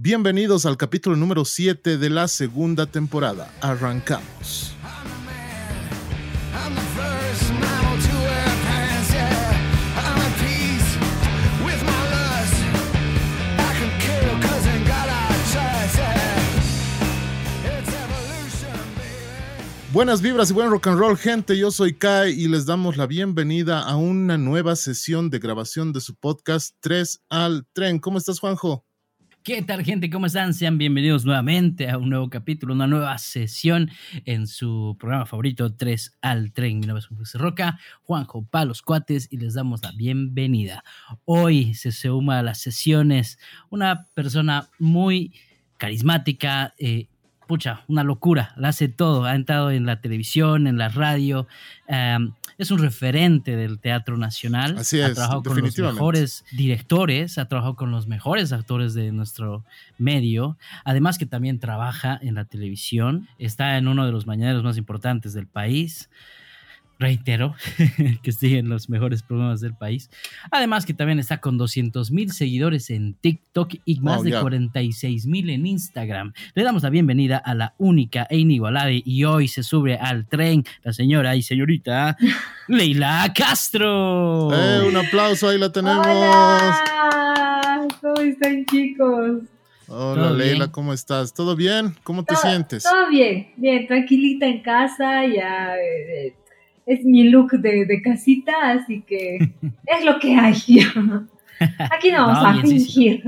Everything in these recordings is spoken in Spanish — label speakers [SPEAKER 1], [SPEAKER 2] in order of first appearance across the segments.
[SPEAKER 1] Bienvenidos al capítulo número 7 de la segunda temporada. Arrancamos. Buenas vibras y buen rock and roll, gente. Yo soy Kai y les damos la bienvenida a una nueva sesión de grabación de su podcast 3 al tren. ¿Cómo estás, Juanjo?
[SPEAKER 2] ¿Qué tal gente? ¿Cómo están? Sean bienvenidos nuevamente a un nuevo capítulo, una nueva sesión en su programa favorito 3 al tren. Mi nombre es José Roca, Juanjo Palos Cuates y les damos la bienvenida. Hoy se suma a las sesiones una persona muy carismática, eh, pucha, una locura, la hace todo, ha entrado en la televisión, en la radio, em, es un referente del Teatro Nacional.
[SPEAKER 1] Así
[SPEAKER 2] ha
[SPEAKER 1] es,
[SPEAKER 2] trabajado con los mejores directores, ha trabajado con los mejores actores de nuestro medio, además que también trabaja en la televisión, está en uno de los mañaneros más importantes del país reitero, que siguen los mejores programas del país. Además que también está con 200 mil seguidores en TikTok y más
[SPEAKER 1] Oh,
[SPEAKER 2] de
[SPEAKER 1] ya.
[SPEAKER 2] 46 mil en Instagram. Le damos la bienvenida a la única e inigualable y hoy se sube al tren la señora y señorita Leila Castro.
[SPEAKER 1] Eh, un aplauso, ahí la tenemos.
[SPEAKER 3] Hola, ¿cómo están chicos?
[SPEAKER 1] Hola,
[SPEAKER 2] ¿Todo
[SPEAKER 1] Leila,
[SPEAKER 2] bien?
[SPEAKER 1] ¿cómo estás? ¿Todo bien? ¿Cómo te
[SPEAKER 3] Todo-
[SPEAKER 1] sientes?
[SPEAKER 3] Todo bien, bien, tranquilita en casa, ya eh, es mi look de, de casita, así que es lo que hay. Aquí no vamos
[SPEAKER 2] No,
[SPEAKER 3] a fingir.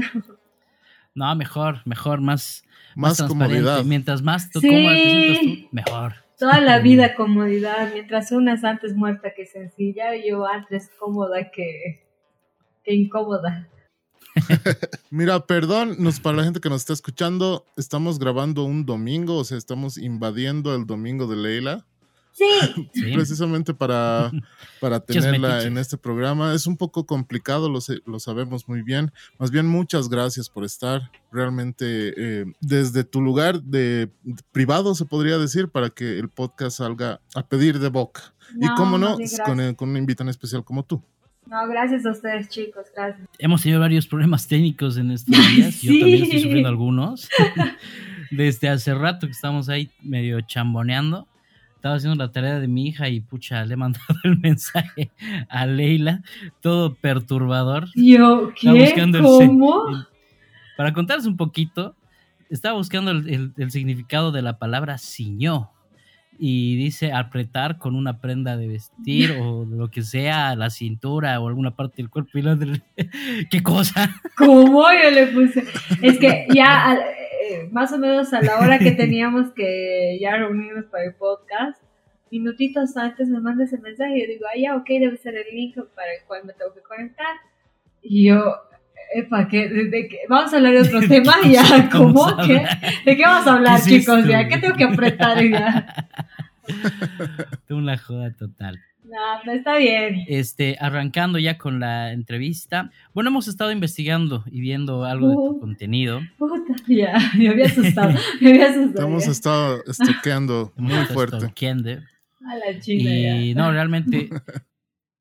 [SPEAKER 2] No, mejor, mejor, más,
[SPEAKER 1] Más
[SPEAKER 2] transparente.
[SPEAKER 1] comodidad.
[SPEAKER 2] Mientras más tú
[SPEAKER 3] Sí.
[SPEAKER 2] cómoda te sientas tú, mejor.
[SPEAKER 3] Toda la vida comodidad, mientras una es antes muerta que sencilla, yo antes cómoda que, que incómoda.
[SPEAKER 1] Mira, perdón, nos, para la gente que nos está escuchando, estamos grabando un domingo, o sea, estamos invadiendo el domingo de Leila,
[SPEAKER 3] Sí,
[SPEAKER 2] Sí.
[SPEAKER 1] precisamente para, para tenerla en este programa. Es un poco complicado, lo, sé- lo sabemos muy bien. Más bien, muchas gracias por estar realmente eh, desde tu lugar de privado, se podría decir, para que el podcast salga a pedir de boca. y cómo no, con, con un invitado especial como tú.
[SPEAKER 3] No, gracias a ustedes chicos, gracias.
[SPEAKER 2] Hemos tenido varios problemas técnicos en estos días. Yo también estoy sufriendo algunos. Desde hace rato que estamos ahí medio chamboneando. Estaba haciendo la tarea de mi hija y pucha, le he mandado el mensaje a Leila, todo perturbador.
[SPEAKER 3] Yo, ¿qué?
[SPEAKER 2] el
[SPEAKER 3] ¿Cómo?
[SPEAKER 2] el- para contarles un poquito, estaba buscando el, significado de la palabra ciñó. Y dice apretar con una prenda de vestir o lo que sea, la cintura o alguna parte del cuerpo. Y la ¿Qué cosa?
[SPEAKER 3] ¿Cómo yo le puse? Es que ya eh, más o menos a la hora que teníamos que ya reunirnos para el podcast, minutitos antes me manda ese mensaje y yo digo, ah, ya, ok, debe ser el link para el cual me tengo que conectar. Y yo, ¿para qué? ¿De, qué? Vamos a hablar de otro tema ya, ¿cómo? ¿Qué? ¿De qué vamos a hablar,
[SPEAKER 2] ¿Qué
[SPEAKER 3] chicos? Ya, ¿qué tengo que apretar ya?
[SPEAKER 2] Una joda total.
[SPEAKER 3] No, no está bien.
[SPEAKER 2] Este, arrancando ya con la entrevista. Bueno, hemos estado investigando y viendo algo de tu contenido.
[SPEAKER 3] Puta, ya, me había asustado, me había
[SPEAKER 1] Te
[SPEAKER 3] asustado.
[SPEAKER 1] hemos
[SPEAKER 3] ya.
[SPEAKER 1] estado estoqueando muy fuerte.
[SPEAKER 2] stalkeando.
[SPEAKER 3] A la china
[SPEAKER 2] Y
[SPEAKER 3] ya.
[SPEAKER 2] no, realmente,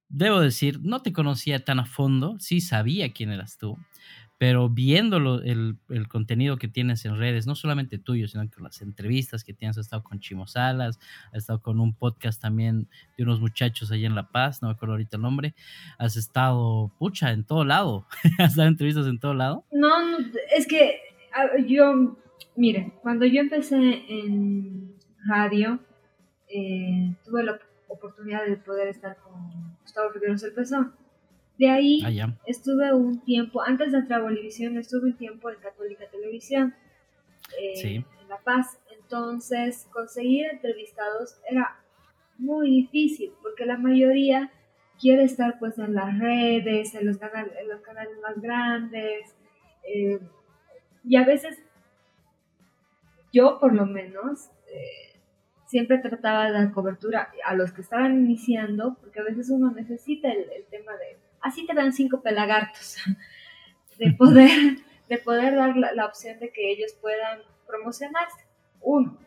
[SPEAKER 2] debo decir, no te conocía tan a fondo, sí sabía quién eras tú, pero viéndolo, el, el contenido que tienes en redes, no solamente tuyo, sino que las entrevistas que tienes, has estado con Chimo Salas, has estado con un podcast también de unos muchachos allá en La Paz, no me acuerdo ahorita el nombre, has estado, pucha, en todo lado, has dado entrevistas en todo lado.
[SPEAKER 3] No, es que yo, miren, cuando yo empecé en radio, eh, tuve la oportunidad de poder estar con Gustavo Figueroa el Pezón. De ahí
[SPEAKER 2] Allá.
[SPEAKER 3] estuve un tiempo, antes de entrar a Bolivisión, estuve un tiempo en Católica Televisión, eh,
[SPEAKER 2] Sí.
[SPEAKER 3] en La Paz. Entonces, conseguir entrevistados era muy difícil, porque la mayoría quiere estar pues en las redes, en los, canal- en los canales más grandes, eh, y a veces yo por lo menos eh, siempre trataba de dar cobertura a los que estaban iniciando, porque a veces uno necesita el, el tema de, así te dan cinco pelagartos, de poder, de poder dar la, la opción de que ellos puedan promocionarse, uno.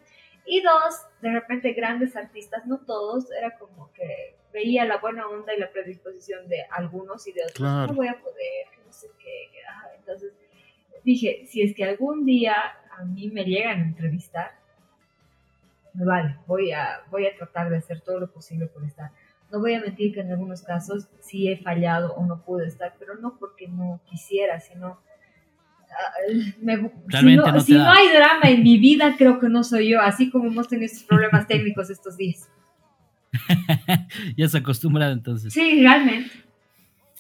[SPEAKER 3] Y dos, de repente grandes artistas, no todos, era como que veía la buena onda y la predisposición de algunos y de otros,
[SPEAKER 1] Claro.
[SPEAKER 3] no voy a poder, no sé qué, ah, entonces dije, si es que algún día a mí me llegan a entrevistar, me vale, voy a, voy a tratar de hacer todo lo posible por estar. No voy a mentir que en algunos casos sí he fallado o no pude estar, pero no porque no quisiera, sino... ah, me- si no,
[SPEAKER 2] no te
[SPEAKER 3] si no
[SPEAKER 2] da.
[SPEAKER 3] hay drama en mi vida, creo que no soy yo, así como hemos tenido estos problemas técnicos estos días.
[SPEAKER 2] ya se acostumbrado entonces.
[SPEAKER 3] Sí, realmente.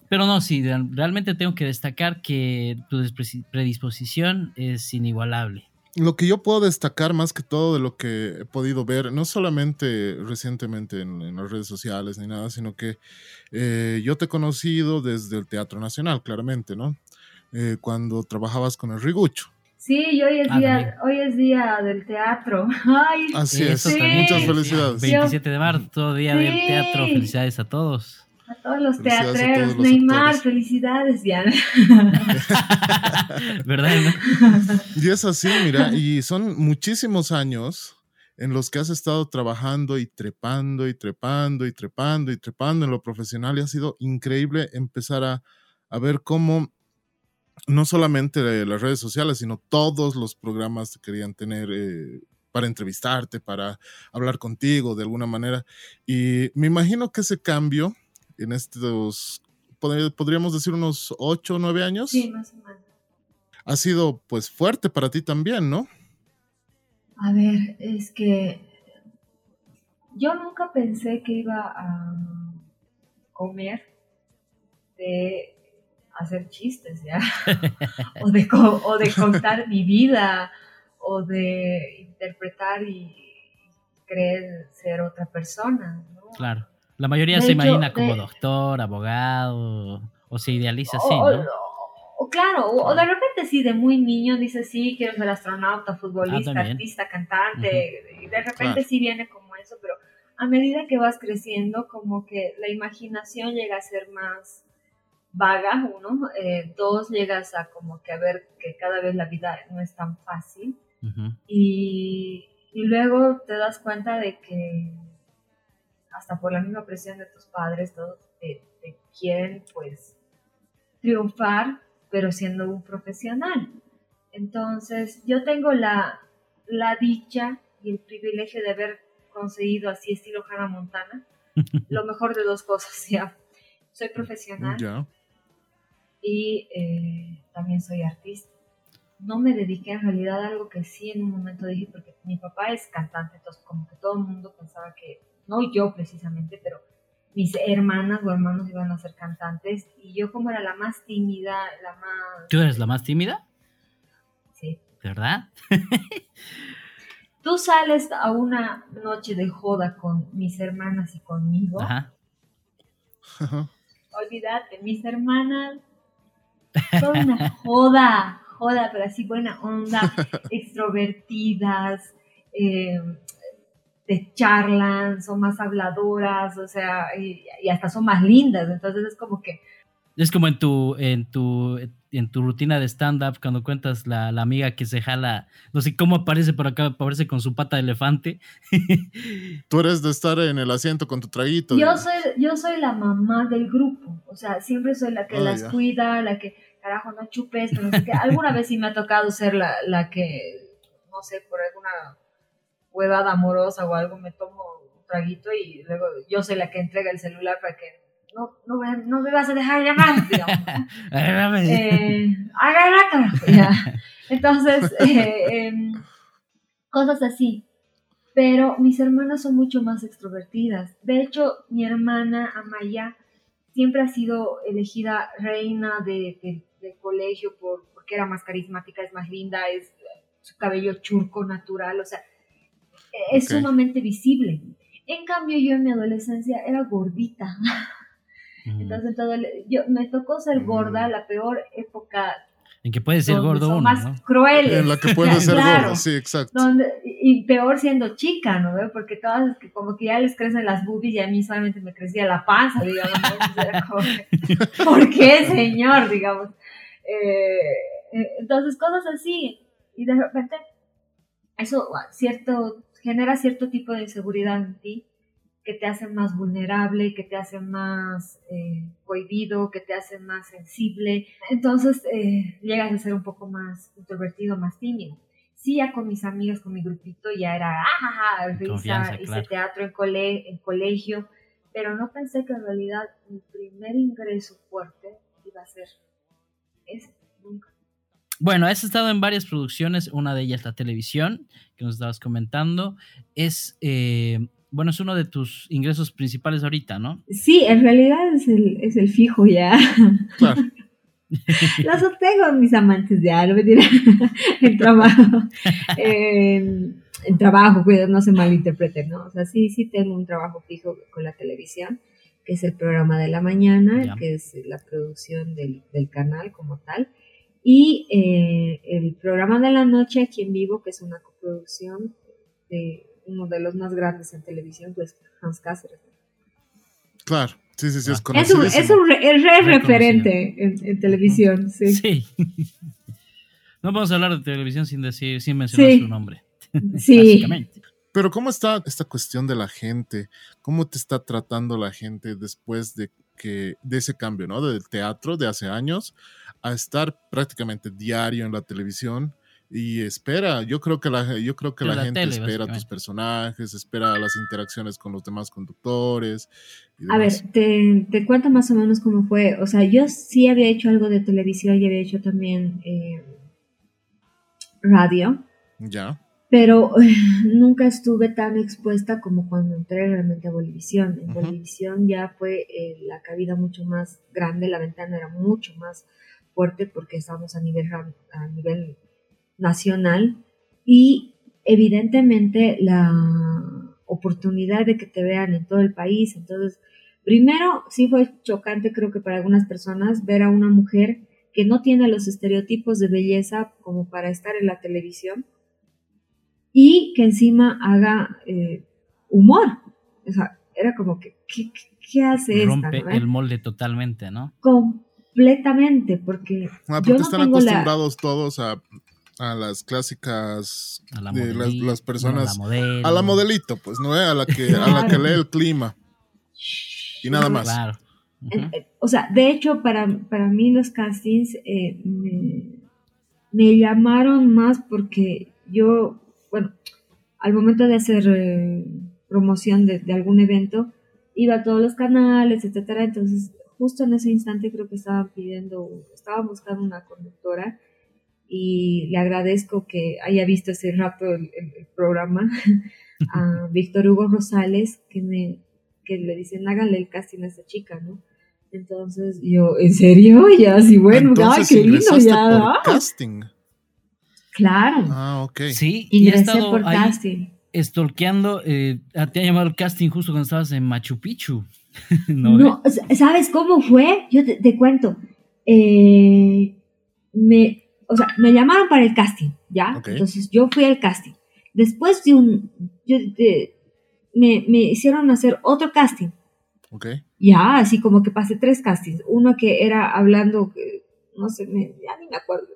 [SPEAKER 2] Pero no, sí, real- realmente tengo que destacar que tu predisposición es inigualable.
[SPEAKER 1] Lo que yo puedo destacar más que todo de lo que he podido ver, no solamente recientemente en, en las redes sociales ni nada, sino que eh, yo te he conocido desde el Teatro Nacional, claramente, ¿no? Eh, cuando trabajabas con el Rigucho.
[SPEAKER 3] Sí, y hoy es,
[SPEAKER 2] Ah,
[SPEAKER 3] día,
[SPEAKER 2] también.
[SPEAKER 3] hoy es día del teatro. Ay,
[SPEAKER 1] Así
[SPEAKER 2] Eso
[SPEAKER 1] es,
[SPEAKER 2] también.
[SPEAKER 1] muchas
[SPEAKER 3] Sí.
[SPEAKER 1] felicidades.
[SPEAKER 2] 27 de marzo, día del
[SPEAKER 3] Sí.
[SPEAKER 2] teatro. Felicidades a todos.
[SPEAKER 3] A todos los teatreros, Neymar,
[SPEAKER 1] actores.
[SPEAKER 3] felicidades, ya.
[SPEAKER 2] ¿Verdad?
[SPEAKER 1] Y es así, mira, y son muchísimos años en los que has estado trabajando y trepando y trepando y trepando y trepando en lo profesional y ha sido increíble empezar a, a ver cómo no solamente las redes sociales, sino todos los programas te querían tener eh, para entrevistarte, para hablar contigo de alguna manera. Y me imagino que ese cambio en estos, pod- podríamos decir unos ocho o nueve años,
[SPEAKER 3] Sí, más o menos.
[SPEAKER 1] ha sido pues fuerte para ti también, ¿no?
[SPEAKER 3] A ver, es que yo nunca pensé que iba a comer de hacer chistes, ¿ya? o, de co- o de contar mi vida, o de interpretar y creer ser otra persona, ¿no?
[SPEAKER 2] Claro. La mayoría
[SPEAKER 3] De
[SPEAKER 2] se
[SPEAKER 3] hecho,
[SPEAKER 2] imagina como
[SPEAKER 3] de-
[SPEAKER 2] doctor, abogado, o se idealiza así,
[SPEAKER 3] o,
[SPEAKER 2] ¿no?
[SPEAKER 3] o- o claro, o, de repente sí, de muy niño dice sí, quiero ser astronauta, futbolista,
[SPEAKER 2] Ah,
[SPEAKER 3] artista, cantante, y de repente
[SPEAKER 1] Claro.
[SPEAKER 3] sí viene como eso, pero a medida que vas creciendo, como que la imaginación llega a ser más vaga, uno, eh, dos, llegas a como que a ver que cada vez la vida no es tan fácil, y luego te das cuenta de que hasta por la misma presión de tus padres, todos te, te quieren pues triunfar, pero siendo un profesional. Entonces, yo tengo la, la dicha y el privilegio de haber conseguido así estilo Hannah Montana, lo mejor de dos cosas, ya. Soy profesional y eh, también soy artista. No me dediqué en realidad a algo que sí en un momento dije, porque mi papá es cantante, entonces como que todo el mundo pensaba que, no yo precisamente, pero mis hermanas o hermanos iban a ser cantantes y yo como era la más tímida, la más...
[SPEAKER 2] ¿Tú eres la más tímida?
[SPEAKER 3] Sí.
[SPEAKER 2] ¿Verdad?
[SPEAKER 3] Tú sales a una noche de joda con mis hermanas y conmigo.
[SPEAKER 2] Ajá.
[SPEAKER 3] Olvídate, mis hermanas son una joda, joda, pero así buena onda, extrovertidas, eh, te charlan, son más habladoras, o sea, y, y hasta son más lindas, entonces es como que,
[SPEAKER 2] Es como en tu, en tu, en tu rutina de stand-up cuando cuentas la, la amiga que se jala, no sé cómo aparece por acá, aparece con su pata de elefante.
[SPEAKER 1] Tú eres de estar en el asiento con tu traguito.
[SPEAKER 3] yo
[SPEAKER 1] digamos.
[SPEAKER 3] soy, yo soy la mamá del grupo, o sea, siempre soy la que
[SPEAKER 1] Ah,
[SPEAKER 3] las
[SPEAKER 1] ya.
[SPEAKER 3] cuida, la que, carajo, no chupes, que no sé qué. Alguna vez sí me ha tocado ser la, la que, no sé, por alguna huevada amorosa o algo, me tomo un traguito y luego yo soy la que entrega el celular para que no, no, me- no me vas a dejar llamar, digamos. eh, carajo, ya. Entonces, eh, em, cosas así. Pero mis hermanas son mucho más extrovertidas. De hecho, mi hermana Amaya siempre ha sido elegida reina de, de- del colegio por, porque era más carismática, es más linda, es su cabello churco natural, o sea, es sumamente visible. En cambio, yo en mi adolescencia era gordita.
[SPEAKER 2] Mm.
[SPEAKER 3] Entonces, todo el- yo, me tocó ser
[SPEAKER 1] Mm.
[SPEAKER 3] gorda, la peor época
[SPEAKER 2] En que puede ser gordo
[SPEAKER 3] son
[SPEAKER 2] uno,
[SPEAKER 3] más
[SPEAKER 2] ¿no?
[SPEAKER 3] crueles.
[SPEAKER 1] En la que puede ser
[SPEAKER 3] Claro.
[SPEAKER 1] gordo, sí, exacto.
[SPEAKER 3] Donde, y peor siendo chica, ¿no? ve? Porque todas es que como que ya les crecen las boobies y a mí solamente me crecía la panza, digamos. ¿no? Entonces era como que, ¿Por qué, señor? Digamos. Eh, eh, entonces, cosas así. Y de repente, eso cierto, genera cierto tipo de inseguridad en ti. que te hacen más vulnerable, que te hacen más eh, cohibido, que te hacen más sensible. Entonces eh, llegas a ser un poco más introvertido, más tímido. Sí, ya con mis amigas, con mi grupito, ya era, ah, risa, hice teatro en, cole en colegio, pero no pensé que en realidad mi primer ingreso fuerte iba a ser ese, nunca.
[SPEAKER 2] Bueno, has estado en varias producciones, una de ellas la televisión, que nos estabas comentando. Es, eh, bueno, es uno de tus ingresos principales ahorita, ¿no?
[SPEAKER 3] Sí, en realidad es el, es el fijo ya. Claro. Los tengo mis amantes me dirán, en trabajo. en, trabajo, cuidado, no se malinterpreten, ¿no? O sea, sí, sí tengo un trabajo fijo con la televisión, que es el programa de la mañana, que es la producción del, del canal como tal y eh, el programa de la noche aquí en vivo, que es una coproducción de uno de los más grandes en televisión, pues Hans Cáceres.
[SPEAKER 1] Claro, sí, sí, sí, es conocido.
[SPEAKER 3] Es un, re, referente en, televisión, sí. sí.
[SPEAKER 2] No vamos a hablar de televisión sin decir, sin mencionar su nombre.
[SPEAKER 3] Sí.
[SPEAKER 1] Pero ¿cómo está esta cuestión de la gente? ¿Cómo te está tratando la gente después de que de ese cambio, ¿no? Del teatro de hace años a estar prácticamente diario en la televisión y espera, yo creo que la, yo creo que la, gente espera tus personajes, espera las interacciones con los demás conductores.
[SPEAKER 3] a ver, te, te, cuento más o menos cómo fue. O sea, yo sí había hecho algo de televisión y había hecho también eh, radio.
[SPEAKER 1] Ya
[SPEAKER 3] pero nunca estuve tan expuesta como cuando entré realmente a Bolivisión. En Bolivisión ya fue eh, la cabida mucho más grande, la ventana era mucho más fuerte porque estábamos a nivel, a nivel nacional y evidentemente la oportunidad de que te vean en todo el país. Entonces, primero sí fue chocante creo que para algunas personas ver a una mujer que no tiene los estereotipos de belleza como para estar en la televisión y que encima haga eh, humor. O sea, era como que, ¿qué, hace
[SPEAKER 2] Rompe el molde totalmente, ¿no?
[SPEAKER 3] Completamente, porque.
[SPEAKER 1] Ah, porque están acostumbrados todos a, las clásicas de las, personas. a, la modelito, pues, ¿no? A la que, a la que lee el clima. Y nada más. Claro.
[SPEAKER 3] Eh, eh, o sea, de hecho, para, para mí los castings me, me llamaron más porque yo bueno, al momento de hacer eh, promoción de, algún evento, iba a todos los canales, etcétera. Entonces, justo en ese instante creo que estaban pidiendo, estaban buscando una conductora y le agradezco que haya visto ese rato el, programa a Víctor Hugo Rosales, que me que le dicen háganle el casting a esta chica, ¿no? Entonces yo, ¿en serio? Ya, así, bueno, ay, qué lindo, ya.
[SPEAKER 1] casting.
[SPEAKER 3] Claro.
[SPEAKER 1] Ah, ok.
[SPEAKER 2] Sí, y he estado por ahí casting. Estolqueando, eh, te ha llamado el casting justo cuando estabas en Machu Picchu.
[SPEAKER 3] no, ¿sabes cómo fue? Yo te, cuento. Eh, me, o sea, me llamaron para el casting, ¿ya? Entonces yo fui al casting. Después de un, me, me, hicieron hacer otro casting.
[SPEAKER 1] Ok.
[SPEAKER 3] Ya, así como que pasé tres castings. Uno que era hablando, no sé, ya ni me acuerdo.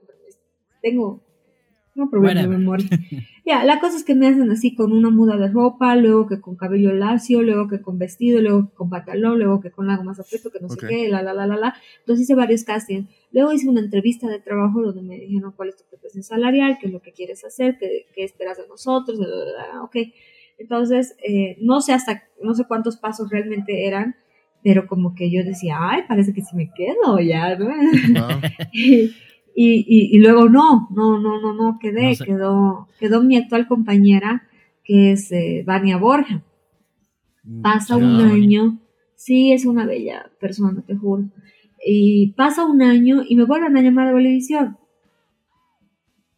[SPEAKER 3] Tengo no problema de memoria. ya, la cosa es que me hacen así con una muda de ropa, luego que con cabello lacio, luego que con vestido, luego que con pantalón, luego que con algo más aprieto, que no sé qué, la, la, la, la, la. Entonces hice varios castings. Luego hice una entrevista de trabajo donde me dijeron cuál es tu prestación salarial, qué es lo que quieres hacer, qué, qué esperas de nosotros, ok. Entonces, eh, no sé hasta, no sé cuántos pasos realmente eran, pero como que yo decía, ay, parece que sí me quedo ya, ¿no? Y, y, luego no, no, no, no, no quedé, quedó, quedó mi actual compañera, que es eh, Vania Borja. Mm, pasa un año, sí, es una bella persona, te juro. Y pasa un año y me vuelven a llamar de Bolivisión.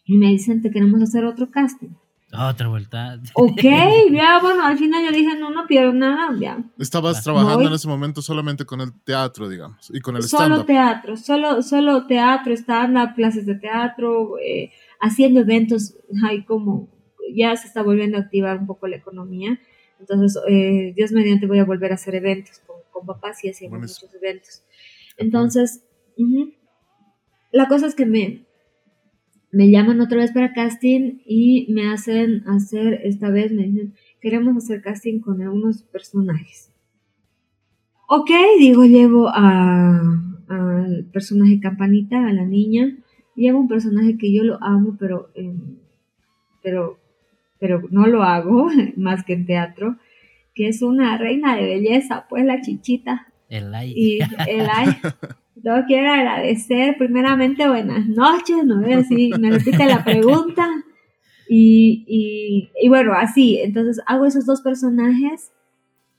[SPEAKER 3] Y me dicen, te queremos hacer otro casting.
[SPEAKER 2] Otra vuelta.
[SPEAKER 3] Ok, ya, bueno, al final yo dije, no, no pierdo nada, ya.
[SPEAKER 1] Estabas trabajando en ese momento solamente con el teatro, digamos, y con el stand-up.
[SPEAKER 3] Solo teatro, solo, solo teatro, stand-up, clases de teatro, eh, haciendo eventos, hay como, ya se está volviendo a activar un poco la economía, entonces, eh, Dios mediante voy a volver a hacer eventos, con, con papás y haciendo muchos eventos. Entonces, la cosa es que me, me llaman otra vez para casting y me hacen hacer, esta vez me dicen, queremos hacer casting con algunos personajes. Ok, digo, llevo al personaje Campanita, a la niña. Llevo un personaje que yo lo amo, pero, em, pero, pero no lo hago más que en teatro, que es una reina de belleza, pues la chichita.
[SPEAKER 2] El like.
[SPEAKER 3] Y el like. Yo quiero agradecer primeramente buenas noches, no sé si me repite la pregunta. Y, y, y, bueno, así, entonces hago esos dos personajes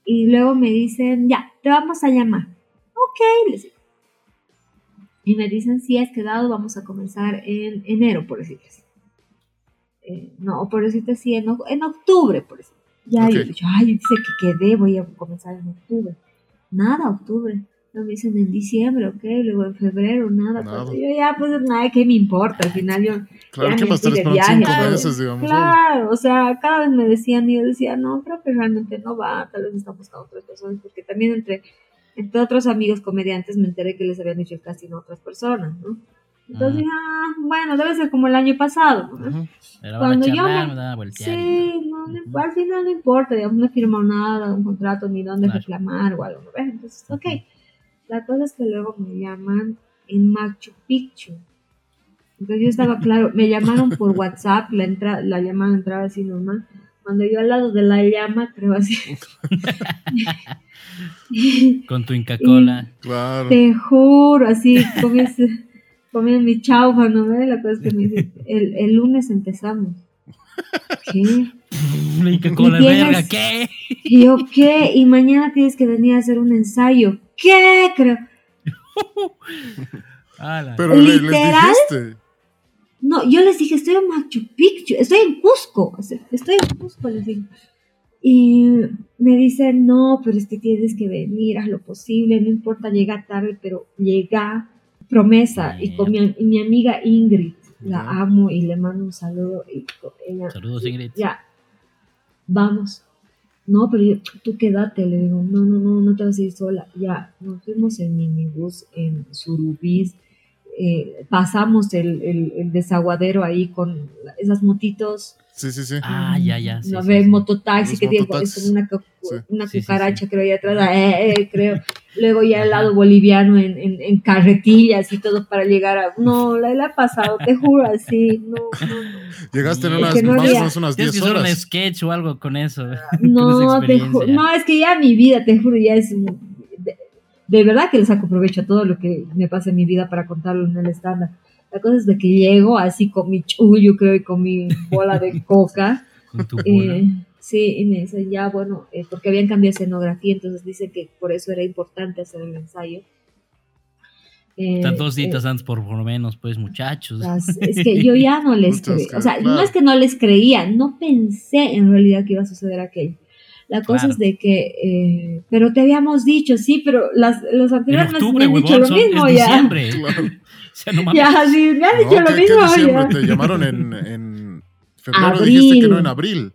[SPEAKER 3] y luego me dicen, ya, te vamos a llamar. Ok, les digo. Y me dicen, si has quedado, vamos a comenzar en enero, por decirles. Eh, no, por decirte así, en, en octubre, por decirte. Ya, okay. yo, yo, ay, dice que quedé, voy a comenzar en octubre. Nada, octubre. No me dicen en diciembre, ok, luego en febrero, nada. nada. Yo ya, pues nada, ¿qué me importa? Al final yo.
[SPEAKER 1] Claro, ¿qué más meses, digamos?
[SPEAKER 3] Claro, o sea, cada vez me decían y yo decía, no, creo que realmente no va, tal vez están buscando otras personas, porque también entre, entre otros amigos comediantes me enteré que les habían hecho el casting a otras personas, ¿no? Entonces, ah, bueno, debe ser como el año pasado, ¿no?
[SPEAKER 2] Uh -huh.
[SPEAKER 3] Cuando yo
[SPEAKER 2] me,
[SPEAKER 3] me sí, no, uh -huh. al final no importa, digamos, no he firmado nada, un contrato, ni dónde claro. reclamar o algo, ¿no? Entonces, ok. Uh -huh. La cosa es que luego me llaman en Machu Picchu. Entonces yo estaba claro, me llamaron por WhatsApp, la, entra, la llamada entraba así normal. Cuando yo al lado de la llama, creo así.
[SPEAKER 2] Con tu Inca Cola.
[SPEAKER 1] Claro.
[SPEAKER 3] Te juro, así, comiendo mi chaufa, ¿no ves? La cosa es que me dice, el, el lunes empezamos. ¿Qué?
[SPEAKER 2] La Inca Cola, verga, ¿qué?
[SPEAKER 3] Y yo, ¿qué? Y mañana tienes que venir a hacer un ensayo. ¿Qué? Creo.
[SPEAKER 1] Pero Literal, les dijiste.
[SPEAKER 3] No, yo les dije, estoy en Machu Picchu, estoy en Cusco, estoy en Cusco, les dije. Y me dicen, no, pero es que tienes que venir, haz lo posible, no importa, llega tarde, pero llega, promesa. Y con mi, y mi amiga Ingrid, la amo y le mando un saludo. Y ella,
[SPEAKER 2] Saludos, Ingrid.
[SPEAKER 3] Ya, vamos. No, pero yo, tú quédate, le digo, no, no, no, no te vas a ir sola. Ya, nos fuimos en minibús en Surubís, eh, pasamos el, el, el, desaguadero ahí con esas motitos.
[SPEAKER 1] Sí, sí, sí.
[SPEAKER 2] Ah, ya, ya. Sí,
[SPEAKER 3] no
[SPEAKER 2] sí,
[SPEAKER 3] ve
[SPEAKER 2] sí.
[SPEAKER 3] mototaxi
[SPEAKER 1] Los
[SPEAKER 3] que tiene es una, una cucaracha,
[SPEAKER 2] sí.
[SPEAKER 3] creo, ahí atrás, eh, eh, creo. Luego ya el lado boliviano en, en, en carretillas y todo para llegar a. No, la, la he pasado, te juro, así. No, no, no.
[SPEAKER 1] Llegaste en unas,
[SPEAKER 3] no
[SPEAKER 1] más
[SPEAKER 3] había-
[SPEAKER 1] menos unas
[SPEAKER 2] Tienes
[SPEAKER 1] 10
[SPEAKER 2] que hacer un sketch o algo con eso.
[SPEAKER 3] No, te no, es que ya mi vida, te juro, ya es. De, de verdad que le saco provecho a todo lo que me pasa en mi vida para contarlo en el estándar. La cosa es de que llego así con mi chullo, creo, y con mi bola de coca.
[SPEAKER 2] Con tu bola.
[SPEAKER 3] Eh, sí, y me dicen, ya, bueno, eh, porque habían cambiado escenografía, entonces dice que por eso era importante hacer el ensayo. Eh,
[SPEAKER 2] Están dos
[SPEAKER 3] eh,
[SPEAKER 2] citas antes, por lo menos, pues, muchachos.
[SPEAKER 3] las- es que yo ya no les creía, o sea, no es que no les creía, no pensé en realidad que iba a suceder aquello. La cosa
[SPEAKER 2] Claro.
[SPEAKER 3] es de que, eh, pero te habíamos dicho, sí, pero las, los anteriores me
[SPEAKER 2] octubre,
[SPEAKER 3] han dicho
[SPEAKER 2] huevón,
[SPEAKER 3] lo
[SPEAKER 2] son-
[SPEAKER 3] mismo
[SPEAKER 2] es
[SPEAKER 3] ya.
[SPEAKER 2] diciembre.
[SPEAKER 1] Claro.
[SPEAKER 2] O sea, no mames.
[SPEAKER 3] Ya, sí, me han
[SPEAKER 1] No,
[SPEAKER 3] dicho lo
[SPEAKER 1] ¿qué- qué
[SPEAKER 3] mismo ya.
[SPEAKER 1] Te llamaron en, en febrero, dijiste que
[SPEAKER 3] Abril.
[SPEAKER 1] no en abril.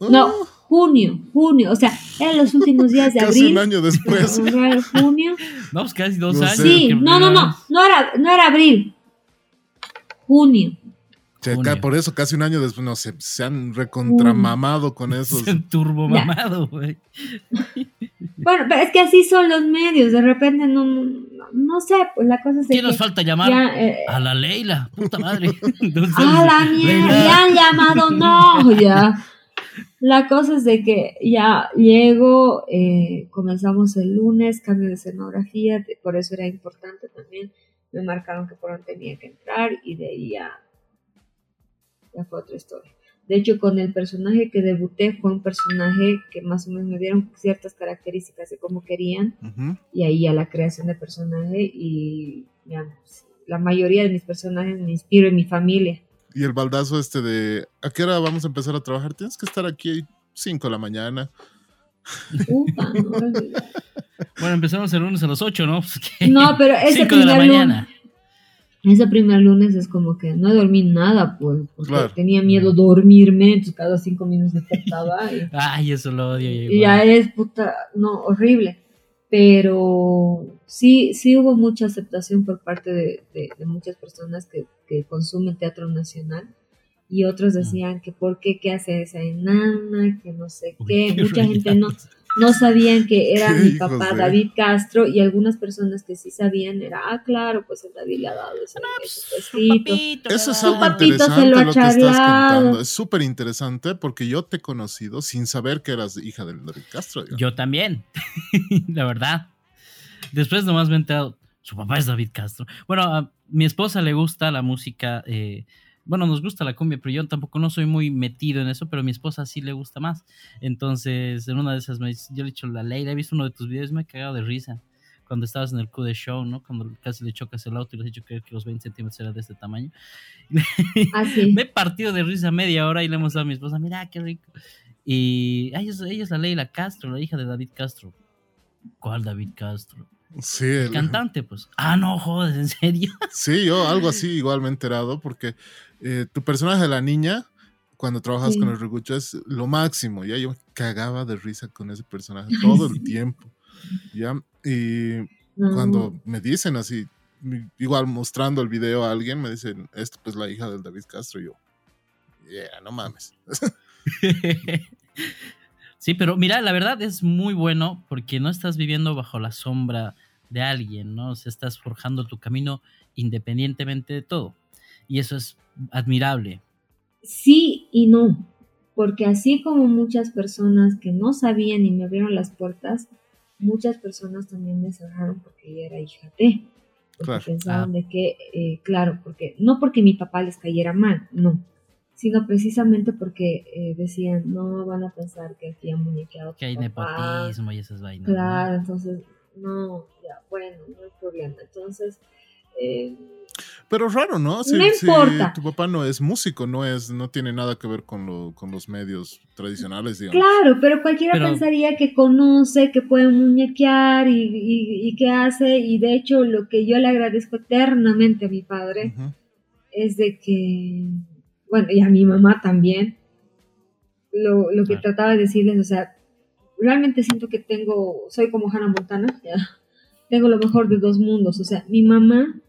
[SPEAKER 3] No,
[SPEAKER 1] Ah,
[SPEAKER 3] junio, junio, o sea, eran los últimos días de
[SPEAKER 1] Casi
[SPEAKER 3] abril.
[SPEAKER 1] un año después.
[SPEAKER 3] Junio.
[SPEAKER 2] No, pues casi dos
[SPEAKER 1] No
[SPEAKER 2] años.
[SPEAKER 1] sé.
[SPEAKER 3] Sí, no, no, no, no era, no era abril. Junio.
[SPEAKER 1] Se
[SPEAKER 2] Junio.
[SPEAKER 1] ca- por eso casi un año después no, se, se han recontramamado con esos.
[SPEAKER 2] Se turbo
[SPEAKER 3] Ya.
[SPEAKER 2] mamado, güey.
[SPEAKER 3] Bueno, pero es que así son los medios, de repente no, no, no sé, pues la cosa es
[SPEAKER 2] ¿Quién nos
[SPEAKER 3] que
[SPEAKER 2] falta llamar?
[SPEAKER 3] ya, eh,
[SPEAKER 2] A la Leila, puta madre. Entonces,
[SPEAKER 3] ¡Ah, la mierda! ¡Ya han llamado! ¡No! Ya. La cosa es de que ya llego, eh, comenzamos el lunes, cambio de escenografía, por eso era importante también. Me marcaron que por dónde tenía que entrar y de ahí ya, ya fue otra historia. De hecho, con el personaje que debuté fue un personaje que más o menos me dieron ciertas características de cómo querían y ahí a la creación de personaje y ya, la mayoría de mis personajes me inspiro en mi familia.
[SPEAKER 1] Y el baldazo este de ¿a qué hora vamos a empezar a trabajar? Tienes que estar aquí 5 de la mañana.
[SPEAKER 2] Bueno, empezamos el lunes a las 8, ¿no? Pues.
[SPEAKER 3] No, pero ese
[SPEAKER 2] Cinco de la
[SPEAKER 3] primer, lunes,
[SPEAKER 2] mañana.
[SPEAKER 3] ese primer lunes es como que no dormí nada, pues, porque
[SPEAKER 1] Claro.
[SPEAKER 3] tenía miedo dormirme, entonces cada cinco minutos despertaba y,
[SPEAKER 2] Ay, eso lo odio.
[SPEAKER 3] y ya es puta, no, horrible. Pero sí, sí hubo mucha aceptación por parte de, de- de muchas personas que, que consumen teatro nacional y otros decían que por qué, qué hace esa enana, que no sé qué. Mucha gente no. No sabían que era mi papá
[SPEAKER 1] de-
[SPEAKER 3] David Castro y algunas personas que sí sabían era, ah, claro, pues el David le ha dado ese, ese puestito.
[SPEAKER 1] Eso es algo
[SPEAKER 3] papito se
[SPEAKER 1] interesante
[SPEAKER 3] lo
[SPEAKER 1] que estás contando. Es súper interesante porque yo te he conocido sin saber que eras hija del David Castro. digamos.
[SPEAKER 2] Yo también, la verdad. Después nomás me he enterado, su papá es David Castro. Bueno, a mi esposa le gusta la música, eh, bueno, nos gusta la cumbia, pero yo tampoco no soy muy metido en eso, pero a mi esposa sí le gusta más. Entonces, en una de esas, me yo le he dicho, la ley, he visto uno de tus videos y me he cagado de risa. Cuando estabas en el Q de Show, ¿no? Cuando casi le chocas el auto y le has dicho que, que los 20 centímetros eran de este tamaño.
[SPEAKER 3] Así.
[SPEAKER 2] Me he partido de risa media hora y le hemos dado a mi esposa, mira qué rico. Y ella, es- ella es la Leila Castro, la hija de David Castro. ¿Cuál David Castro?
[SPEAKER 1] Sí,
[SPEAKER 2] El cantante, pues. Ah, no, joder, ¿en serio?
[SPEAKER 1] sí, yo algo así igual me he enterado porque eh, tu personaje de la niña, cuando trabajas
[SPEAKER 3] Sí.
[SPEAKER 1] con el Rigucho, es lo máximo. Ya yo me cagaba de risa con ese personaje todo el tiempo. Ya, y
[SPEAKER 3] No.
[SPEAKER 1] cuando me dicen así, igual mostrando el video a alguien, me dicen, esto pues la hija del David Castro. Y yo, yeah, no mames.
[SPEAKER 2] sí, pero mira, la verdad es muy bueno porque no estás viviendo bajo la sombra de alguien, ¿no? O sea, estás forjando tu camino independientemente de todo. Y eso es admirable.
[SPEAKER 3] Sí y no, porque así como muchas personas que no sabían y me abrieron las puertas, muchas personas también me cerraron porque ella era hija de, porque
[SPEAKER 1] Claro.
[SPEAKER 3] pensaban
[SPEAKER 2] Ah.
[SPEAKER 3] de que, eh, claro, porque no porque mi papá les cayera mal, no, sino precisamente porque eh, decían, no van a pensar que aquí han muñequeado
[SPEAKER 2] Que hay
[SPEAKER 3] papá".
[SPEAKER 2] nepotismo y esas vainas. ¿no?
[SPEAKER 3] Claro, entonces, no, ya, bueno, no hay problema. Entonces, eh,
[SPEAKER 1] Pero raro, ¿no? Si,
[SPEAKER 3] No
[SPEAKER 1] si
[SPEAKER 3] importa.
[SPEAKER 1] tu papá no es músico, no es, no tiene nada que ver con, lo, con los medios tradicionales, digamos.
[SPEAKER 3] Claro, pero cualquiera
[SPEAKER 2] Pero-
[SPEAKER 3] pensaría que conoce, que puede muñequear y, y, y que hace. Y de hecho, lo que yo le agradezco eternamente a mi padre es de que, bueno, y a mi mamá también, lo, lo que trataba de decirles, o sea, realmente siento que tengo, soy como Hannah Montana, ya, tengo lo mejor de dos mundos. O sea, mi mamá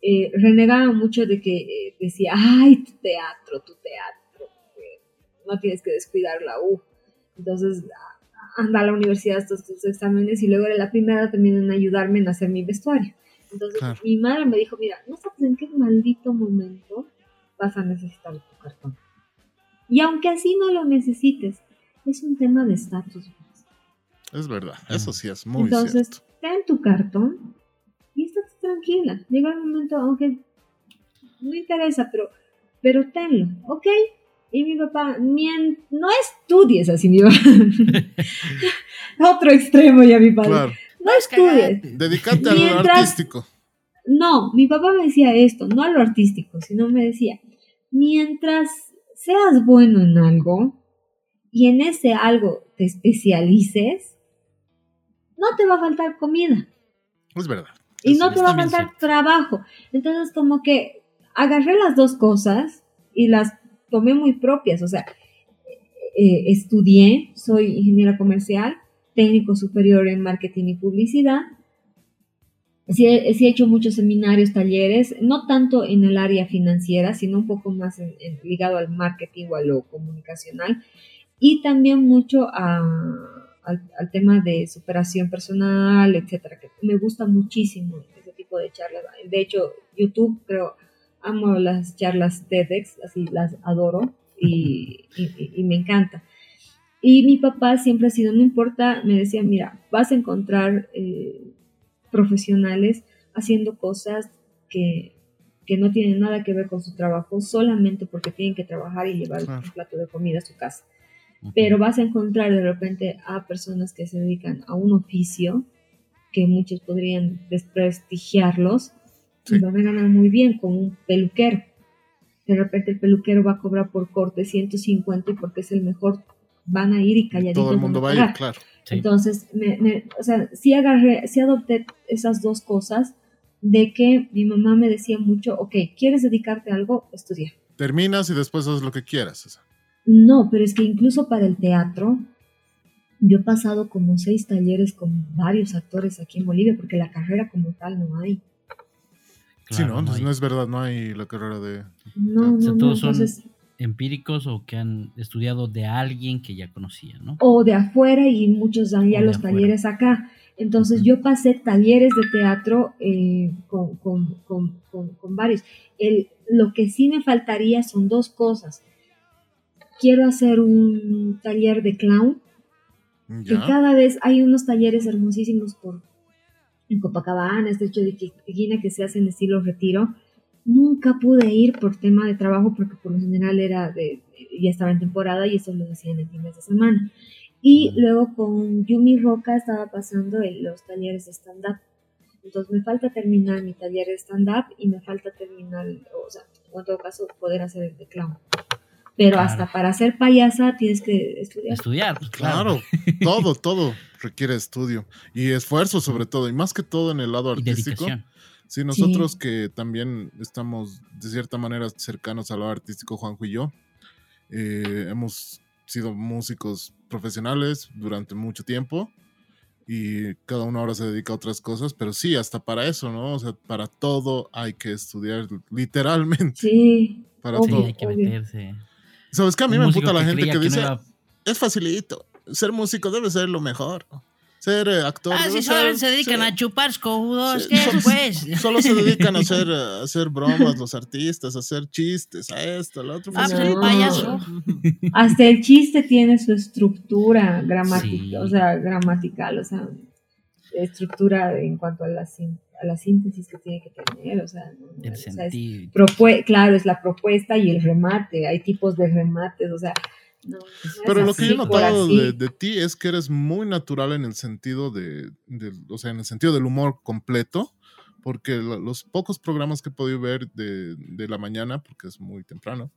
[SPEAKER 3] eh, renegaba mucho de que eh, decía, ay, tu teatro, tu teatro, eh, no tienes que descuidar la U. Entonces, anda a la universidad estos, estos exámenes y luego era la primera también en ayudarme en hacer mi vestuario. Entonces,
[SPEAKER 1] Claro.
[SPEAKER 3] mi madre me dijo, mira, no sabes en qué maldito momento vas a necesitar tu cartón. Y aunque así no lo necesites, es un tema de estatus. pues.
[SPEAKER 1] Es verdad, eso sí es muy
[SPEAKER 3] Entonces,
[SPEAKER 1] cierto.
[SPEAKER 3] ten tu cartón y estate tranquila. Llega el momento, aunque no interesa, pero, pero tenlo, ¿ok? Y mi papá, "Mien- no estudies así, mi papá. Otro extremo ya, mi padre.
[SPEAKER 1] Claro,
[SPEAKER 3] No estudies.
[SPEAKER 1] dedícate a lo artístico.
[SPEAKER 3] No, mi papá me decía esto, no a lo artístico, sino me decía, mientras seas bueno en algo y en ese algo te especialices, no te va a faltar comida
[SPEAKER 1] Es verdad.
[SPEAKER 3] y no te va a faltar trabajo. Entonces, como que agarré las dos cosas y las tomé muy propias. O sea, eh, estudié, soy ingeniera comercial, técnico superior en marketing y publicidad. Sí he, sí he hecho muchos seminarios, talleres, no tanto en el área financiera, sino un poco más en- en- ligado al marketing o a lo comunicacional. Y también mucho a- al, al tema de superación personal, etcétera, que me gusta muchísimo ese tipo de charlas. De hecho, YouTube, creo, amo las charlas TEDx, así las adoro y, y- y me encanta. Y mi papá siempre ha sido, no importa, me decía, mira, vas a encontrar eh, profesionales haciendo cosas que, que no tienen nada que ver con su trabajo, solamente porque tienen que trabajar y llevar
[SPEAKER 1] Claro.
[SPEAKER 3] un plato de comida a su casa pero vas a encontrar de repente a personas que se dedican a un oficio que muchos podrían desprestigiarlos
[SPEAKER 1] Sí.
[SPEAKER 3] y van a ganar muy bien como un peluquero. De repente el peluquero va a cobrar por corte 150 y porque es el mejor van a ir y calladitos
[SPEAKER 1] Todo el
[SPEAKER 3] van
[SPEAKER 1] mundo
[SPEAKER 3] a
[SPEAKER 1] va a ir, claro.
[SPEAKER 2] Sí.
[SPEAKER 3] Entonces, me, me- o sea, sí agarré, sí adopté esas dos cosas de que mi mamá me decía mucho, ok, ¿quieres dedicarte a algo? Estudia.
[SPEAKER 1] Terminas y después haces lo que quieras.
[SPEAKER 3] No, pero es que incluso para el teatro, yo he pasado como seis talleres con varios actores aquí en Bolivia, porque la carrera como tal no hay.
[SPEAKER 1] sí,
[SPEAKER 2] Claro,
[SPEAKER 1] ¿no?
[SPEAKER 2] no
[SPEAKER 1] No,
[SPEAKER 2] hay-
[SPEAKER 1] no es verdad, no hay la carrera de...
[SPEAKER 3] No, no, no.
[SPEAKER 2] son
[SPEAKER 3] Entonces,
[SPEAKER 2] empíricos o que han estudiado de alguien que ya conocían, ¿no?
[SPEAKER 3] O de afuera y muchos dan ya los talleres acá. Entonces yo pasé talleres de teatro eh, con, con, con, con, varios. El, lo que sí me faltaría son dos cosas. Quiero hacer un taller de clown, que cada vez hay unos talleres hermosísimos por en Copacabana, Estrecho de Guinea que se hacen en estilo retiro. Nunca pude ir por tema de trabajo porque por lo general era de, ya estaba en temporada y eso lo decían en fines de semana. Y luego con Yumi Roca estaba pasando en los talleres de stand-up. Entonces me falta terminar mi taller de stand-up y me falta terminar, o sea, en todo caso, poder hacer el de clown. Pero hasta para ser payasa tienes que estudiar.
[SPEAKER 2] Estudiar, pues,
[SPEAKER 1] claro. todo, todo requiere estudio y esfuerzo sobre todo, y más que todo en el lado artístico. Sí, nosotros que también estamos de cierta manera cercanos al lado artístico, Juanjo y yo, eh, hemos sido músicos profesionales durante mucho tiempo y cada uno ahora se dedica a otras cosas, pero sí, hasta para eso, ¿no? O sea, para todo hay que estudiar, literalmente.
[SPEAKER 3] Sí.
[SPEAKER 1] Para todo.
[SPEAKER 2] hay que meterse.
[SPEAKER 1] ¿Sabes que A mí me emputa la gente que, dice, es facilito, ser músico debe ser lo mejor ser eh, actor.
[SPEAKER 2] Ah, sí, solo se dedican a chupar escobudos, ¿qué pues?
[SPEAKER 1] Solo se dedican a hacer, a hacer bromas los artistas, a hacer chistes, a esto, a lo otro.
[SPEAKER 2] Ah, pues payaso.
[SPEAKER 3] Hasta el chiste tiene su estructura gramática, o sea, gramatical, o sea, estructura en cuanto a la, a la síntesis que tiene que tener, o sea,
[SPEAKER 2] el sentido.
[SPEAKER 3] claro, es la propuesta y el remate, hay tipos de remates, o sea,
[SPEAKER 1] pero lo que yo he notado de, ti es que eres muy natural en el sentido de, o sea, en el sentido del humor completo, porque los pocos programas que he podido ver de, la mañana, porque es muy temprano,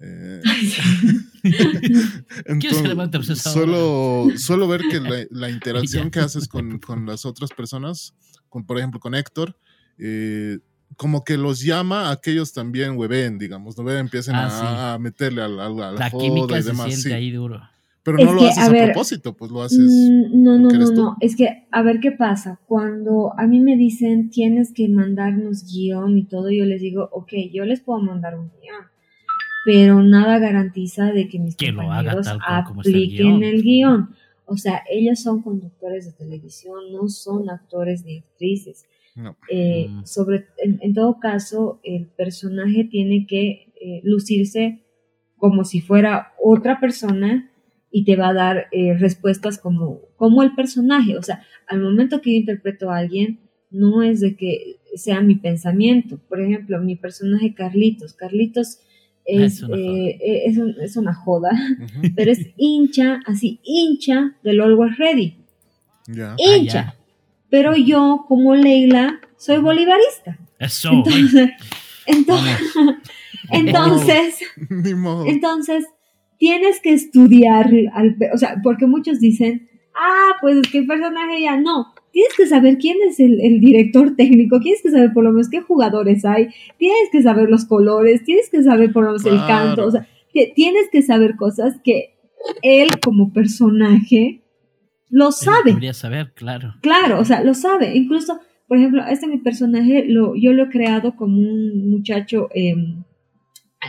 [SPEAKER 1] eh, entonces, suelo, suelo ver que la, interacción que haces con, con, las otras personas, con, por ejemplo con Héctor, eh, como que los llama a aquellos también hueven, digamos, no empiecen
[SPEAKER 2] ah,
[SPEAKER 1] a, meterle a, la, a
[SPEAKER 2] la, química y demás. Se siente ahí duro.
[SPEAKER 1] Pero no lo haces a, propósito, pues lo haces.
[SPEAKER 3] Mm, no, no, no, no. Es que, a ver qué pasa. Cuando a mí me dicen tienes que mandarnos guion y todo, yo les digo, ok, yo les puedo mandar un guion. Pero nada garantiza de que mis compañeros apliquen el guion. O sea, ellos son conductores de televisión, no son actores ni actrices. Eh, mm. sobre, en, todo caso, el personaje tiene que eh, lucirse como si fuera otra persona y te va a dar eh, respuestas como, como el personaje. O sea, al momento que yo interpreto a alguien, no es de que sea mi pensamiento. Por ejemplo, mi personaje Carlitos. Carlitos es, es, una joda, pero es hincha, así, hincha del Always Ready. Hincha. Ah, pero yo, como Leila, soy bolivarista.
[SPEAKER 2] Eso.
[SPEAKER 3] Entonces, entonces, entonces, tienes que estudiar, al, o sea, porque muchos dicen, ah, pues qué personaje ya no. Tienes que saber quién es el, director técnico, tienes que saber por lo menos qué jugadores hay, tienes que saber los colores, tienes que saber por lo menos el canto, o sea, tienes que saber cosas que él como personaje lo sabe.
[SPEAKER 2] Debería saber, claro.
[SPEAKER 3] Claro, o sea, lo sabe. Incluso, por ejemplo, este mi personaje, lo, yo lo he creado como un muchacho em,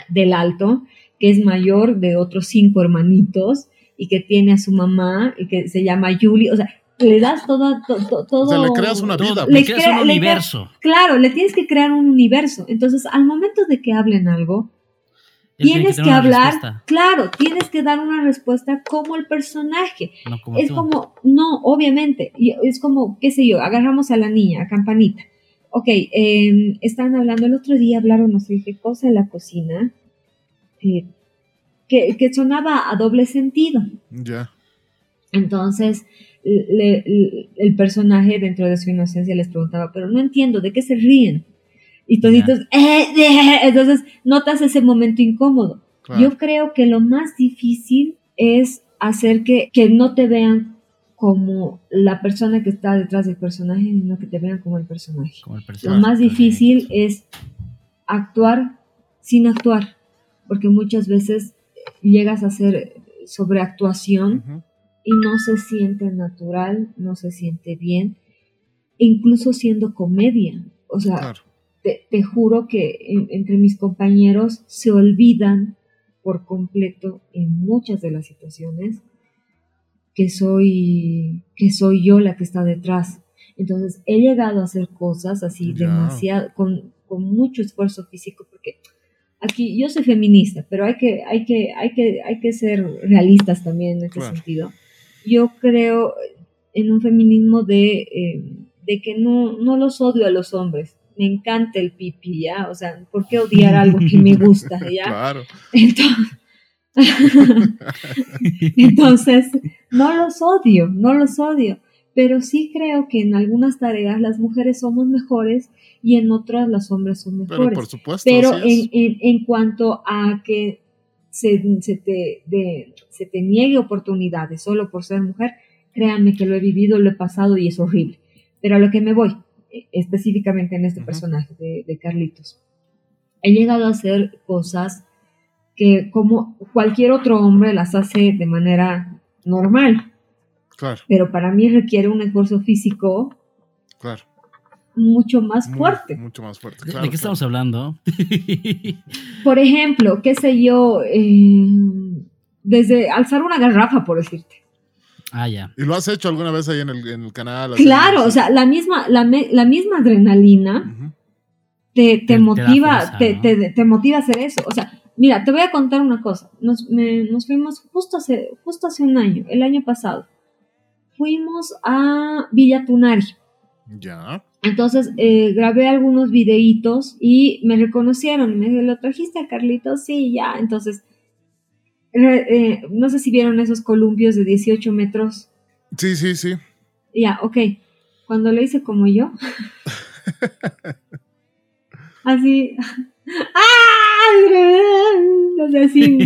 [SPEAKER 3] del alto, que es mayor de otros cinco hermanitos y que tiene a su mamá y que se llama Julie. O sea, le das todo, todo, todo.
[SPEAKER 1] O sea, le creas una vida.
[SPEAKER 2] Le, creas un universo.
[SPEAKER 3] claro, le tienes que crear un universo. Entonces, al momento de que hablen algo, tienes que, hablar, claro, tienes que dar una respuesta como el personaje. es como, no, obviamente, es como, qué sé yo, agarramos a la niña, a Campanita. Ok, eh, estaban hablando, el otro día hablaron, no sé qué cosa en la cocina, eh, que, que, sonaba a doble sentido.
[SPEAKER 1] Ya.
[SPEAKER 3] Entonces, el personaje dentro de su inocencia les preguntaba, pero no entiendo, ¿de qué se ríen? Y toditos, eh, entonces notas ese momento incómodo. Yo creo que lo más difícil es hacer que, que no te vean como la persona que está detrás del personaje, sino que te vean como el personaje. lo más difícil es actuar sin actuar, porque muchas veces llegas a hacer sobreactuación y no se siente natural, no se siente bien, incluso siendo comedia. O sea, te, juro que entre mis compañeros se olvidan por completo en muchas de las situaciones que soy, que soy yo la que está detrás. Entonces he llegado a hacer cosas así
[SPEAKER 1] Ya.
[SPEAKER 3] demasiado, con, con mucho esfuerzo físico, porque aquí yo soy feminista, pero hay que, hay que, hay que, hay que ser realistas también en este
[SPEAKER 1] Claro.
[SPEAKER 3] sentido. Yo creo en un feminismo de, eh, de que no, no los odio a los hombres. Me encanta el pipi, ¿ya? O sea, ¿por qué odiar algo que me gusta, ¿ya?
[SPEAKER 1] Claro.
[SPEAKER 3] Entonces, entonces, no los odio, no los odio, pero sí creo que en algunas tareas las mujeres somos mejores y en otras los hombres son
[SPEAKER 1] Pero
[SPEAKER 3] mejores.
[SPEAKER 1] por supuesto.
[SPEAKER 3] Pero en, en, en cuanto a que se, se te, de- se te niegue oportunidades solo por ser mujer, créanme que lo he vivido, lo he pasado y es horrible. Pero a lo que me voy, específicamente en este personaje de, de Carlitos, he llegado a hacer cosas que como cualquier otro hombre las hace de manera normal,
[SPEAKER 1] Claro,
[SPEAKER 3] pero para mí requiere un esfuerzo físico
[SPEAKER 1] claro.
[SPEAKER 3] mucho más
[SPEAKER 1] Muy-
[SPEAKER 3] fuerte.
[SPEAKER 1] Mucho más fuerte.
[SPEAKER 2] ¿De,
[SPEAKER 1] claro,
[SPEAKER 2] de qué estamos hablando?
[SPEAKER 3] Por ejemplo, qué sé yo, eh, desde alzar una garrafa, por decirte.
[SPEAKER 2] Ah, ya.
[SPEAKER 1] ¿Y lo has hecho alguna vez ahí en el, en el canal?
[SPEAKER 3] Claro, o sea, la misma, la, me- la misma adrenalina te, te
[SPEAKER 2] Te- te
[SPEAKER 3] motiva,
[SPEAKER 2] fuerza,
[SPEAKER 3] te,
[SPEAKER 2] ¿no?
[SPEAKER 3] te- te motiva a hacer eso. O sea, mira, te voy a contar una cosa. Nos, me- nos fuimos justo hace, justo hace un año, el año pasado. Fuimos a Villa Tunari.
[SPEAKER 1] Ya.
[SPEAKER 3] Entonces eh, grabé algunos videitos y me reconocieron. Y me dijeron, ¿lo trajiste a Carlitos? Sí, ya. Entonces, eh, no sé si vieron esos columpios de 18 metros.
[SPEAKER 1] Sí, sí, sí.
[SPEAKER 3] Ya, ok. Cuando lo hice como yo. así. ¡Ah! No sé, así.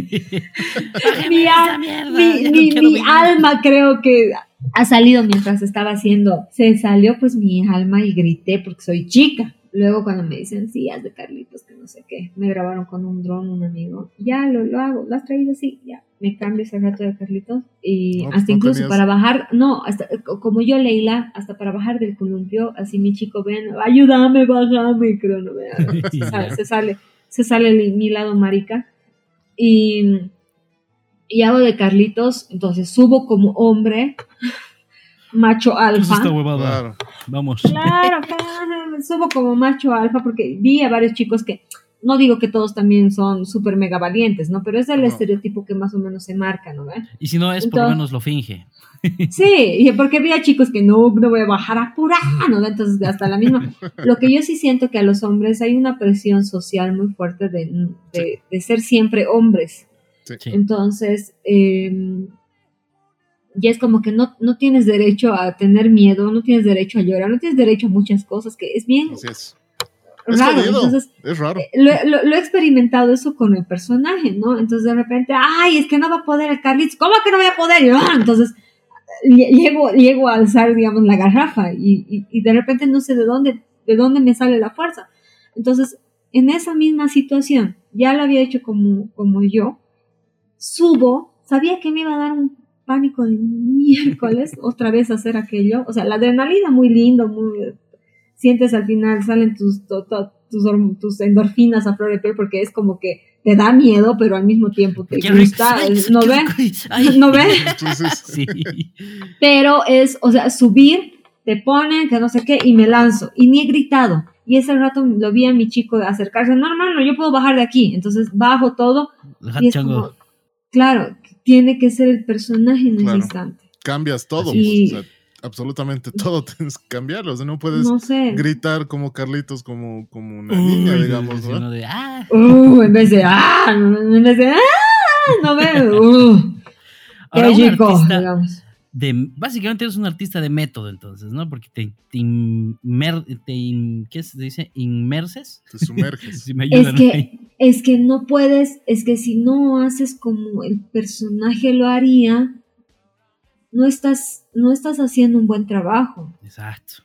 [SPEAKER 3] mi, al- mi- mi- mi alma creo que ha salido mientras estaba haciendo. Se salió pues mi alma y grité porque soy chica. Luego cuando me dicen, sí, haz de Carlitos, que no sé qué. Me grabaron con un dron, un amigo. Ya, lo, lo hago. ¿Lo has traído? Sí, ya. Me cambio ese rato de Carlitos. Y
[SPEAKER 1] No, pues,
[SPEAKER 3] hasta
[SPEAKER 1] no
[SPEAKER 3] incluso
[SPEAKER 1] tenías-
[SPEAKER 3] para bajar, no, hasta como yo, Leila, hasta para bajar del columpio, así mi chico, ven, ayúdame, bájame, creo, no me se sale, se sale, se sale el- mi lado marica. Y, y hago de Carlitos, entonces subo como hombre, macho alfa.
[SPEAKER 2] está huevada.
[SPEAKER 1] Claro.
[SPEAKER 2] Vamos.
[SPEAKER 3] Claro, claro, subo como macho alfa porque vi a varios chicos que, no digo que todos también son súper mega valientes, ¿no? Pero es el
[SPEAKER 1] No.
[SPEAKER 3] estereotipo que más o menos se marca, ¿no? ¿Ve?
[SPEAKER 2] Y si no es, por lo menos lo finge.
[SPEAKER 3] Sí, y porque vi a chicos que no, no voy a bajar a pura, ¿no? Entonces, hasta la misma. Lo que yo sí siento que a los hombres hay una presión social muy fuerte de, de, de ser siempre hombres.
[SPEAKER 2] Sí.
[SPEAKER 3] Entonces, eh, ya es como que no, no tienes derecho a tener miedo, no tienes derecho a llorar, no tienes derecho a muchas cosas, que es bien
[SPEAKER 1] Así es. Es
[SPEAKER 3] raro.
[SPEAKER 1] jodido.
[SPEAKER 3] Entonces,
[SPEAKER 1] Es raro.
[SPEAKER 3] lo, lo- lo he experimentado eso con el personaje, ¿no? Entonces de repente, ay, es que no va a poder el Carlitos, ¿cómo que no voy a poder? Y, ah, entonces lle- llego, llego a alzar, digamos, la garrafa y, y- y de repente no sé de dónde, de dónde me sale la fuerza. Entonces, en esa misma situación, ya lo había hecho como, como yo, subo, sabía que me iba a dar un pánico de miércoles otra vez hacer aquello, o sea, la adrenalina muy lindo, muy sientes al final, salen tus, to- to- tus, tus endorfinas a flor de piel porque es como que te da miedo, pero al mismo tiempo te gusta,
[SPEAKER 2] Ay,
[SPEAKER 3] ¿no ven? ¿No ven?
[SPEAKER 1] Entonces,
[SPEAKER 2] Sí.
[SPEAKER 3] Pero es, o sea, subir, te ponen, que no sé qué, y me lanzo. Y ni he gritado. Y ese rato lo vi a mi chico acercarse, no, hermano, yo puedo bajar de aquí. Entonces bajo todo
[SPEAKER 2] El
[SPEAKER 3] y es
[SPEAKER 2] chango.
[SPEAKER 3] como, claro, tiene que ser el personaje en ese
[SPEAKER 1] Claro.
[SPEAKER 3] instante.
[SPEAKER 1] cambias todo.
[SPEAKER 3] Sí.
[SPEAKER 1] pues, o sea, absolutamente todo tienes que cambiarlo. O sea, no puedes
[SPEAKER 3] No sé.
[SPEAKER 1] gritar como Carlitos, como, como una niña, digamos, ¿no?
[SPEAKER 2] de, ah.
[SPEAKER 3] Uh, en vez de, ah, en vez de, ah, no veo. Uh,
[SPEAKER 2] Ahora,
[SPEAKER 3] qué
[SPEAKER 2] un
[SPEAKER 3] chico,
[SPEAKER 2] artista
[SPEAKER 3] digamos.
[SPEAKER 2] De, básicamente eres un artista de método, entonces, ¿no? Porque te, te, inmer- te in- ¿qué se dice? Inmerses.
[SPEAKER 1] Te sumerges.
[SPEAKER 2] Si me
[SPEAKER 3] Es
[SPEAKER 2] ayudan
[SPEAKER 3] que, es que no puedes, es que si no haces como el personaje lo haría, no estás, no estás haciendo un buen trabajo.
[SPEAKER 2] Exacto.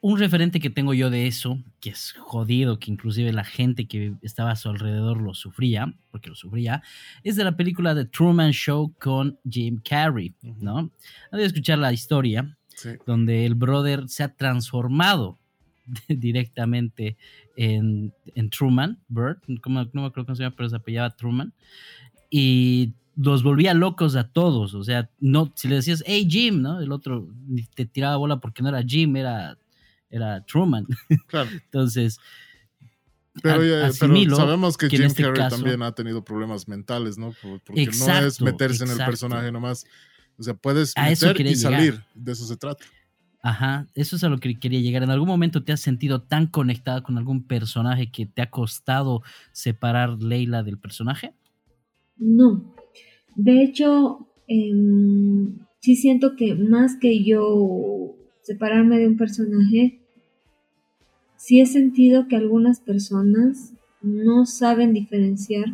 [SPEAKER 2] Un referente que tengo yo de eso, que es jodido, que inclusive la gente que estaba a su alrededor lo sufría, porque lo sufría, es de la película The Truman Show con Jim Carrey, ¿no? Han de escuchar la historia
[SPEAKER 1] Sí.
[SPEAKER 2] donde el brother se ha transformado directamente en, en Truman, Bird, como, no me acuerdo cómo se llama, pero se apellaba Truman. y los volvía locos a todos. O sea, no, si le decías, hey Jim, ¿no? El otro te tiraba bola porque no era Jim, era, era Truman.
[SPEAKER 1] Claro.
[SPEAKER 2] Entonces,
[SPEAKER 1] Pero,
[SPEAKER 2] a-
[SPEAKER 1] ya- pero sabemos que, Jim
[SPEAKER 2] este
[SPEAKER 1] Carrey
[SPEAKER 2] caso-
[SPEAKER 1] también ha tenido problemas mentales, ¿no? Por- Porque no es
[SPEAKER 2] Exacto,
[SPEAKER 1] meterse en el
[SPEAKER 2] exacto.
[SPEAKER 1] personaje nomás. O sea, puedes
[SPEAKER 2] A
[SPEAKER 1] meter y salir.
[SPEAKER 2] llegar.
[SPEAKER 1] De eso se trata.
[SPEAKER 2] Ajá, eso es a lo que quería llegar. ¿En algún momento te has sentido tan conectada con algún personaje que te ha costado separar Leila del personaje?
[SPEAKER 3] No. De hecho, em, sí siento que más que yo separarme de un personaje, sí he sentido que algunas personas no saben diferenciar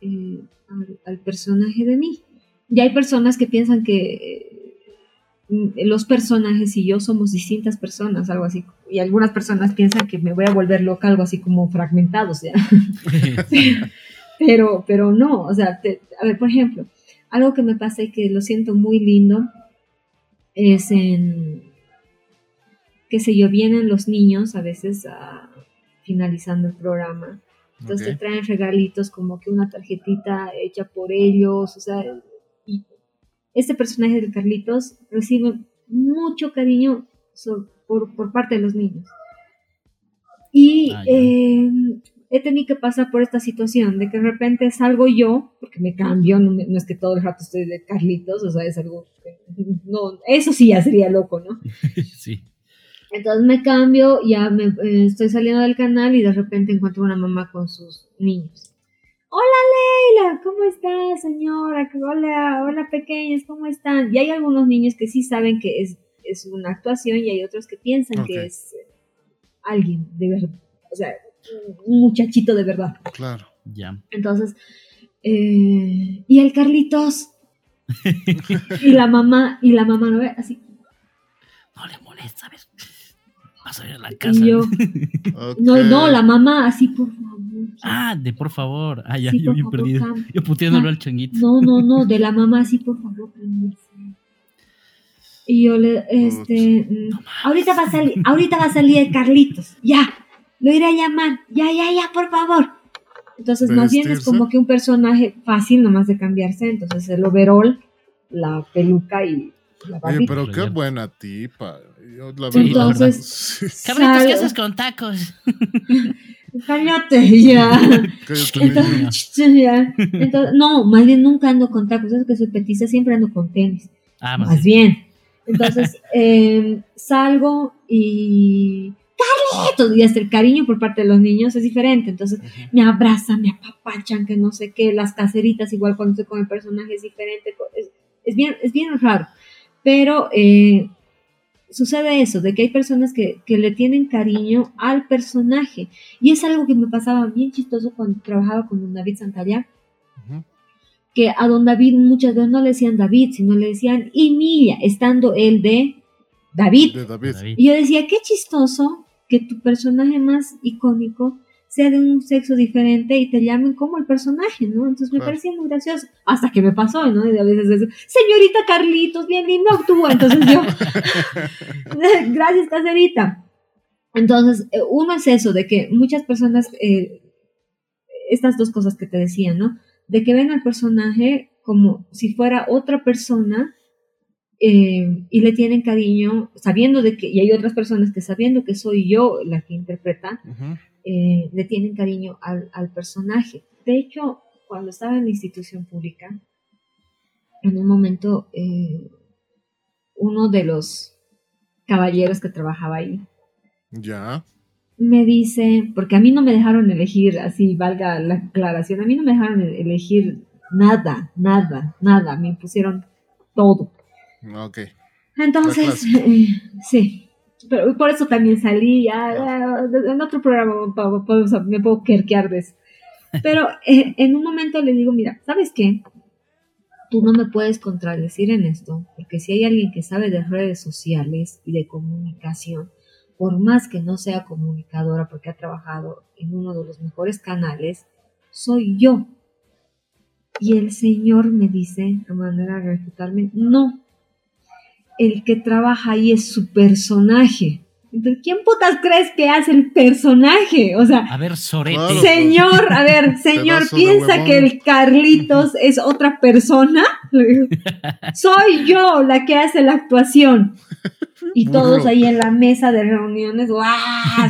[SPEAKER 3] eh, al, al personaje de mí. Y hay personas que piensan que eh, los personajes y yo somos distintas personas, algo así. Y algunas personas piensan que me voy a volver loca, algo así como fragmentados, ¿ya? pero, pero no, o sea, te- a ver, por ejemplo, algo que me pasa y que lo siento muy lindo es en, qué sé yo, vienen los niños a veces a- finalizando el programa, entonces te traen regalitos como que una tarjetita hecha por ellos, o sea, y este personaje de Carlitos recibe mucho cariño por, por parte de los niños. Y
[SPEAKER 2] Ah,
[SPEAKER 3] eh, he tenido que pasar por esta situación de que de repente salgo yo, porque me cambio, no, no es que todo el rato estoy de Carlitos, o sea, es algo que, no, eso sí ya sería loco, ¿no?
[SPEAKER 2] sí.
[SPEAKER 3] Entonces me cambio, ya me eh, estoy saliendo del canal y de repente encuentro una mamá con sus niños. Hola Leila, ¿cómo estás señora? Hola, hola pequeños, ¿cómo están? Y hay algunos niños que sí saben que es, es una actuación y hay otros que piensan que es alguien de verdad, o sea, un muchachito de verdad.
[SPEAKER 1] Claro.
[SPEAKER 2] Ya.
[SPEAKER 3] Entonces, eh, y el Carlitos y la mamá, y la mamá lo ve así,
[SPEAKER 2] No le molesta, ¿sabes? Vas a ver la casa.
[SPEAKER 3] y yo, no, no, la mamá así, por favor.
[SPEAKER 2] Ah, de por favor. Ah, ya,
[SPEAKER 3] Sí,
[SPEAKER 2] yo bien
[SPEAKER 3] favor,
[SPEAKER 2] perdido.
[SPEAKER 3] cam-
[SPEAKER 2] Yo puteándolo
[SPEAKER 3] Ah,
[SPEAKER 2] al changuito.
[SPEAKER 3] No, no, no, de la mamá, sí, por favor. Y yo le, este, mm, ahorita va a salir, ahorita va a salir el Carlitos, ya, lo iré a llamar, ya, ya, ya, por favor. Entonces, más bien es como que un personaje fácil nomás de cambiarse, entonces el overall, la peluca y la
[SPEAKER 1] Oye, pero qué buena tipa. Yo, la
[SPEAKER 2] Sí,
[SPEAKER 1] verdad.
[SPEAKER 3] Entonces-
[SPEAKER 1] sí,
[SPEAKER 2] Cabritos, ¿qué haces con tacos?
[SPEAKER 3] Cállate, ya.
[SPEAKER 1] cállate.
[SPEAKER 3] Entonces, ya. Entonces, no, más bien nunca ando con tacos, es que soy petiza, siempre ando con tenis.
[SPEAKER 2] Ah,
[SPEAKER 3] Más
[SPEAKER 2] más
[SPEAKER 3] bien. Entonces, eh, salgo y. ¡Carlitos! Y hasta el cariño por parte de los niños es diferente. Entonces,
[SPEAKER 1] Ujú.
[SPEAKER 3] me abrazan, me apapachan, que no sé qué. Las caseritas, igual cuando estoy con el personaje, es diferente. Es, es bien, es bien raro. Pero eh, sucede eso, de que hay personas que, que le tienen cariño al personaje. Y es algo que me pasaba bien chistoso cuando trabajaba con don David Santallá
[SPEAKER 1] Ujú.
[SPEAKER 3] que a don David muchas veces no le decían David, sino le decían Emilia, estando él de David.
[SPEAKER 1] De. David.
[SPEAKER 3] Y yo decía, qué chistoso que tu personaje más icónico sea de un sexo diferente y te llamen como el personaje, ¿no? Entonces me
[SPEAKER 1] Claro.
[SPEAKER 3] parecía muy gracioso. Hasta que me pasó, ¿no? Y a veces es, señorita Carlitos, bien lindo actúa. Entonces yo, gracias, caserita. Entonces, eh, uno es eso, de que muchas personas, eh, estas dos cosas que te decía, ¿no? De que ven al personaje como si fuera otra persona eh, y le tienen cariño, sabiendo de que, y hay otras personas que sabiendo que soy yo la que interpreta, eh, le tienen cariño al, al personaje. De hecho, cuando estaba en la institución pública, en un momento, eh, uno de los caballeros que trabajaba ahí
[SPEAKER 1] Ya.
[SPEAKER 3] me dice, porque a mí no me dejaron elegir, así valga la aclaración, a mí no me dejaron elegir nada, nada, nada, me pusieron todo.
[SPEAKER 1] Ok.
[SPEAKER 3] Entonces, eh, sí, pero por eso también salí, ya, en otro programa me puedo querquear de eso. Pero eh, en un momento le digo, mira, ¿sabes qué? Tú no me puedes contradecir en esto, porque si hay alguien que sabe de redes sociales y de comunicación, por más que no sea comunicadora, porque ha trabajado en uno de los mejores canales, soy yo. Y el Señor me dice, a manera de refutarme, no, el que trabaja ahí es su personaje. ¿quién putas crees que hace el personaje? O sea,
[SPEAKER 2] A ver, Sorete.
[SPEAKER 1] Claro.
[SPEAKER 3] señor, a ver, señor, piensa que el Carlitos es otra persona. Soy yo la que hace la actuación. Y
[SPEAKER 1] Burro.
[SPEAKER 3] todos ahí en la mesa de reuniones, ¡guau!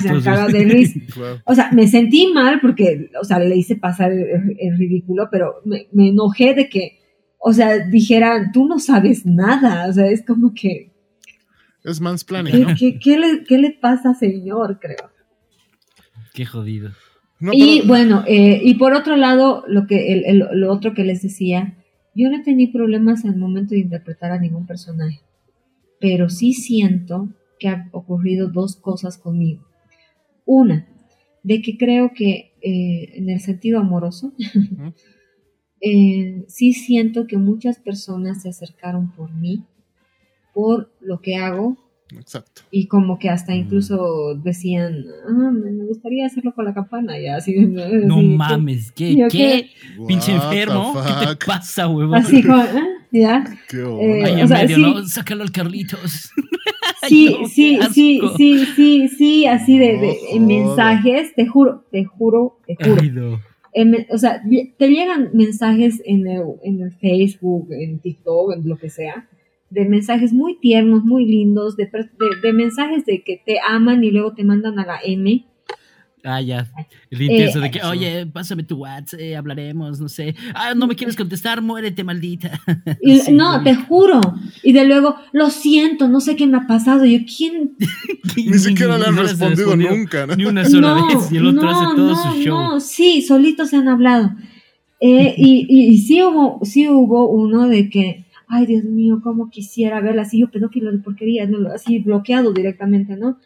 [SPEAKER 3] Se han
[SPEAKER 2] Entonces-
[SPEAKER 3] de risa. O sea, me sentí mal porque, o sea, le hice pasar el, el ridículo, pero me, me enojé de que, o sea, dijeran, tú no sabes nada. O sea, es como que,
[SPEAKER 1] Es mansplaining,
[SPEAKER 3] ¿qué,
[SPEAKER 1] ¿no?
[SPEAKER 3] qué- qué le, qué le pasa, señor? Creo.
[SPEAKER 2] Qué jodido.
[SPEAKER 1] No,
[SPEAKER 3] y
[SPEAKER 1] pero-
[SPEAKER 3] bueno, eh, y por otro lado, lo, que, el, el- lo otro que les decía, yo no tenía problemas en el momento de interpretar a ningún personaje, pero sí siento que han ocurrido dos cosas conmigo. Una, de que creo que eh, en el sentido amoroso. Eh, sí siento que muchas personas se acercaron por mí, por lo que hago,
[SPEAKER 1] Exacto.
[SPEAKER 3] y como que
[SPEAKER 2] Mm.
[SPEAKER 3] hasta incluso decían, ah, me gustaría hacerlo con la campana, ya así.
[SPEAKER 2] No
[SPEAKER 3] así,
[SPEAKER 2] mames, ¿qué?
[SPEAKER 3] yo
[SPEAKER 2] ¿Qué?
[SPEAKER 1] What
[SPEAKER 2] Pinche enfermo. ¿Qué te pasa, huevón?
[SPEAKER 3] Así como, ah, ya.
[SPEAKER 1] Qué.
[SPEAKER 3] Eh,
[SPEAKER 2] Ahí
[SPEAKER 3] o sea,
[SPEAKER 2] medio,
[SPEAKER 3] sí.
[SPEAKER 2] ¿no? Sácalo al Carlitos.
[SPEAKER 3] Sí,
[SPEAKER 2] no,
[SPEAKER 3] sí, sí, sí, sí, sí, así de, de- mensajes, te juro, te juro, te juro.
[SPEAKER 2] Ay,
[SPEAKER 3] me- o sea, te llegan mensajes en el, en el Facebook, en TikTok, en lo que sea, de mensajes muy tiernos, muy lindos, de, de mensajes de que te aman y luego te mandan a la M.
[SPEAKER 2] Ah, ya. El intenso
[SPEAKER 3] Eh,
[SPEAKER 2] de que,
[SPEAKER 1] sí.
[SPEAKER 2] oye, pásame tu WhatsApp, eh, hablaremos, no sé. Ah, no me quieres contestar, muérete, maldita.
[SPEAKER 3] Y,
[SPEAKER 2] Sí,
[SPEAKER 3] no,
[SPEAKER 2] güey.
[SPEAKER 3] te juro. Y de luego, lo siento, no sé qué me ha pasado. Yo, ¿quién?
[SPEAKER 1] Ni siquiera le han respondido nunca, ¿no?
[SPEAKER 2] Ni una sola
[SPEAKER 3] no,
[SPEAKER 2] vez. Y el otro
[SPEAKER 3] no,
[SPEAKER 2] hace todo
[SPEAKER 3] no,
[SPEAKER 2] su show.
[SPEAKER 3] No, sí, solitos se han hablado. Eh, y, y, y sí hubo, sí hubo uno de que, ay Dios mío, cómo quisiera verla así, yo pedófilo de porquería, ¿no? así bloqueado directamente, ¿no?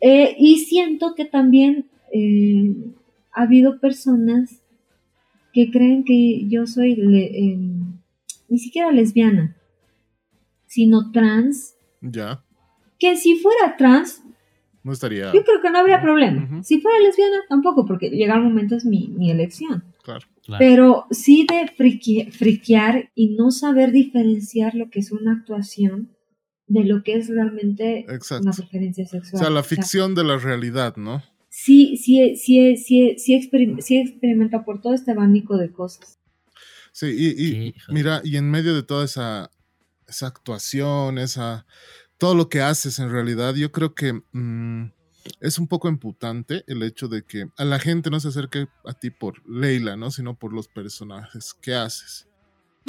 [SPEAKER 3] Eh, y siento que también eh, ha habido personas que creen que yo soy le- eh, ni siquiera lesbiana, sino trans,
[SPEAKER 1] Ya.
[SPEAKER 3] que si fuera trans,
[SPEAKER 1] No estaría.
[SPEAKER 3] yo creo que no habría problema. Si fuera lesbiana, tampoco, porque llegar un momento es mi, mi elección.
[SPEAKER 1] Claro.
[SPEAKER 2] Claro.
[SPEAKER 3] Pero sí de friqui- friquear y no saber diferenciar lo que es una actuación de lo que es realmente
[SPEAKER 1] Exacto.
[SPEAKER 3] una preferencia
[SPEAKER 1] O
[SPEAKER 3] sexual.
[SPEAKER 1] sea, la
[SPEAKER 3] O
[SPEAKER 1] ficción de la realidad, ¿no?
[SPEAKER 3] Sí, sí, sí, sí, sí, experim- sí experimenta por todo este abanico de cosas.
[SPEAKER 1] Sí, y, y mira, y en medio de toda esa, esa actuación, esa, todo lo que haces en realidad, yo creo que mm, es un poco imputante el hecho de que a la gente no se acerque a ti por Leila, ¿no? Sino por los personajes que haces.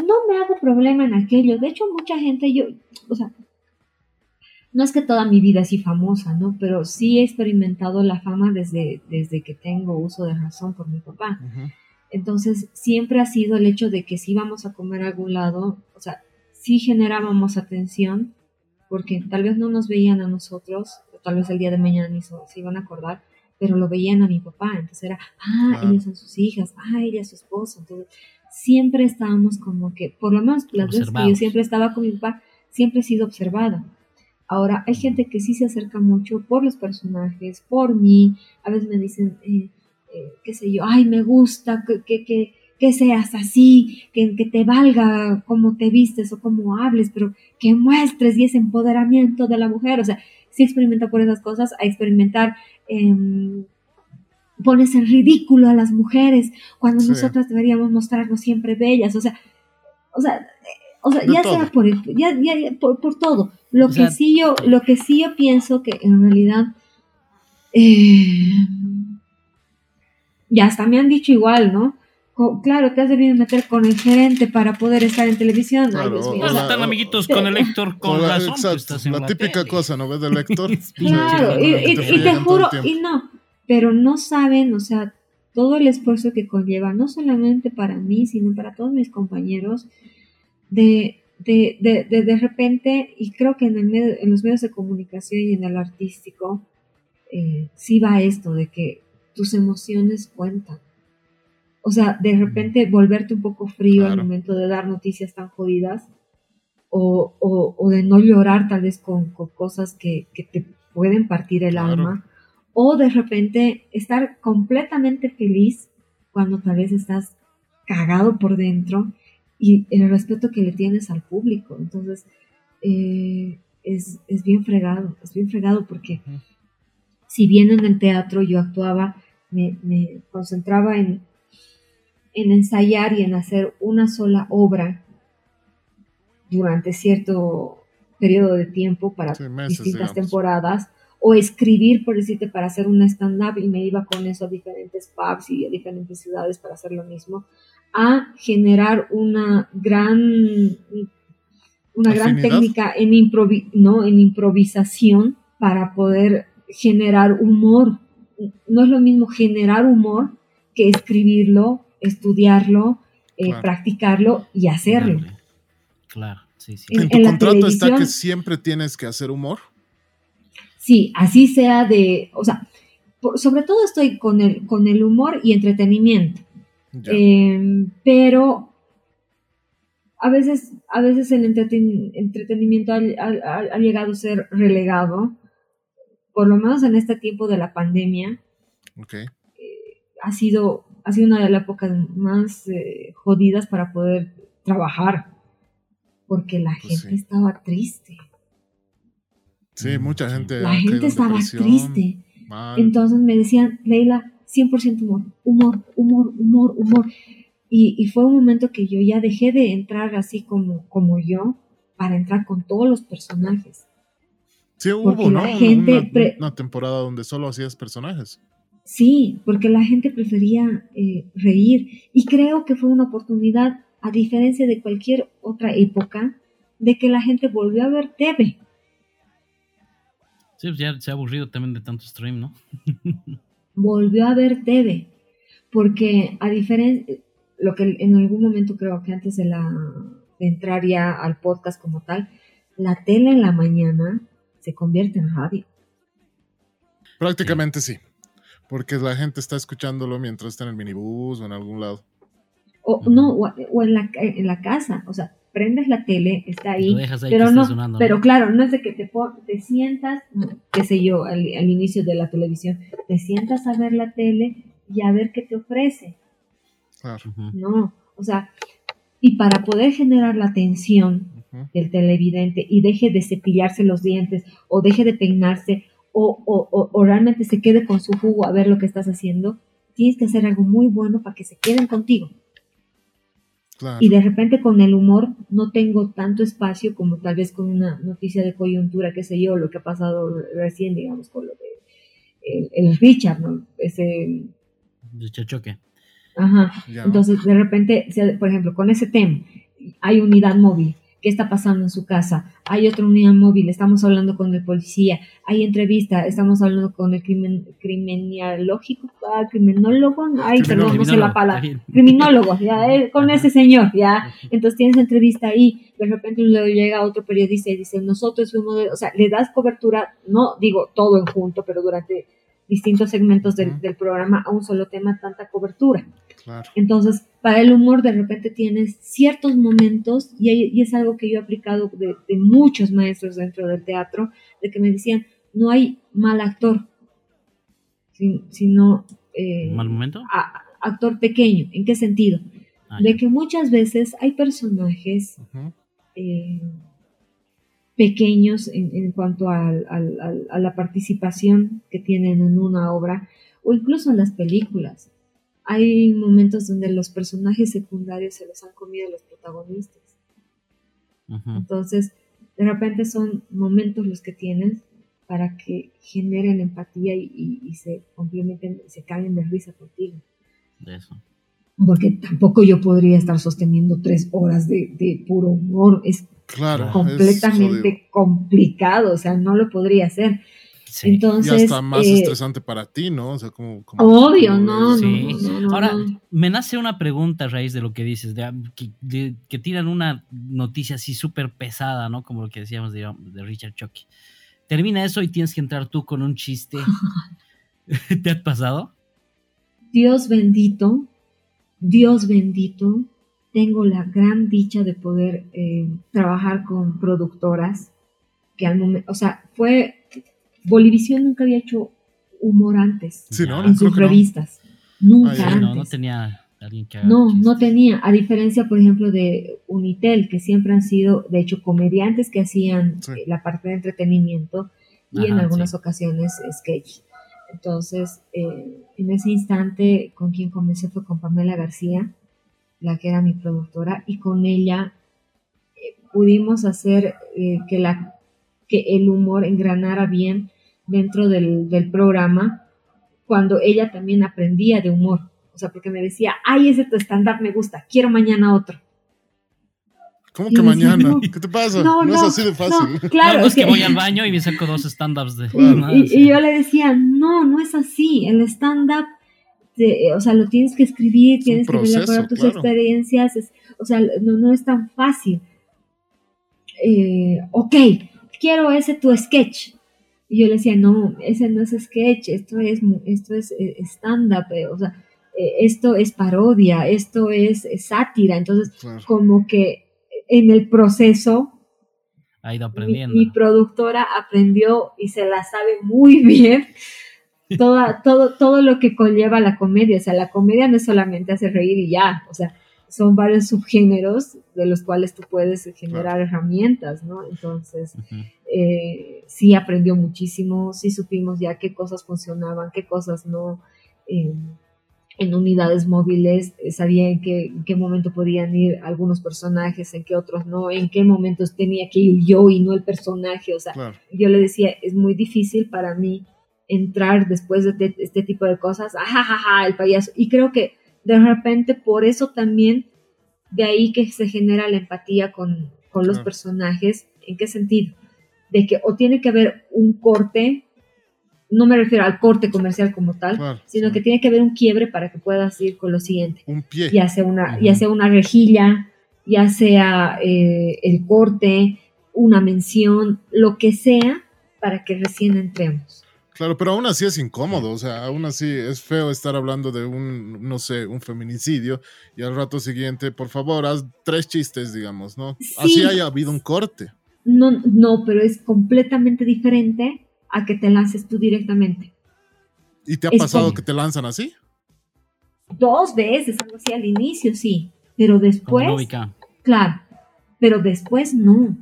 [SPEAKER 3] no me hago problema en aquello. De hecho, mucha gente, yo, o sea, no es que toda mi vida así famosa, ¿no? Pero sí he experimentado la fama desde, desde que tengo uso de razón por mi papá. Entonces, siempre ha sido el hecho de que si íbamos a comer a algún lado, o sea, sí generábamos atención, porque tal vez no nos veían a nosotros, o tal vez el día de mañana ni se iban a acordar, pero lo veían a mi papá. Entonces era, ah, ellas son sus hijas, ah, ella es su esposa. Entonces, siempre estábamos como que, por lo menos las veces que yo siempre estaba con mi papá, siempre he sido observada. Ahora, hay gente que sí se acerca mucho por los personajes, por mí. A veces me dicen, eh, eh, qué sé yo, ay, me gusta que, que, que, que seas así, que, que te valga cómo te vistes o cómo hables, pero que muestres y ese empoderamiento de la mujer. O sea, sí experimenta por esas cosas, a experimentar. em, pones en ridículo a las mujeres cuando
[SPEAKER 1] Sí.
[SPEAKER 3] nosotras deberíamos mostrarnos siempre bellas. O sea, o sea, eh, o sea ya
[SPEAKER 1] todo.
[SPEAKER 3] sea por, el- ya, ya- ya por, por todo. Lo
[SPEAKER 2] O
[SPEAKER 3] que
[SPEAKER 2] sea,
[SPEAKER 3] sí yo, lo que sí yo pienso que en realidad eh, ya hasta me han dicho igual, ¿no? Co- claro, te has debido meter con el gerente para poder estar en televisión. Ay,
[SPEAKER 1] Claro,
[SPEAKER 3] Dios mío.
[SPEAKER 1] o
[SPEAKER 2] No
[SPEAKER 1] la-
[SPEAKER 2] están amiguitos con el Héctor con razón. pues,
[SPEAKER 1] exacto,
[SPEAKER 2] estás en
[SPEAKER 1] la típica
[SPEAKER 2] tele.
[SPEAKER 1] cosa, ¿no ves del Héctor?
[SPEAKER 3] Claro,
[SPEAKER 1] Sí,
[SPEAKER 3] y,
[SPEAKER 1] que
[SPEAKER 3] y- y te juro, y no, pero no saben, o sea, todo el esfuerzo que conlleva, no solamente para mí, sino para todos mis compañeros, de de, de, de, de repente, y creo que en, el medio- en los medios de comunicación y en el artístico, eh, sí va esto de que tus emociones cuentan. O sea, de repente volverte un poco frío al momento de dar noticias tan jodidas, o, o, o de no llorar tal vez con, con cosas que, que te pueden partir el
[SPEAKER 1] Claro.
[SPEAKER 3] alma, o de repente estar completamente feliz cuando tal vez estás cagado por dentro y el respeto que le tienes al público. Entonces, eh, es, es bien fregado, es bien fregado porque si bien en el teatro yo actuaba, me, me concentraba en, en ensayar y en hacer una sola obra durante cierto periodo de tiempo para
[SPEAKER 1] Sí, meses,
[SPEAKER 3] distintas
[SPEAKER 1] digamos.
[SPEAKER 3] temporadas, o escribir, por decirte, para hacer una stand-up y me iba con eso a diferentes pubs y a diferentes ciudades para hacer lo mismo, a generar una gran, una gran
[SPEAKER 1] ¿Afinidad?
[SPEAKER 3] técnica en, improvi- no, en improvisación para poder generar humor. No es lo mismo generar humor que escribirlo, estudiarlo, eh,
[SPEAKER 1] Claro.
[SPEAKER 3] practicarlo y hacerlo.
[SPEAKER 2] Claro, sí, sí.
[SPEAKER 3] En-
[SPEAKER 1] En tu
[SPEAKER 3] en
[SPEAKER 1] contrato está que siempre tienes que hacer humor.
[SPEAKER 3] Sí, así sea de, o sea, por- sobre todo estoy con el, con el humor y entretenimiento. Eh, pero a veces, a veces el entreten- entretenimiento ha, ha- ha- ha llegado a ser relegado, por lo menos en este tiempo de la pandemia,
[SPEAKER 1] ok.
[SPEAKER 3] ha sido, ha sido una de las épocas más eh, jodidas para poder trabajar, porque la
[SPEAKER 1] Pues
[SPEAKER 3] gente
[SPEAKER 1] sí.
[SPEAKER 3] estaba triste,
[SPEAKER 1] Sí, mucha gente.
[SPEAKER 3] la gente
[SPEAKER 1] en
[SPEAKER 3] estaba triste.
[SPEAKER 1] mal.
[SPEAKER 3] Entonces me decían, Leila, 100% humor, humor, humor, humor, humor. Y, y fue un momento que yo ya dejé de entrar así como, como yo para entrar con todos los personajes.
[SPEAKER 1] sí,
[SPEAKER 3] porque
[SPEAKER 1] hubo, ¿no?
[SPEAKER 3] la gente
[SPEAKER 1] una, una temporada donde solo hacías personajes.
[SPEAKER 3] Sí, porque la gente prefería eh, reír. Y creo que fue una oportunidad, a diferencia de cualquier otra época, de que la gente volvió a ver TV.
[SPEAKER 2] Sí, pues ya se ha aburrido también de tanto stream, ¿no?
[SPEAKER 3] volvió a ver TV, porque a diferencia, lo que en algún momento creo que antes de, la, de entrar ya al podcast como tal, la tele en la mañana se convierte en radio.
[SPEAKER 1] Prácticamente sí. Porque la gente está escuchándolo mientras está en el minibús o en algún lado.
[SPEAKER 3] O, no, o, o en, la, en la casa, o sea, prendes la tele, está ahí,
[SPEAKER 2] Lo dejas ahí
[SPEAKER 3] pero no,
[SPEAKER 2] sonando.
[SPEAKER 3] pero
[SPEAKER 2] ¿no?
[SPEAKER 3] claro, no es de que te, pon- te sientas, qué sé yo, al, al inicio de la televisión, te sientas a ver la tele y a ver qué te ofrece.
[SPEAKER 1] Claro.
[SPEAKER 3] No, o sea, y para poder generar la atención
[SPEAKER 1] Ujú.
[SPEAKER 3] del televidente y deje de cepillarse los dientes o deje de peinarse o, o, o, o realmente se quede con su jugo a ver lo que estás haciendo, tienes que hacer algo muy bueno para que se queden contigo.
[SPEAKER 1] Claro.
[SPEAKER 3] Y de repente con el humor no tengo tanto espacio como tal vez con una noticia de coyuntura, qué sé yo, lo que ha pasado recién, digamos, con lo de el, el Richard, ¿no? Ese,
[SPEAKER 2] De chochoque.
[SPEAKER 3] ajá,
[SPEAKER 1] Ya.
[SPEAKER 3] Entonces, de repente, por ejemplo, con ese tema, hay unidad móvil. ¿Qué está pasando en su casa? Hay otra unidad móvil, estamos hablando con el policía, hay entrevista, estamos hablando con el crimen, criminológico, ah, criminólogo, ay, perdón, no sé la palabra, criminólogo, ya, eh, con ese señor, ya. Entonces tienes entrevista ahí, de repente le llega otro periodista y dice, nosotros fuimos, de-", o sea, le das cobertura, no digo todo en junto, pero durante distintos segmentos del, del programa a un solo tema, tanta cobertura.
[SPEAKER 1] Claro.
[SPEAKER 3] Entonces, para el humor de repente tienes ciertos momentos, y, hay- y es algo que yo he aplicado de, de muchos maestros dentro del teatro, de que me decían, no hay mal actor, sin- sino eh,
[SPEAKER 2] ¿Un mal momento?
[SPEAKER 3] a- actor pequeño. ¿En qué sentido?
[SPEAKER 2] Ah,
[SPEAKER 3] De que muchas veces hay personajes eh, pequeños en, en cuanto al- al- a la participación que tienen en una obra o incluso en las películas. Hay momentos donde los personajes secundarios se los han comido los protagonistas. Entonces, de repente son momentos los que tienes para que generen empatía y, y- y se complementen, se caigan de risa contigo.
[SPEAKER 2] De eso.
[SPEAKER 3] Porque tampoco yo podría estar sosteniendo tres horas de, de puro humor. Es
[SPEAKER 1] Claro.
[SPEAKER 3] completamente complicado, o sea, no lo podría hacer.
[SPEAKER 2] Sí.
[SPEAKER 3] Entonces,
[SPEAKER 1] y hasta más
[SPEAKER 3] eh,
[SPEAKER 1] estresante para ti, ¿no? O sea, como. como-
[SPEAKER 3] obvio,
[SPEAKER 1] como
[SPEAKER 3] no,
[SPEAKER 2] Sí.
[SPEAKER 3] no, no,
[SPEAKER 2] Ahora,
[SPEAKER 3] no.
[SPEAKER 2] me nace una pregunta a raíz de lo que dices, de, que, de- que tiran una noticia así súper pesada, ¿no? Como lo que decíamos de, de Richard Chucky. Termina eso y tienes que entrar tú con un chiste. ¿Te ha pasado?
[SPEAKER 3] Dios bendito, Dios bendito, tengo la gran dicha de poder eh, trabajar con productoras que al momento, o sea, fue, Bolivisión nunca había hecho humor antes
[SPEAKER 1] Sí,
[SPEAKER 3] en sus
[SPEAKER 1] no.
[SPEAKER 3] revistas, nunca antes.
[SPEAKER 2] No, no tenía. Alguien que haga
[SPEAKER 3] No,
[SPEAKER 2] chistes.
[SPEAKER 3] no tenía, a diferencia, por ejemplo, de Unitel, que siempre han sido, de hecho, comediantes que hacían
[SPEAKER 1] Sí.
[SPEAKER 3] eh, la parte de entretenimiento y en algunas
[SPEAKER 2] sí.
[SPEAKER 3] ocasiones sketch. Entonces, eh, en ese instante, con quien comencé fue con Pamela García, la que era mi productora, y con ella eh, pudimos hacer eh, que, la, que el humor engranara bien dentro del, del programa, cuando ella también aprendía de humor. O sea, porque me decía, ay, ese tu stand-up me gusta, quiero mañana otro.
[SPEAKER 1] ¿Cómo que mañana?
[SPEAKER 3] no,
[SPEAKER 1] ¿Qué te pasa?
[SPEAKER 3] No,
[SPEAKER 1] No,
[SPEAKER 3] no,
[SPEAKER 1] es así de fácil.
[SPEAKER 3] no, claro,
[SPEAKER 2] no, es que,
[SPEAKER 3] que-
[SPEAKER 2] voy al baño y me saco dos stand-ups de.
[SPEAKER 3] Y,
[SPEAKER 2] nada,
[SPEAKER 3] y- y yo le decía, no, no es así. El stand-up, te- o sea, lo tienes que escribir,
[SPEAKER 1] Es
[SPEAKER 3] tienes que mejorar tus
[SPEAKER 1] claro.
[SPEAKER 3] experiencias. es- o sea, no, no es tan fácil. Eh, ok, quiero ese tu sketch. Y yo le decía, no, ese no es sketch, esto es, esto es eh, stand-up, eh, o sea, eh, esto es parodia, esto es, eh, sátira. Entonces,
[SPEAKER 1] Claro.
[SPEAKER 3] como que en el proceso
[SPEAKER 2] Ha ido
[SPEAKER 3] mi,
[SPEAKER 2] aprendiendo.
[SPEAKER 3] mi productora aprendió y se la sabe muy bien toda, todo, todo lo que conlleva la comedia. O sea, la comedia no es solamente hacer reír y ya. O sea, son varios subgéneros de los cuales tú puedes generar herramientas, ¿no? Entonces, eh, sí aprendió muchísimo, sí supimos ya qué cosas funcionaban, qué cosas no. eh, en unidades móviles, eh, sabía en qué, en qué momento podían ir algunos personajes, en qué otros no, en qué momentos tenía que ir yo y no el personaje. O sea,
[SPEAKER 1] Claro.
[SPEAKER 3] yo le decía, es muy difícil para mí entrar después de te- este tipo de cosas, ajajaja, el payaso. Y creo que de repente por eso también, de ahí que se genera la empatía con, con los
[SPEAKER 1] Claro.
[SPEAKER 3] personajes. ¿En qué sentido? De que o tiene que haber un corte, no me refiero al corte comercial como tal,
[SPEAKER 1] Claro,
[SPEAKER 3] sino
[SPEAKER 1] sí.
[SPEAKER 3] que tiene que haber un quiebre para que puedas ir con lo siguiente
[SPEAKER 1] Un pie.
[SPEAKER 3] ya sea una, ya sea una rejilla, ya sea eh, el corte, una mención, lo que sea, para que recién entremos.
[SPEAKER 1] Claro, pero aún así es incómodo, o sea, aún así es feo estar hablando de un, no sé, un feminicidio y al rato siguiente, por favor, haz tres chistes, digamos, ¿no? Así
[SPEAKER 3] Sí.
[SPEAKER 1] haya habido un corte.
[SPEAKER 3] No, no, pero es completamente diferente a que te lances tú directamente.
[SPEAKER 1] ¿Y te ha
[SPEAKER 3] Es
[SPEAKER 1] pasado
[SPEAKER 3] como-
[SPEAKER 1] que te lanzan así?
[SPEAKER 3] Dos veces, algo así al inicio, sí, pero después, claro, pero después no.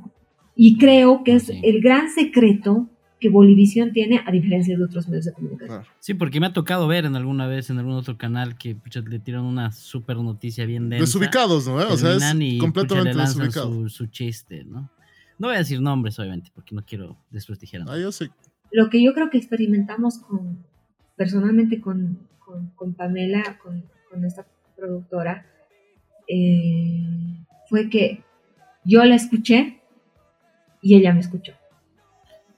[SPEAKER 3] Y creo que es
[SPEAKER 2] Sí.
[SPEAKER 3] el gran secreto que Bolivisión tiene a diferencia de otros medios de comunicación.
[SPEAKER 2] Sí, porque me ha tocado ver en alguna vez en algún otro canal que pucha, le tiran una super noticia bien densa.
[SPEAKER 1] Desubicados, ¿no? O sea, es
[SPEAKER 2] pucha,
[SPEAKER 1] completamente
[SPEAKER 2] le lanzan
[SPEAKER 1] desubicado.
[SPEAKER 2] su, su chiste, ¿no? No voy a decir nombres, obviamente, porque no quiero desprestigiar
[SPEAKER 1] Ah, yo sé.
[SPEAKER 3] lo que yo creo que experimentamos con, personalmente con, con, con Pamela, con, con esta productora, eh, fue que yo la escuché y ella me escuchó.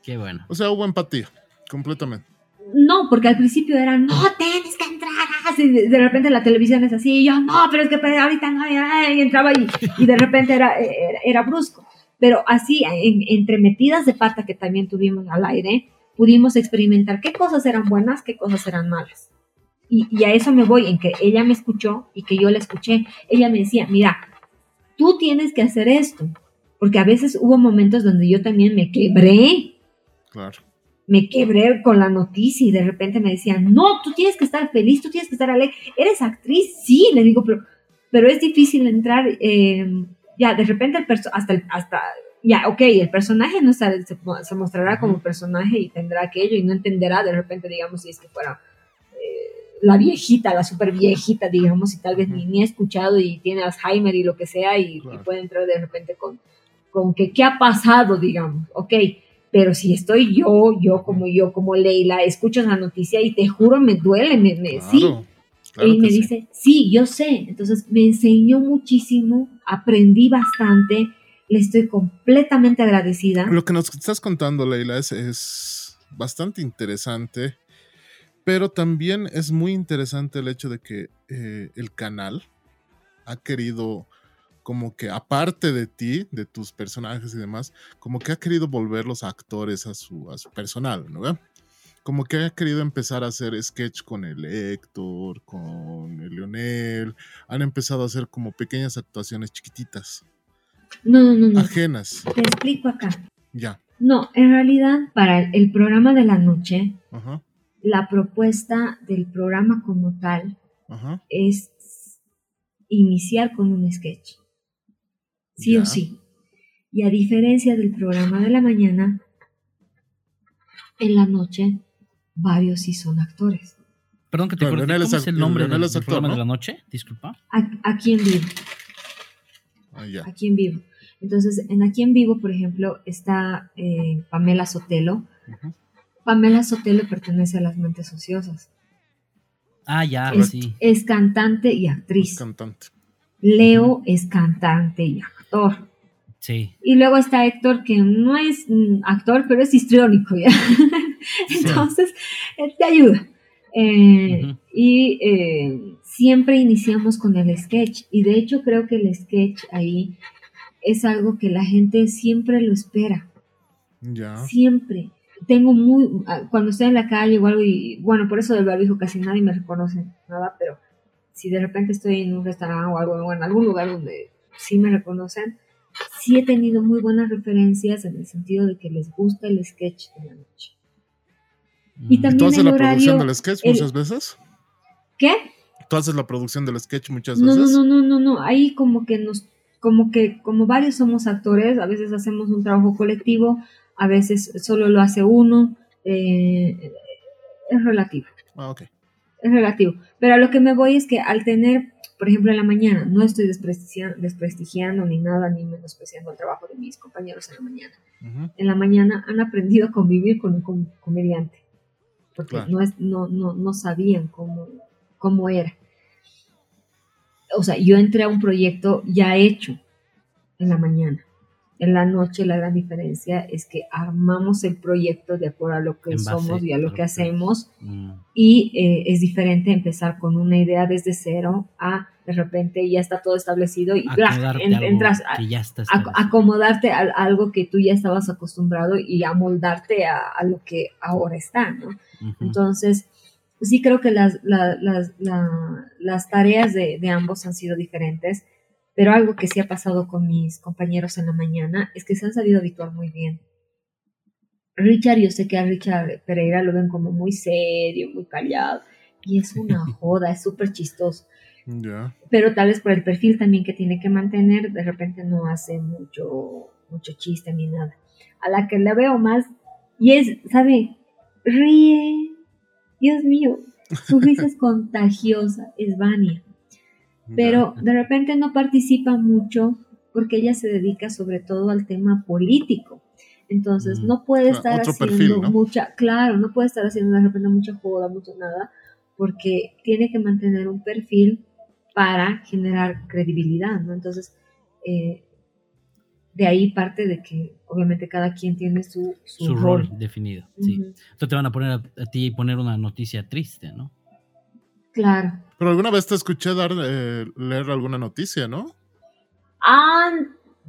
[SPEAKER 2] Qué bueno.
[SPEAKER 1] O sea, hubo empatía, completamente.
[SPEAKER 3] No, porque al principio era, no, tienes que entrar. así, de, repente la televisión es así, y yo, no, pero es que ahorita no, y entraba y, y de repente era, era, era brusco. Pero así, en, entre metidas de pata que también tuvimos al aire, pudimos experimentar qué cosas eran buenas, qué cosas eran malas. Y, y a eso me voy, en que ella me escuchó y que yo la escuché. Ella me decía, mira, tú tienes que hacer esto. Porque a veces hubo momentos donde yo también me quebré
[SPEAKER 1] Claro.
[SPEAKER 3] me quebré con la noticia y de repente me decían, no, tú tienes que estar feliz, tú tienes que estar alegre. ¿Eres actriz? Sí, le digo, pero, pero es difícil entrar, eh, ya, de repente el hasta, el- hasta, ya, ok, el personaje no sale, se, se mostrará como personaje y tendrá aquello y no entenderá de repente, digamos, si es que fuera eh, la viejita, la super viejita, digamos, y tal vez ni, ni ha escuchado y tiene Alzheimer y lo que sea y, y
[SPEAKER 1] Claro.
[SPEAKER 3] puede entrar de repente con, con que, ¿qué ha pasado, digamos? Ok, pero si estoy yo, yo como yo, como Leila, escucho esa noticia y te juro, me duele, me, me- sí.
[SPEAKER 1] Claro.
[SPEAKER 3] y me
[SPEAKER 1] sí.
[SPEAKER 3] dice, sí, yo sé. Entonces me enseñó muchísimo, aprendí bastante, le estoy completamente agradecida.
[SPEAKER 1] Lo que nos estás contando, Leila, es, es bastante interesante, pero también es muy interesante el hecho de que eh, el canal ha querido, como que aparte de ti, de tus personajes y demás, como que ha querido volver los actores a su, a su personal, ¿no? Como que ha querido empezar a hacer sketch con el Héctor, con el Leonel, han empezado a hacer como pequeñas actuaciones chiquititas,
[SPEAKER 3] No, no, no, no.
[SPEAKER 1] ajenas,
[SPEAKER 3] Te explico acá.
[SPEAKER 1] ya.
[SPEAKER 3] No, en realidad, para el, el programa de la noche,
[SPEAKER 1] Ajá,
[SPEAKER 3] la propuesta del programa como tal
[SPEAKER 1] ajá.
[SPEAKER 3] es iniciar con un sketch. Sí
[SPEAKER 1] Ya.
[SPEAKER 3] o sí. Y a diferencia del programa de la mañana, en la noche varios sí son actores.
[SPEAKER 2] Perdón que te.
[SPEAKER 1] Leonel
[SPEAKER 2] ¿Cómo
[SPEAKER 1] es
[SPEAKER 2] es el nombre del,
[SPEAKER 1] es
[SPEAKER 2] del
[SPEAKER 1] actor,
[SPEAKER 2] programa
[SPEAKER 1] ¿no?
[SPEAKER 2] de la noche? Disculpa.
[SPEAKER 3] A- Aquí en vivo.
[SPEAKER 1] Ah, ya.
[SPEAKER 3] aquí en vivo. Entonces, en aquí en vivo, por ejemplo, está eh, Pamela Sotelo. Pamela Sotelo pertenece a las mentes ociosas.
[SPEAKER 2] Ah, ya,
[SPEAKER 3] Es,
[SPEAKER 2] sí.
[SPEAKER 3] es cantante y
[SPEAKER 1] Es
[SPEAKER 3] actriz.
[SPEAKER 1] cantante.
[SPEAKER 3] Leo es cantante y actor.
[SPEAKER 2] Sí.
[SPEAKER 3] Y luego está Héctor, que no es mm, actor, pero es histriónico, ¿ya? Entonces, él te ayuda. Eh. Y eh, siempre iniciamos con el sketch. Y de hecho creo que el sketch ahí es algo que la gente siempre lo espera.
[SPEAKER 1] Ya.
[SPEAKER 3] Siempre. Tengo muy, ah, cuando estoy en la calle o algo, y bueno, por eso del barbijo casi nadie me reconoce, nada, pero si de repente estoy en un restaurante o algo, o en algún lugar donde sí me reconocen, sí he tenido muy buenas referencias en el sentido de que les gusta el sketch de la noche. Y
[SPEAKER 2] Mm.
[SPEAKER 3] también-
[SPEAKER 1] ¿Tú haces
[SPEAKER 3] el
[SPEAKER 1] la
[SPEAKER 3] horario,
[SPEAKER 1] producción del sketch
[SPEAKER 3] el-
[SPEAKER 1] muchas veces?
[SPEAKER 3] ¿Qué?
[SPEAKER 1] ¿Tú haces la producción del sketch muchas
[SPEAKER 3] No, no,
[SPEAKER 1] veces?
[SPEAKER 3] no, no, no, no. Ahí como que nos, como que, como varios somos actores, a veces hacemos un trabajo colectivo, a veces solo lo hace uno. eh, es relativo,
[SPEAKER 1] Ah, ok.
[SPEAKER 3] es relativo. Pero a lo que me voy es que al tener, por ejemplo, en la mañana, no estoy desprestigia- desprestigiando ni nada, ni menospreciando el trabajo de mis compañeros en la mañana. En la mañana han aprendido a convivir con un com- comediante, porque
[SPEAKER 1] Claro.
[SPEAKER 3] no, es, no, no, no sabían cómo, cómo era. O sea, yo entré a un proyecto ya hecho en la mañana. En la noche la gran diferencia es que armamos el proyecto de acuerdo a lo que
[SPEAKER 2] base
[SPEAKER 3] somos y a lo que hacemos.
[SPEAKER 2] Mm.
[SPEAKER 3] y eh, es diferente empezar con una idea desde cero a de repente ya está todo establecido y entras a,
[SPEAKER 2] ya está
[SPEAKER 3] a- acomodarte a, a algo que tú ya estabas acostumbrado y amoldarte a, a lo que ahora está. Entonces, sí creo que las, la- las, la- las tareas de, de ambos han sido diferentes, pero algo que sí ha pasado con mis compañeros en la mañana es que se han sabido habituar muy bien. Richard, yo sé que a Richard Pereira lo ven como muy serio, muy callado, y es una joda, es súper chistoso pero tal vez por el perfil también que tiene que mantener, de repente no hace mucho, mucho chiste ni nada. A la que la veo más, y es, ¿sabe? Ríe, Dios mío, su risa es contagiosa, es Vania, pero de repente no participa mucho porque ella se dedica sobre todo al tema político. Entonces
[SPEAKER 2] Mm,
[SPEAKER 3] no puede estar
[SPEAKER 1] otro
[SPEAKER 3] haciendo
[SPEAKER 1] perfil, ¿no?
[SPEAKER 3] mucha, claro, no puede estar haciendo de repente mucha joda, mucho nada, porque tiene que mantener un perfil para generar credibilidad, ¿no? Entonces, eh, de ahí parte de que obviamente cada quien tiene su, su,
[SPEAKER 2] Su rol definido. Sí. Entonces te van a poner a, a ti y poner una noticia triste, ¿no?
[SPEAKER 3] Claro.
[SPEAKER 1] Pero alguna vez te escuché dar, eh, leer alguna noticia, ¿no?
[SPEAKER 3] Ah,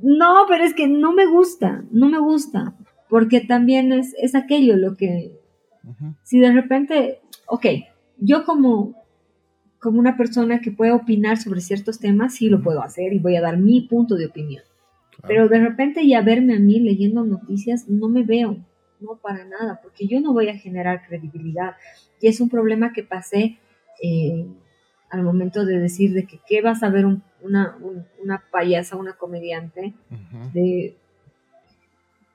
[SPEAKER 3] no, pero es que no me gusta, no me gusta, porque también es, es aquello lo que, si de repente, ok, yo como, como una persona que puede opinar sobre ciertos temas, sí lo puedo hacer y voy a dar mi punto de opinión.
[SPEAKER 1] Claro.
[SPEAKER 3] Pero de repente ya verme a mí leyendo noticias, no me veo, no para nada, porque yo no voy a generar credibilidad. Y es un problema que pasé eh, al momento de decir de que qué vas a ver un- una, un- una payasa, una comediante de,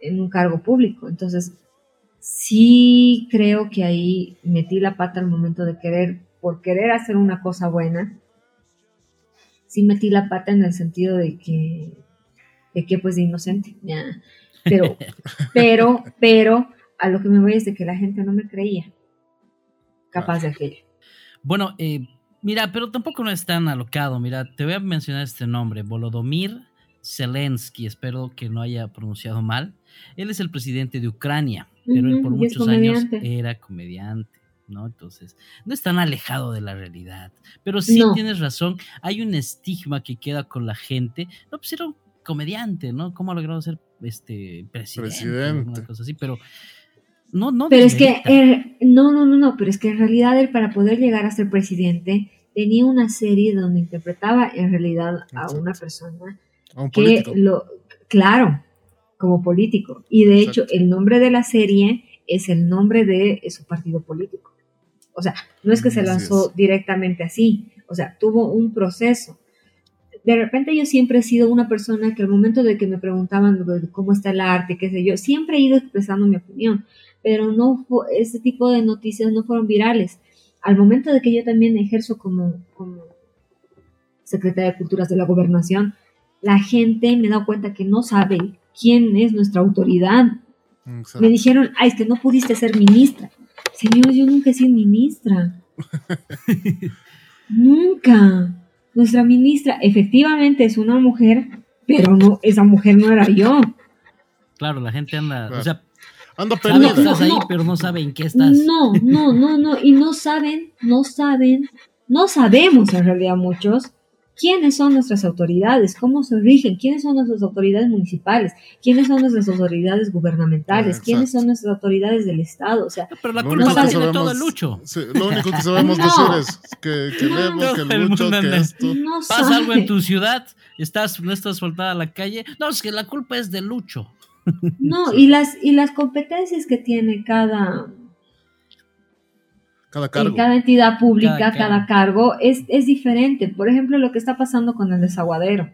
[SPEAKER 3] en un cargo público. Entonces, sí creo que ahí metí la pata al momento de querer, por querer hacer una cosa buena, sí metí la pata en el sentido de que, de que pues de inocente. Pero, pero, pero, a lo que me voy es de que la gente no me creía capaz de aquello.
[SPEAKER 2] Bueno, eh, mira, pero tampoco no es tan alocado. Mira, te voy a mencionar este nombre, Volodymyr Zelensky, espero que no haya pronunciado mal. Él es el presidente de Ucrania, pero él por muchos años era comediante, ¿no? Entonces, no es tan alejado de la realidad. Pero sí
[SPEAKER 3] No.
[SPEAKER 2] tienes razón, hay un estigma que queda con la gente. No, pues era un comediante, ¿no? ¿Cómo ha logrado ser este presidente?
[SPEAKER 1] Presidente.
[SPEAKER 2] Una cosa así, pero no, no.
[SPEAKER 3] Pero es que, no, no, no, no, pero es que en realidad él para poder llegar a ser presidente tenía una serie donde interpretaba en realidad a
[SPEAKER 1] Exacto.
[SPEAKER 3] una persona
[SPEAKER 1] A un
[SPEAKER 3] que
[SPEAKER 1] político.
[SPEAKER 3] lo, claro, como político. Y de hecho el nombre de la serie es el nombre de su partido político. O sea, no es que se
[SPEAKER 1] Así
[SPEAKER 3] lanzó directamente así, o sea, tuvo un proceso. de repente yo siempre he sido una persona que al momento de que me preguntaban cómo está el arte, qué sé yo, siempre he ido expresando mi opinión, pero no ese tipo de noticias no fueron virales. Al momento de que yo también ejerzo como, como secretaria de Culturas de la Gobernación, la gente me da cuenta que no sabe quién es nuestra autoridad. Me dijeron, ay, es que no pudiste ser ministra. Señor, yo nunca he sido ministra. nunca. Nuestra ministra efectivamente es una mujer, pero no, esa mujer no era yo.
[SPEAKER 2] Claro, la gente anda, o sea,
[SPEAKER 1] anda perdida.
[SPEAKER 2] estás ahí, pero no saben en qué estás.
[SPEAKER 3] No, no, no, no, y no saben, no saben, no sabemos en realidad muchos quiénes son nuestras autoridades, cómo se rigen, quiénes son nuestras autoridades municipales, quiénes son nuestras autoridades gubernamentales, quiénes son nuestras autoridades del Estado. O sea,
[SPEAKER 2] pero la culpa no tiene todo el lucho.
[SPEAKER 1] lo único que sabemos decir es que, que Levo, que el Lucho, que esto.
[SPEAKER 2] Pasa algo en tu ciudad, estás, no estás soltada a la calle. No, es que la culpa es de Lucho.
[SPEAKER 3] No, y las, y las competencias que tiene cada,
[SPEAKER 1] cada cargo.
[SPEAKER 3] En cada entidad pública, cada, cargo, es, es, diferente. Por ejemplo, lo que está pasando con el desaguadero.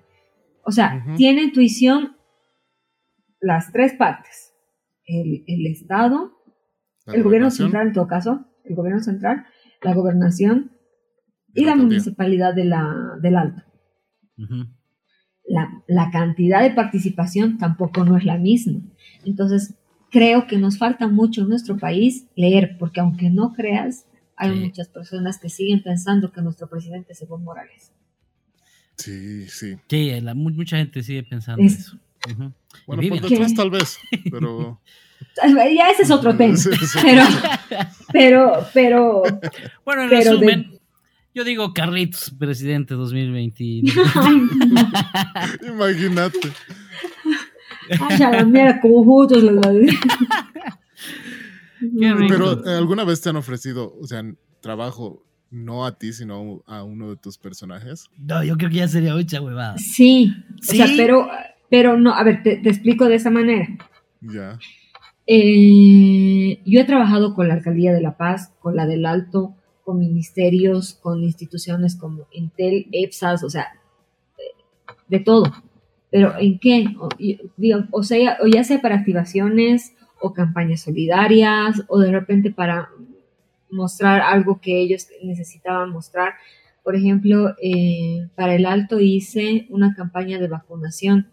[SPEAKER 3] O sea, tiene intuición las tres partes. El, el Estado, el gobierno central en todo caso, el gobierno central, la gobernación y la, municipalidad de la, del Alto. La, la cantidad de participación tampoco no es la misma. Entonces, creo que nos falta mucho en nuestro país leer, porque aunque no creas, hay muchas personas que siguen pensando que nuestro presidente es Evo Morales.
[SPEAKER 1] Sí, sí.
[SPEAKER 2] Sí, mucha gente sigue pensando eso.
[SPEAKER 1] Bueno, por detrás tal vez, pero...
[SPEAKER 3] ya ese es otro tema. Pero, pero, pero...
[SPEAKER 2] Bueno, en resumen, yo digo Carlitos, presidente 2020.
[SPEAKER 1] Imagínate.
[SPEAKER 3] Ay, la mierda, como juntos los
[SPEAKER 1] pero eh, ¿alguna vez te han ofrecido, o sea, trabajo no a ti, sino a uno de tus personajes?
[SPEAKER 2] No, yo creo que ya sería mucha huevada.
[SPEAKER 3] Sí, o sea, pero, pero no, a ver, te, explico de esa manera.
[SPEAKER 1] Ya.
[SPEAKER 3] Eh, yo he trabajado con la Alcaldía de La Paz, con la del Alto, con ministerios, con instituciones como Intel, EPSAS, o sea, de todo. Pero ¿en qué? O, sea, o ya sea para activaciones o campañas solidarias o de repente para mostrar algo que ellos necesitaban mostrar. Por ejemplo, eh, para el alto hice una campaña de vacunación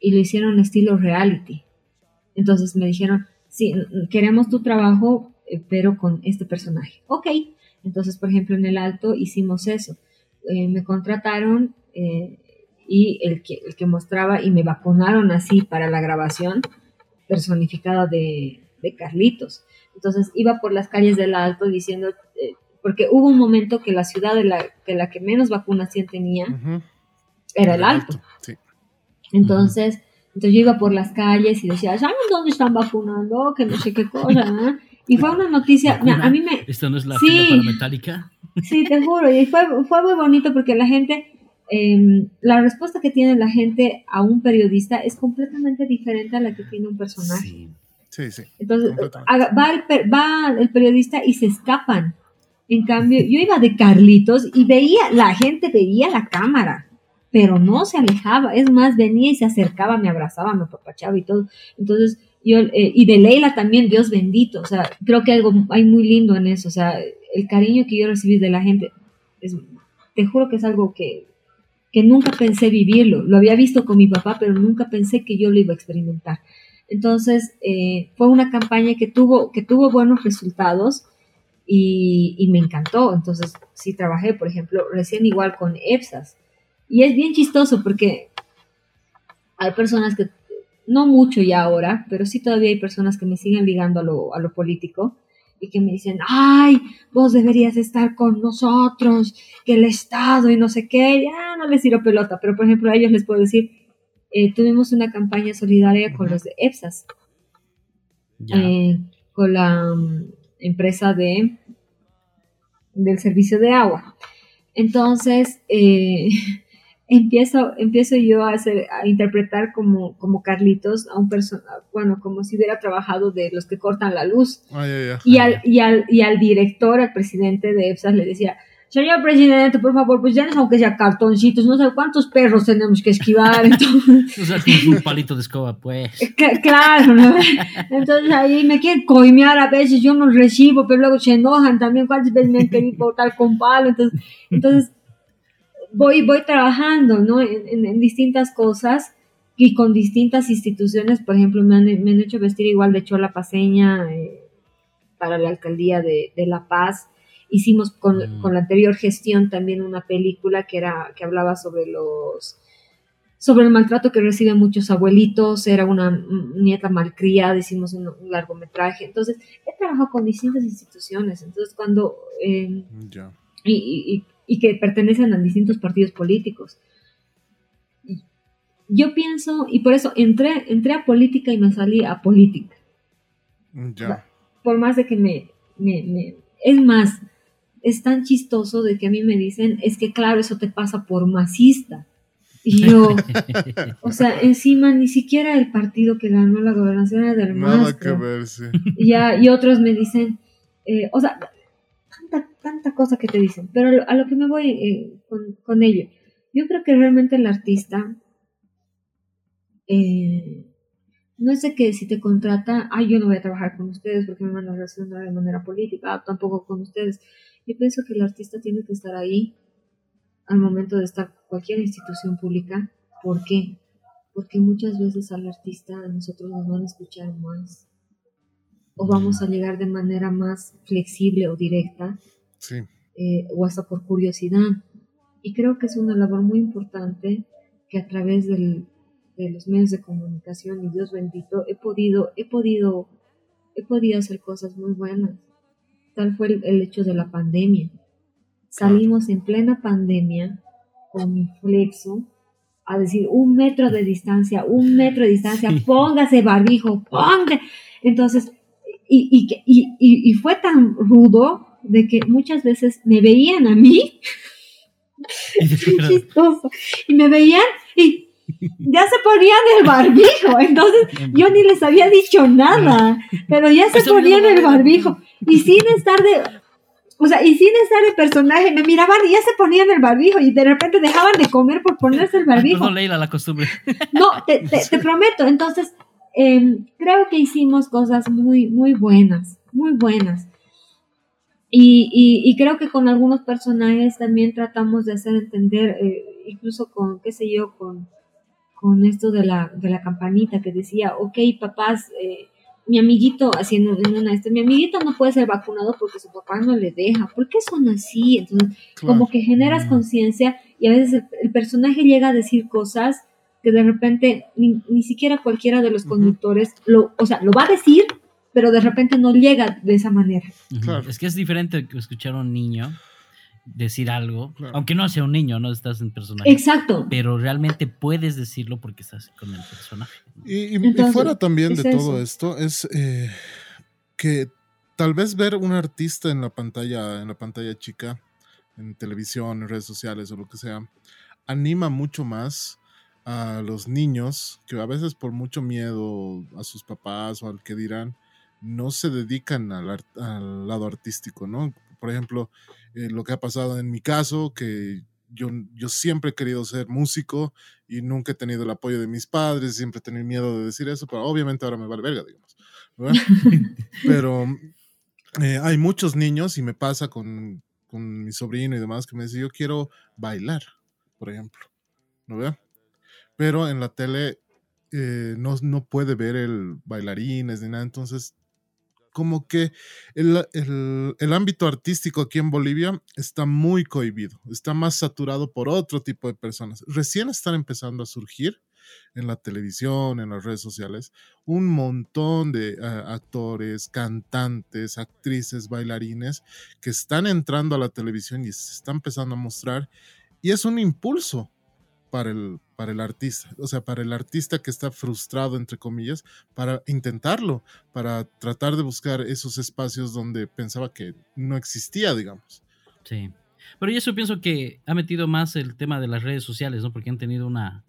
[SPEAKER 3] y lo hicieron estilo reality. Entonces me dijeron, sí, queremos tu trabajo, eh, pero con este personaje. Ok, entonces por ejemplo en el alto hicimos eso. Eh, me contrataron y el que, el que mostraba y me vacunaron así para la grabación personificada de, Carlitos. Entonces iba por las calles del Alto diciendo, eh, porque hubo un momento que la ciudad de la que, la que menos vacunación tenía era el Alto. Entonces, entonces yo iba por las calles y decía, ¿saben dónde están vacunando? Que no sé qué cosa. Y fue una noticia, a mí me...
[SPEAKER 2] ¿Esto no es la sí, fila metálica?
[SPEAKER 3] Sí, te juro, y fue, fue muy bonito porque la gente Em, la respuesta que tiene la gente a un periodista es completamente diferente a la que tiene un personaje.
[SPEAKER 1] Sí, sí.
[SPEAKER 3] Entonces, va el, va el periodista y se escapan. En cambio, yo iba de Carlitos y veía, la gente veía la cámara, pero no se alejaba. Es más, venía y se acercaba, me abrazaba, me apapachaba y todo. Entonces, eh, y de Leila también, Dios bendito. O sea, creo que algo hay muy lindo en eso. O sea, el cariño que yo recibí de la gente, te juro que es algo que que nunca pensé vivirlo. Lo había visto con mi papá, pero nunca pensé que yo lo iba a experimentar. Entonces, eh, fue una campaña que tuvo, que tuvo buenos resultados y, me encantó. Entonces, sí trabajé, por ejemplo, recién igual con EPSAS. Y es bien chistoso porque hay personas que, no mucho ya ahora, pero sí todavía hay personas que me siguen ligando a lo, a lo político y que me dicen, ay, vos deberías estar con nosotros, que el Estado y no sé qué, ya no les tiro pelota, pero por ejemplo a ellos les puedo decir, eh, tuvimos una campaña solidaria con los de EPSAS, eh, con la mm, empresa de del servicio de agua. Entonces, eh, empiezo, empiezo yo a, hacer, a interpretar como, como Carlitos a un persona, bueno, como si hubiera trabajado de los que cortan la luz.
[SPEAKER 1] Ah,
[SPEAKER 3] y, al, y, al, y al director, al presidente de EPSAS, le decía, señor presidente, por favor, pues ya no aunque sea cartoncitos, no sé cuántos perros tenemos que esquivar. Entonces,
[SPEAKER 2] O sea, con un palito de escoba, pues.
[SPEAKER 3] Cl- Claro, ¿no? Entonces ahí me quieren coimear a veces, yo no recibo, pero luego se enojan también, cuántas veces me han querido botar con palo, entonces, entonces voy, voy trabajando, ¿no? En, en- en distintas cosas y con distintas instituciones, por ejemplo, me han, me han hecho vestir igual de chola paseña eh, para la alcaldía de, de La Paz. Hicimos con,
[SPEAKER 2] Mm.
[SPEAKER 3] con la anterior gestión también una película que era que hablaba sobre los sobre el maltrato que reciben muchos abuelitos, era una nieta malcriada, hicimos un, un largometraje. Entonces, he trabajado con distintas instituciones. Entonces, cuando. eh, y- y- y que pertenecen a distintos partidos políticos. Yo pienso, y por eso entré, entré a política y me salí a política.
[SPEAKER 1] Ya.
[SPEAKER 3] Por más de que me, me, me- Es más, es tan chistoso de que a mí me dicen, es que claro, eso te pasa por masista. Y yo, o sea, encima ni siquiera el partido que ganó la gobernación era del
[SPEAKER 1] Nada que ver, sí.
[SPEAKER 3] y, ya, y otros me dicen, eh, o sea, tanta, tanta cosa que te dicen, pero a lo, que me voy eh, con, con ello, yo creo que realmente el artista eh, no es de que si te contrata, ay, yo no voy a trabajar con ustedes porque me van a relacionar de manera política, tampoco con ustedes. Yo pienso que el artista tiene que estar ahí al momento de estar cualquier institución pública. ¿Por qué? Porque muchas veces al artista nosotros nos van a escuchar más o vamos a llegar de manera más flexible o directa
[SPEAKER 1] Sí.
[SPEAKER 3] eh, o hasta por curiosidad. Y creo que es una labor muy importante que a través del- de los medios de comunicación y Dios bendito he podido, he podido, he podido hacer cosas muy buenas. Tal fue el, el hecho de la pandemia. Salimos en plena pandemia con mi flexo a decir un metro de distancia, un metro de distancia, póngase barbijo, póngase. Entonces, y, y, que- y, y, fue tan rudo de que muchas veces me veían a mí, chistoso, y me veían y ya se ponían el barbijo, entonces yo ni les había dicho nada, pero ya se ponían el barbijo y sin estar de, o sea, y sin estar de personaje, me miraban y ya se ponían el barbijo y de repente dejaban de comer por ponerse el barbijo.
[SPEAKER 2] Perdón, Leila, la costumbre.
[SPEAKER 3] No, te, te- te prometo. Entonces, eh, creo que hicimos cosas muy, muy buenas, muy buenas. Y, y- y creo que con algunos personajes también tratamos de hacer entender, eh, incluso con, qué sé yo, con, con esto de la, de la campanita que decía, ok, papás, eh, mi amiguito, haciendo en una este, mi amiguito no puede ser vacunado porque su papá no le deja. ¿Por qué son así? Entonces,
[SPEAKER 1] Claro.
[SPEAKER 3] como que generas
[SPEAKER 2] Mm.
[SPEAKER 3] conciencia y a veces el, el personaje llega a decir cosas que de repente ni, ni siquiera cualquiera de los conductores lo, o sea, lo va a decir, pero de repente no llega de esa manera.
[SPEAKER 1] Claro.
[SPEAKER 2] Es que es diferente que escuchar a un niño decir algo,
[SPEAKER 1] Claro.
[SPEAKER 2] aunque no sea un niño, no estás en personaje.
[SPEAKER 3] Exacto.
[SPEAKER 2] Pero realmente puedes decirlo porque estás con el personaje.
[SPEAKER 1] Y, y- y
[SPEAKER 3] Entonces,
[SPEAKER 1] fuera también
[SPEAKER 3] es
[SPEAKER 1] de todo
[SPEAKER 3] eso.
[SPEAKER 1] esto, es eh, que tal vez ver un artista en la pantalla, en la pantalla chica, en televisión, en redes sociales o lo que sea, anima mucho más a los niños que a veces por mucho miedo a sus papás o al que dirán, no se dedican al, art- al lado artístico, ¿no? Por ejemplo, eh, lo que ha pasado en mi caso, que yo, yo siempre he querido ser músico y nunca he tenido el apoyo de mis padres, siempre he tenido miedo de decir eso, pero obviamente ahora me vale verga, digamos. pero eh, hay muchos niños y me pasa con, con mi sobrino y demás que me dice, yo quiero bailar, por ejemplo, ¿no ve? Pero en la tele eh, no, no puede ver el bailarines ni nada, entonces como que el, el- el ámbito artístico aquí en Bolivia está muy cohibido, está más saturado por otro tipo de personas. Recién están empezando a surgir en la televisión, en las redes sociales, un montón de actores, cantantes, actrices, bailarines que están entrando a la televisión y se están empezando a mostrar y es un impulso para el, para el artista, o sea, para el artista que está frustrado, entre comillas, para intentarlo, para tratar de buscar esos espacios donde pensaba que no existía, digamos.
[SPEAKER 2] Sí. Pero yo eso pienso que ha metido más el tema de las redes sociales, ¿no? Porque han tenido una,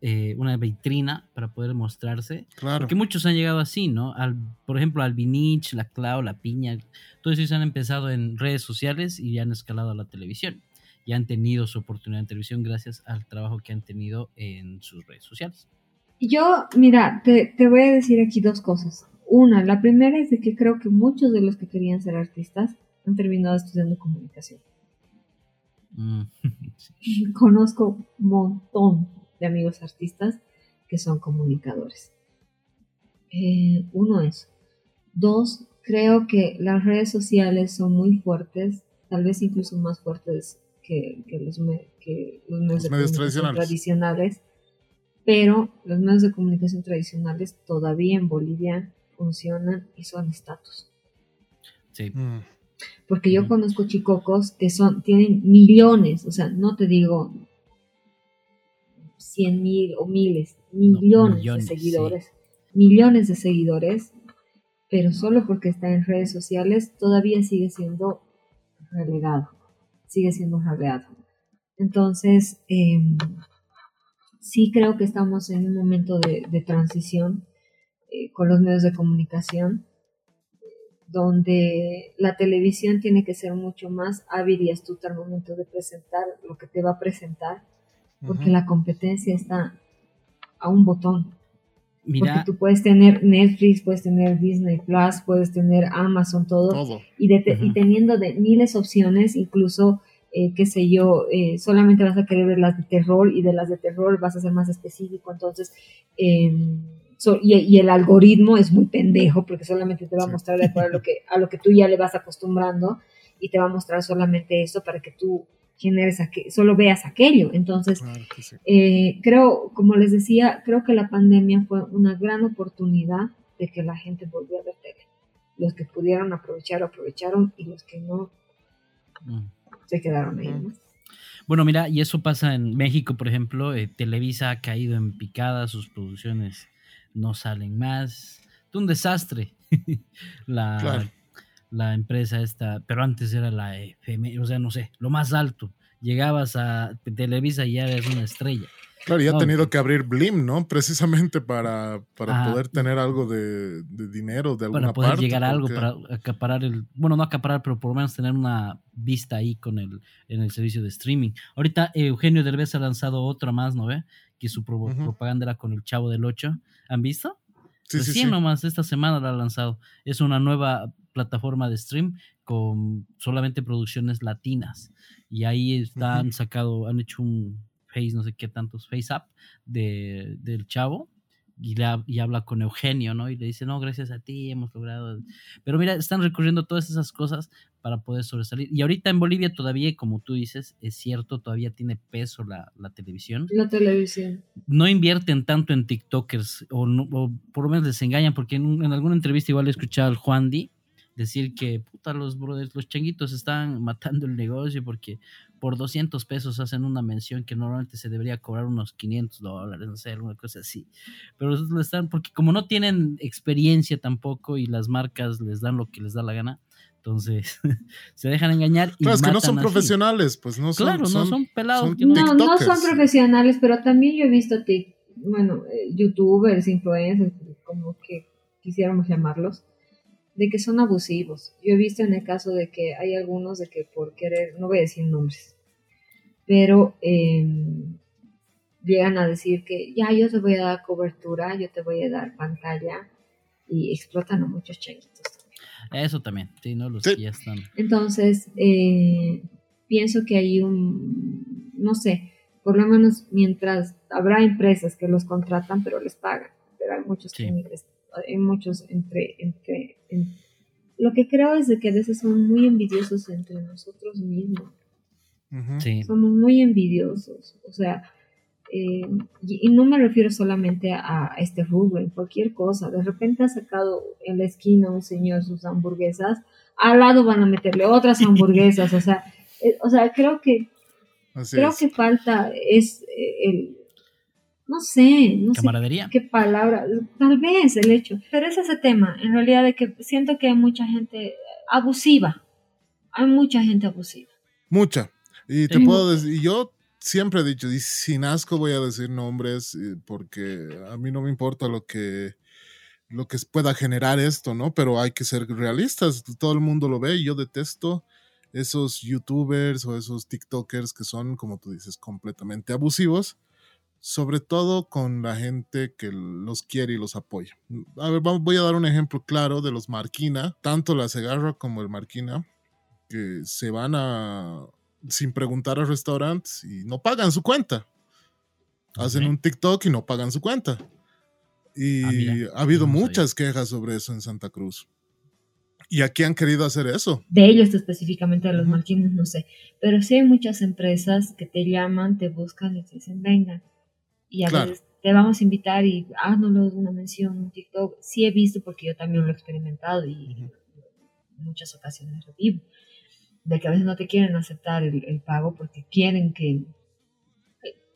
[SPEAKER 2] eh, una vitrina para poder mostrarse.
[SPEAKER 1] Claro.
[SPEAKER 2] Porque muchos han llegado así, ¿no? Al, por ejemplo, al Vinich, la Clau, la Piña, todos ellos han empezado en redes sociales y ya han escalado a la televisión. Y han tenido su oportunidad en televisión gracias al trabajo que han tenido en sus redes sociales.
[SPEAKER 3] Yo, mira, te, te voy a decir aquí dos cosas. Una, la primera es de que creo que muchos de los que querían ser artistas han terminado estudiando comunicación.
[SPEAKER 2] Mm,
[SPEAKER 3] Conozco un montón de amigos artistas que son comunicadores. Eh, uno es. Dos, creo que las redes sociales son muy fuertes, tal vez incluso más fuertes que, que los, me- que los medios,
[SPEAKER 1] Los
[SPEAKER 3] de
[SPEAKER 1] medios tradicionales.
[SPEAKER 3] tradicionales, pero los medios de comunicación tradicionales todavía en Bolivia funcionan y son estatus.
[SPEAKER 2] sí.
[SPEAKER 1] Mm,
[SPEAKER 3] Porque yo
[SPEAKER 2] Ujú.
[SPEAKER 3] conozco chicocos que son, tienen millones, o sea, no te digo cien mil o miles, millones,
[SPEAKER 2] millones,
[SPEAKER 3] de seguidores, millones de seguidores, pero solo porque está en redes sociales todavía sigue siendo relegado, sigue siendo relegado. Entonces, em, sí creo que estamos en un momento de, de transición eh, con los medios de comunicación donde la televisión tiene que ser mucho más hábil y astuta al momento de presentar lo que te va a presentar, porque la competencia está a un botón.
[SPEAKER 2] Mira,
[SPEAKER 3] Porque tú puedes tener Netflix, puedes tener Disney Plus, puedes tener Amazon, todo,
[SPEAKER 1] Todo.
[SPEAKER 3] y, de te- y teniendo de miles opciones, incluso, eh, qué sé yo, eh, solamente vas a querer ver las de terror y de las de terror vas a ser más específico, entonces, eh, so- y, y el algoritmo es muy pendejo porque solamente te va a
[SPEAKER 1] Sí.
[SPEAKER 3] mostrar de acuerdo a lo, que, a lo que tú ya le vas acostumbrando y te va a mostrar solamente eso para que tú generes, aqu- solo veas aquello. Entonces,
[SPEAKER 1] Claro que sí.
[SPEAKER 3] eh, creo, como les decía, creo que la pandemia fue una gran oportunidad de que la gente volviera a ver tele. Los que pudieron aprovechar, aprovecharon y los que no,
[SPEAKER 2] mm.
[SPEAKER 3] se quedaron ahí. ¿no?
[SPEAKER 2] Bueno, mira, y eso pasa en México, por ejemplo. eh, Televisa ha caído en picada, sus producciones no salen más. Es un desastre. la,
[SPEAKER 1] Claro.
[SPEAKER 2] La empresa esta, pero antes era la FM, o sea, no sé, lo más alto. Llegabas a Televisa y ya eres una estrella.
[SPEAKER 1] Claro, y ha
[SPEAKER 2] No,
[SPEAKER 1] tenido que abrir Blim, ¿no? Precisamente para, para
[SPEAKER 2] Ajá.
[SPEAKER 1] poder tener algo de, de dinero de alguna
[SPEAKER 2] para poder
[SPEAKER 1] parte.
[SPEAKER 2] llegar a algo,
[SPEAKER 1] porque-
[SPEAKER 2] para acaparar el, bueno, no acaparar, pero por lo menos tener una vista ahí con el, en el servicio de streaming. Ahorita eh, Eugenio Derbez ha lanzado otra más, ¿no ve? Que su pro- propaganda era con el Chavo del 8. ¿Han visto?
[SPEAKER 1] Sí, sí,
[SPEAKER 2] Recién
[SPEAKER 1] sí.
[SPEAKER 2] nomás esta semana la ha lanzado. Es una nueva plataforma de stream con solamente producciones latinas. Y ahí está, han sacado, han hecho un face, no sé qué tantos, face up de, del chavo. Y, le ha- y habla con Eugenio, ¿no? Y le dice, no, gracias a ti hemos logrado. Pero mira, están recurriendo todas esas cosas para poder sobresalir. Y ahorita en Bolivia todavía, como tú dices, es cierto, todavía tiene peso la, la televisión
[SPEAKER 3] La televisión.
[SPEAKER 2] no invierten tanto en TikTokers o, no- o por lo menos les engañan, porque en, un- en alguna entrevista igual he escuchado al Juan Di decir que puta, los brothers, los changuitos están matando el negocio porque por 200 pesos hacen una mención que normalmente se debería cobrar unos 500 dólares, no sé, alguna cosa así. Pero eso lo están, porque como no tienen experiencia tampoco y las marcas les dan lo que les da la gana, entonces se dejan engañar. Y
[SPEAKER 1] Claro, es que no son
[SPEAKER 2] así.
[SPEAKER 1] profesionales, pues no son.
[SPEAKER 2] Claro, no son pelados.
[SPEAKER 1] son
[SPEAKER 2] que no-
[SPEAKER 3] No, no son profesionales, pero también yo he visto tic- bueno, eh, youtubers, influencers, como que quisiéramos llamarlos, de que son abusivos. Yo he visto en el caso de que hay algunos de que por querer, no voy a decir nombres, pero eh, llegan a decir que ya yo te voy a dar cobertura, yo te voy a dar pantalla y explotan a muchos changuitos.
[SPEAKER 2] Eso también, sí, ¿no? Los
[SPEAKER 1] Sí.
[SPEAKER 2] que ya están.
[SPEAKER 3] Entonces, eh, pienso que hay un, no sé, por lo menos mientras habrá empresas que los contratan, pero les pagan, pero hay muchos
[SPEAKER 2] Sí.
[SPEAKER 3] que les- hay muchos entre, entre, en- lo que creo es de que a veces son muy envidiosos entre nosotros mismos.
[SPEAKER 2] Sí.
[SPEAKER 3] somos muy envidiosos, o sea, eh, y, y no me refiero solamente a, a este rubro, en cualquier cosa, de repente ha sacado en la esquina un señor sus hamburguesas, al lado van a meterle otras hamburguesas, o sea, eh, o sea, creo que
[SPEAKER 1] Así
[SPEAKER 3] creo
[SPEAKER 1] es.
[SPEAKER 3] que falta es eh, el no sé, no sé
[SPEAKER 2] Camaradería.
[SPEAKER 3] qué palabra, tal vez el hecho, pero es ese tema, en realidad de que siento que hay mucha gente abusiva, hay mucha gente abusiva.
[SPEAKER 1] Mucha. Y te puedo decir, y yo siempre he dicho, y sin asco voy a decir nombres, eh, porque a mí no me importa lo que lo que pueda generar esto, ¿no? Pero hay que ser realistas, todo el mundo lo ve y yo detesto esos youtubers o esos tiktokers que son, como tú dices, completamente abusivos, sobre todo con la gente que los quiere y los apoya. A ver, voy a dar un ejemplo claro de los Marquina, tanto la Segarra como el Marquina, que se van a sin preguntar al restaurante y no pagan su cuenta. Hacen un TikTok y no pagan su cuenta. Y ah, ha habido muchas quejas sobre eso en Santa Cruz. ¿Y aquí han querido hacer eso?
[SPEAKER 3] De ellos específicamente, de los uh no sé. Pero sí hay muchas empresas que te llaman, te buscan y te dicen, venga. Y a veces te vamos a invitar y haznos una mención, un TikTok. Sí he visto porque yo también lo he experimentado y en muchas ocasiones lo vivo. De que a veces no te quieren aceptar el pago porque quieren que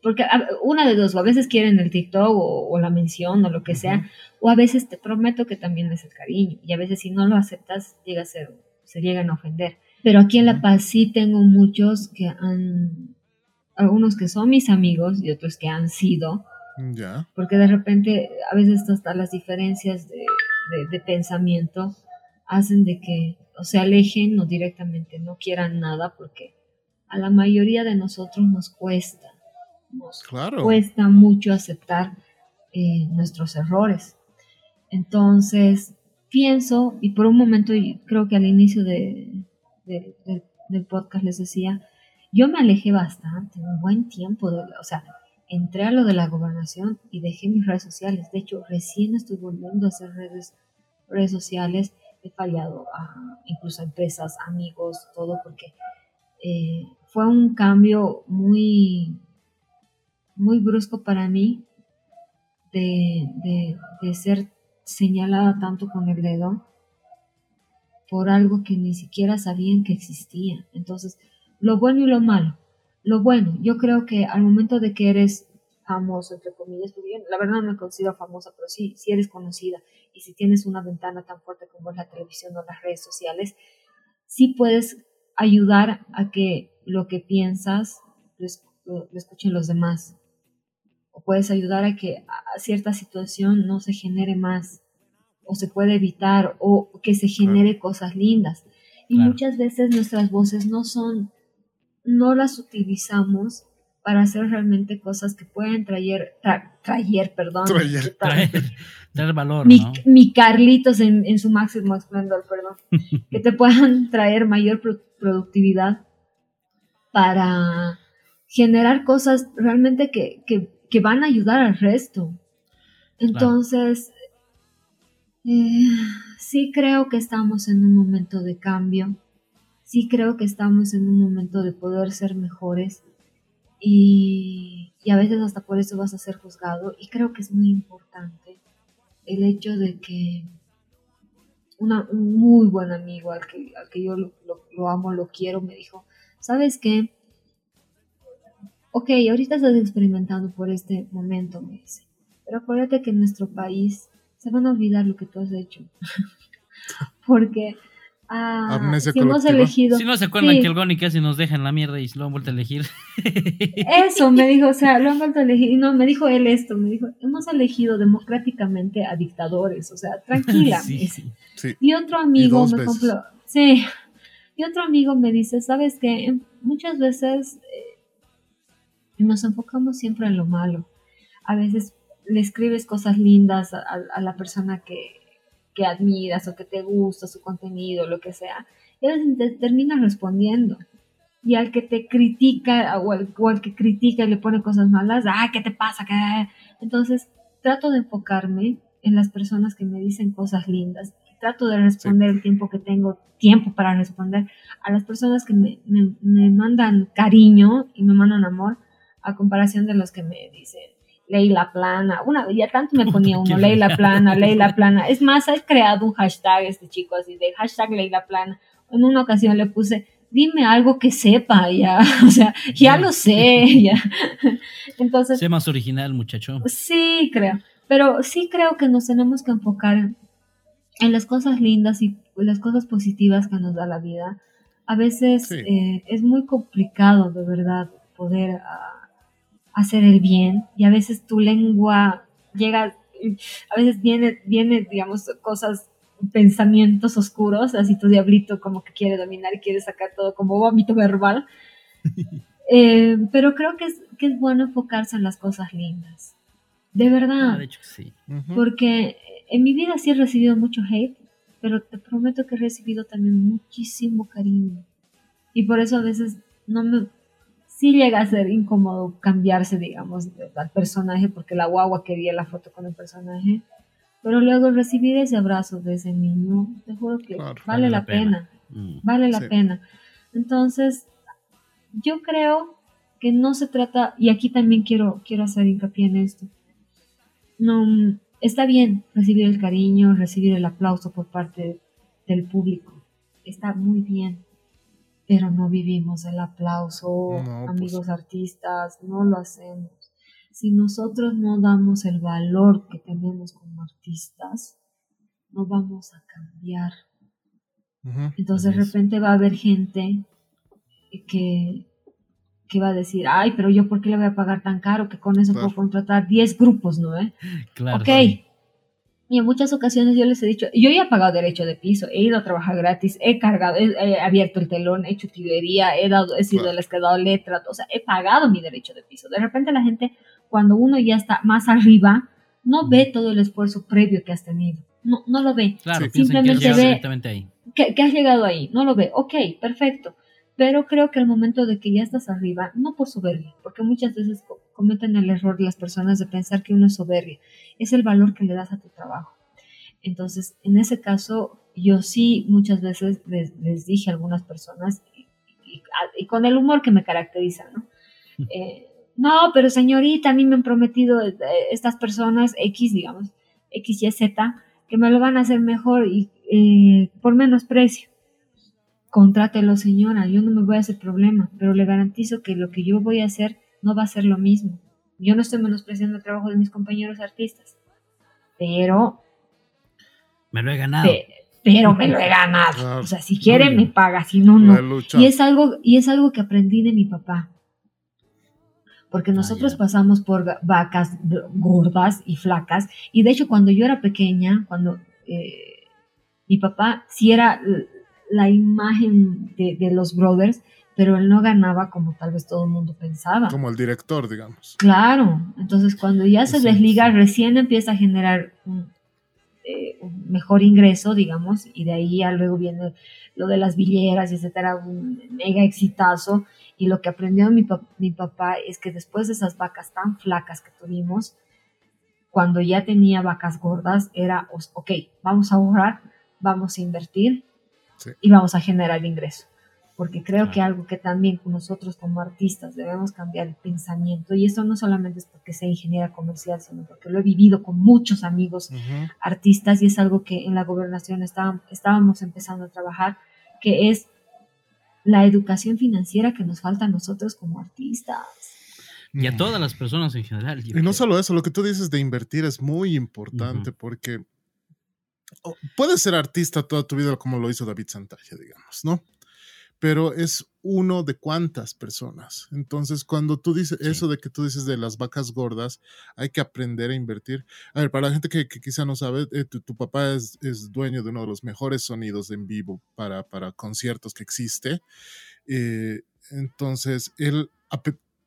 [SPEAKER 3] porque una de dos, o a veces quieren el TikTok o, la mención o lo que sea, o a veces te prometo que también es el cariño, y a veces si no lo aceptas, llega a ser, se llegan a ofender. Pero aquí en La Paz sí tengo muchos que han, algunos que son mis amigos y otros que han sido, ya. porque de repente a veces hasta las diferencias de, de pensamiento hacen de que o se alejen o directamente no quieran nada porque a la mayoría de nosotros nos cuesta nos cuesta mucho aceptar eh, nuestros errores. Entonces, pienso, y por un momento, y creo que al inicio de, del podcast les decía, yo me alejé bastante, un buen tiempo, de, o sea, entré a lo de la gobernación y dejé mis redes sociales. De hecho, recién estoy volviendo a hacer redes, redes sociales. He fallado a incluso a empresas, amigos, todo, porque eh, fue un cambio muy, muy brusco para mí de, ser señalada tanto con el dedo por algo que ni siquiera sabían que existía. Entonces, lo bueno y lo malo. Lo bueno, yo creo que al momento de que eres famoso, entre comillas, la verdad no me considero famosa, pero sí, si eres conocida y si tienes una ventana tan fuerte como es la televisión o las redes sociales, sí puedes ayudar a que lo que piensas lo escuchen los demás o puedes ayudar a que cierta situación no se genere más o se puede evitar o que se genere cosas lindas. Y muchas veces nuestras voces no son, no las utilizamos para hacer realmente cosas que pueden traer, traer, perdón.
[SPEAKER 2] Traer, valor.
[SPEAKER 3] Mi, mi Carlitos en, su máximo esplendor, perdón. que te puedan traer mayor productividad para generar cosas realmente que, que que van a ayudar al resto. Entonces, eh, sí creo que estamos en un momento de cambio, sí creo que estamos en un momento de poder ser mejores y, a veces hasta por eso vas a ser juzgado y creo que es muy importante el hecho de que una, un muy buen amigo al que, al que yo lo, lo amo, lo quiero, me dijo, ¿sabes qué? ok, ahorita estás experimentando por este momento, me dice, pero acuérdate que en nuestro país se van a olvidar lo que tú has hecho. Porque ah, si hemos elegido...
[SPEAKER 2] Si no se acuerdan que el Goni casi nos deja en la mierda y lo han vuelto a elegir.
[SPEAKER 3] Eso, me dijo, o sea, lo han vuelto a elegir. Y no, me dijo él esto, me dijo, hemos elegido democráticamente a dictadores, o sea, tranquila. Y otro amigo me compró, sí, y otro amigo me dice, ¿sabes qué? Muchas veces... Eh, y nos enfocamos siempre en lo malo. A veces le escribes cosas lindas a, la persona que, que, admiras o que te gusta su contenido, lo que sea, y te terminas respondiendo. Y al que te critica o al, que critica y le pone cosas malas, ah, ¿qué te pasa? ¿Qué? Entonces trato de enfocarme en las personas que me dicen cosas lindas. Trato de responder el tiempo que tengo, tiempo para responder a las personas que me, me, me mandan cariño y me mandan amor a comparación de los que me dicen ley la plana. Una ya tanto me ponía uno, ley la plana, ley la plana. Es más, he creado un hashtag este chico así de hashtag ley la plana. En una ocasión le puse, dime algo que sepa, ya, o sea, ya lo sé, ya. Entonces.
[SPEAKER 2] Sé más original, muchacho.
[SPEAKER 3] Sí, creo. Pero sí creo que nos tenemos que enfocar en las cosas lindas y las cosas positivas que nos da la vida. A veces eh, es muy complicado, de verdad, poder ah, hacer el bien y a veces tu lengua llega, a veces viene, viene, digamos, cosas, pensamientos oscuros, así tu diablito como que quiere dominar y quiere sacar todo como vómito verbal. Eh, pero creo que es, que es bueno enfocarse en las cosas lindas. De verdad.
[SPEAKER 2] Ah, de hecho, sí.
[SPEAKER 3] Porque en mi vida sí he recibido mucho hate, pero te prometo que he recibido también muchísimo cariño. Y por eso a veces no me... Sí llega a ser incómodo cambiarse, digamos, al personaje, porque la guagua quería la foto con el personaje. Pero luego recibir ese abrazo de ese niño, te juro que vale, la, pena. Mm. Vale la pena. Entonces, yo creo que no se trata, y aquí también quiero, quiero hacer hincapié en esto, no, está bien recibir el cariño, recibir el aplauso por parte del público, está muy bien, pero no vivimos el aplauso, pues. amigos artistas, no lo hacemos. Si nosotros no damos el valor que tenemos como artistas, no vamos a cambiar. Entonces de repente va a haber gente que, que va a decir, ay, pero yo por qué le voy a pagar tan caro que con eso puedo contratar 10 grupos, ¿no? Eh?
[SPEAKER 2] Claro.
[SPEAKER 3] Ok. Y en muchas ocasiones yo les he dicho, yo ya he pagado derecho de piso, he ido a trabajar gratis, he cargado, he, abierto el telón, he hecho tubería, he, dado, he sido de las que he dado letra, o sea, he pagado mi derecho de piso. De repente la gente, cuando uno ya está más arriba, no ve todo el esfuerzo previo que has tenido. No, no lo ve.
[SPEAKER 2] Claro, simplemente ve ahí.
[SPEAKER 3] Que, que has llegado ahí. No lo ve. Ok, perfecto pero creo que el momento de que ya estás arriba, no por soberbia, porque muchas veces cometen el error las personas de pensar que uno es soberbia, es el valor que le das a tu trabajo. Entonces, en ese caso, yo sí muchas veces les, dije a algunas personas, y, con el humor que me caracteriza, ¿no? Eh, no, pero señorita, a mí me han prometido eh, estas personas X, digamos, X, Y, Z, que me lo van a hacer mejor y eh, por menos precio contrátelo señora, yo no me voy a hacer problema, pero le garantizo que lo que yo voy a hacer no va a ser lo mismo. Yo no estoy menospreciando el trabajo de mis compañeros artistas, pero...
[SPEAKER 2] Me lo he ganado.
[SPEAKER 3] pero me lo he ganado. o sea, si quiere me paga, si no, no. Y es, algo, y es algo que aprendí de mi papá. Porque ah, nosotros pasamos por vacas gordas y flacas. Y de hecho, cuando yo era pequeña, cuando eh, mi papá si era la imagen de, los brothers, pero él no ganaba como tal vez todo el mundo pensaba.
[SPEAKER 1] Como el director, digamos.
[SPEAKER 3] Claro, entonces cuando ya se desliga, recién empieza a generar eh, un, mejor ingreso, digamos, y de ahí ya luego viene lo de las villeras, etcétera, un mega exitazo. Y lo que aprendió mi, mi papá es que después de esas vacas tan flacas que tuvimos, cuando ya tenía vacas gordas, era, ok, vamos a ahorrar, vamos a invertir, y vamos a generar ingreso. Porque creo que algo que también nosotros como artistas debemos cambiar el pensamiento, y esto no solamente es porque sea ingeniera comercial, sino porque lo he vivido con muchos amigos artistas y es algo que en la gobernación estábamos, estábamos empezando a trabajar, que es la educación financiera que nos falta a nosotros como artistas.
[SPEAKER 2] Y a todas las personas en general.
[SPEAKER 1] Y no solo eso, lo que tú dices de invertir es muy importante porque puedes ser artista toda tu vida como lo hizo David Santalla, digamos, ¿no? Pero es uno de cuántas personas. Entonces, cuando tú dices eso de que tú dices de las vacas gordas, hay que aprender a invertir. A ver, para la gente que, quizá no sabe, eh, tu, papá es, dueño de uno de los mejores sonidos en vivo para, para conciertos que existe. Eh, entonces, él,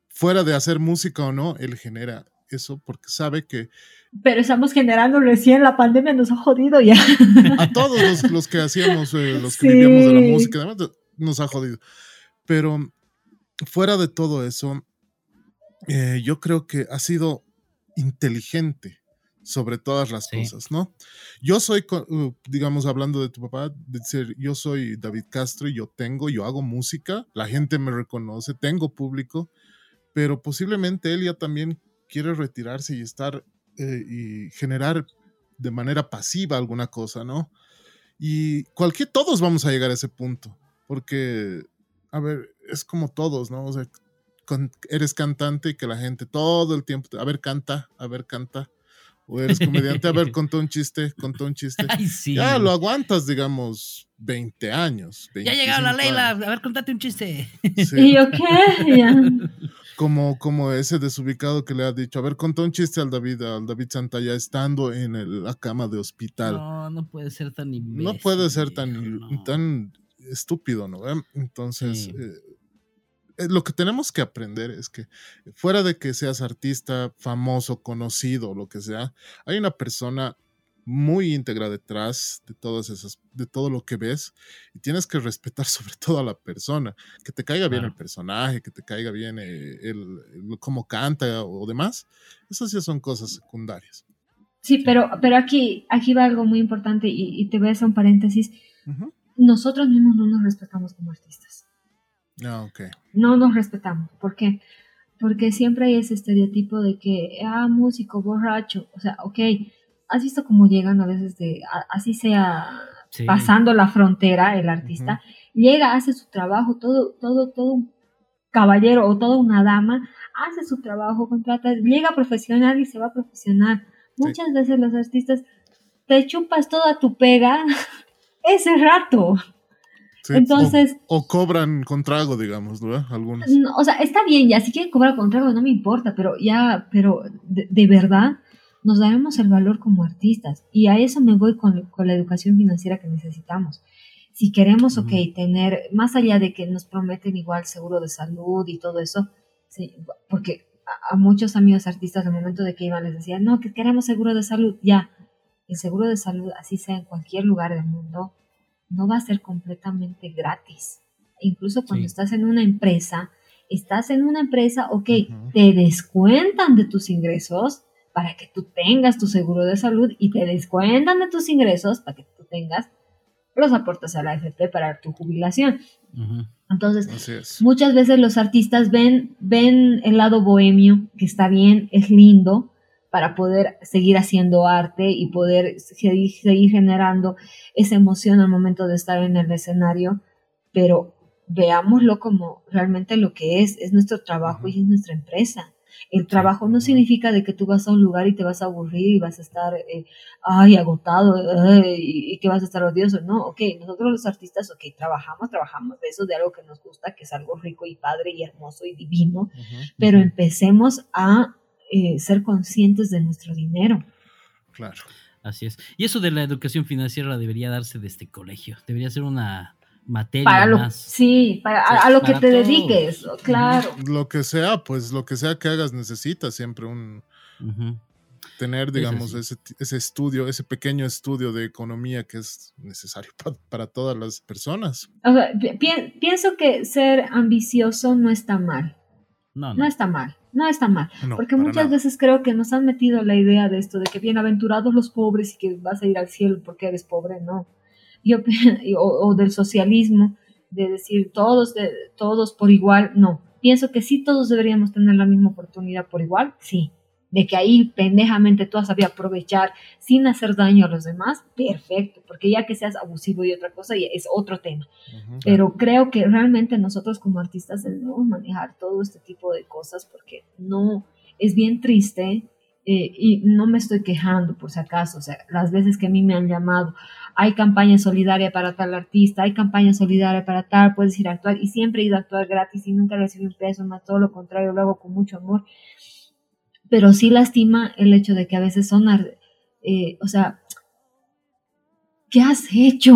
[SPEAKER 1] fuera de hacer música o no, él genera eso porque sabe que...
[SPEAKER 3] Pero estamos generando recién, la pandemia nos ha jodido ya.
[SPEAKER 1] A todos los, que hacíamos, eh, los que vivíamos de la música, además nos ha jodido. Pero fuera de todo eso, eh, yo creo que ha sido inteligente sobre todas las cosas, ¿no? Yo soy, uh, digamos, hablando de tu papá, de decir, yo soy David Castro y yo tengo, yo hago música, la gente me reconoce, tengo público, pero posiblemente él ya también quiere retirarse y estar eh, y generar de manera pasiva alguna cosa, ¿no? Y cualquier, todos vamos a llegar a ese punto, porque, a ver, es como todos, ¿no? O sea, eres cantante y que la gente todo el tiempo, a ver, canta, a ver, canta. o eres comediante, a ver, contó un chiste, contó un chiste.
[SPEAKER 2] Ay, sí.
[SPEAKER 1] Ya lo aguantas, digamos, 20 años.
[SPEAKER 2] Ya ha llegado la
[SPEAKER 1] 25
[SPEAKER 2] Leila, a
[SPEAKER 1] años.
[SPEAKER 2] ver, contate un chiste.
[SPEAKER 1] Sí.
[SPEAKER 3] ¿Y yo qué? Ya.
[SPEAKER 1] como, como ese desubicado que le ha dicho, a ver, contó un chiste al David, al David Santalla estando en el- la cama de hospital.
[SPEAKER 2] No, no puede ser tan imbécil.
[SPEAKER 1] no puede ser tan,
[SPEAKER 2] no.
[SPEAKER 1] tan estúpido, ¿no? Entonces,
[SPEAKER 2] Sí.
[SPEAKER 1] eh, eh, lo que tenemos que aprender es que fuera de que seas artista, famoso, conocido, lo que sea, hay una persona muy íntegra detrás de todas esas, de todo lo que ves, y tienes que respetar sobre todo a la persona, que te caiga bien el personaje, que te caiga bien eh, el, el- cómo canta o demás, esas ya son cosas secundarias.
[SPEAKER 3] Sí, pero, pero aquí, aquí va algo muy importante y, y te voy a hacer un paréntesis. Nosotros mismos no nos respetamos como artistas.
[SPEAKER 1] Ah, ok.
[SPEAKER 3] No nos respetamos. ¿Por qué? Porque siempre hay ese estereotipo de que, ah, músico, borracho. O sea, ok, ¿has visto cómo llegan a veces de, a- así sea
[SPEAKER 2] Sí.
[SPEAKER 3] pasando la frontera el artista? Llega, hace su trabajo, todo, todo, todo un caballero o toda una dama hace su trabajo, contrata, llega profesional y se va profesional. Muchas veces los artistas te chupas toda tu pega ese rato.
[SPEAKER 1] Sí,
[SPEAKER 3] Entonces,
[SPEAKER 1] o, o cobran con trago, digamos, ¿no? Algunos.
[SPEAKER 3] no, o sea, está bien, ya si quieren cobrar contrato no me importa, pero ya, pero de, de verdad nos daremos el valor como artistas. Y a eso me voy con, con la educación financiera que necesitamos. Si queremos, ok,
[SPEAKER 1] Ujú.
[SPEAKER 3] tener, más allá de que nos prometen igual seguro de salud y todo eso, sí, porque a, a muchos amigos artistas al momento de que iban les decían, no, que queremos seguro de salud, ya, el seguro de salud, así sea en cualquier lugar del mundo, no va a ser completamente gratis. Incluso cuando
[SPEAKER 2] Sí.
[SPEAKER 3] estás en una empresa, estás en una empresa, ok, te descuentan de tus ingresos para que tú tengas tu seguro de salud y te descuentan de tus ingresos para que tú tengas los aportes a la AFP para tu jubilación. Entonces, muchas veces los artistas ven, ven el lado bohemio, que está bien, es lindo, para poder seguir haciendo arte y poder seguir, seguir generando esa emoción al momento de estar en el escenario, pero veámoslo como realmente lo que es, es nuestro trabajo y es nuestra empresa. El trabajo no significa de que tú vas a un lugar y te vas a aburrir y vas a estar, eh, ay, agotado, y, y que vas a estar odioso. No, ok, nosotros los artistas, ok, trabajamos, trabajamos de eso, de algo que nos gusta, que es algo rico y padre y hermoso y divino, pero empecemos a eh, ser conscientes de nuestro dinero.
[SPEAKER 1] Claro.
[SPEAKER 2] Así es. Y eso de la educación financiera debería darse desde colegio. Debería ser una materia
[SPEAKER 3] Para lo,
[SPEAKER 2] más.
[SPEAKER 3] sí, para, a, lo que te
[SPEAKER 2] todos.
[SPEAKER 3] dediques, claro.
[SPEAKER 1] Lo que sea, pues lo que sea que hagas necesitas siempre un tener, digamos, ese, ese estudio, ese pequeño estudio de economía que es necesario pa- para todas las personas.
[SPEAKER 3] O sea, pi- pi- pienso que ser ambicioso no está mal,
[SPEAKER 2] No,
[SPEAKER 3] no
[SPEAKER 2] no.
[SPEAKER 3] está mal, no está mal.
[SPEAKER 1] No,
[SPEAKER 3] Porque muchas
[SPEAKER 1] nada.
[SPEAKER 3] veces creo que nos han metido la idea de esto, de que bienaventurados los pobres y que vas a ir al cielo porque eres pobre, no. Yo, o, o del socialismo, de decir todos, de, todos por igual, no. Pienso que sí todos deberíamos tener la misma oportunidad por igual, sí. De que ahí pendejamente tú has sabido aprovechar sin hacer daño a los demás, perfecto, porque ya que seas abusivo y otra cosa, ya es otro tema. Pero creo que realmente nosotros como artistas debemos manejar todo este tipo de cosas porque no es bien triste eh, y no me estoy quejando por si acaso, o sea, las veces que a mí me han llamado, hay campaña solidaria para tal artista, hay campaña solidaria para tal, puedes ir a actuar y siempre he ido a actuar gratis y nunca recibí un peso, más todo lo contrario, lo hago con mucho amor, pero sí lastima el hecho de que a veces son, ar- eh, o sea, ¿qué has hecho?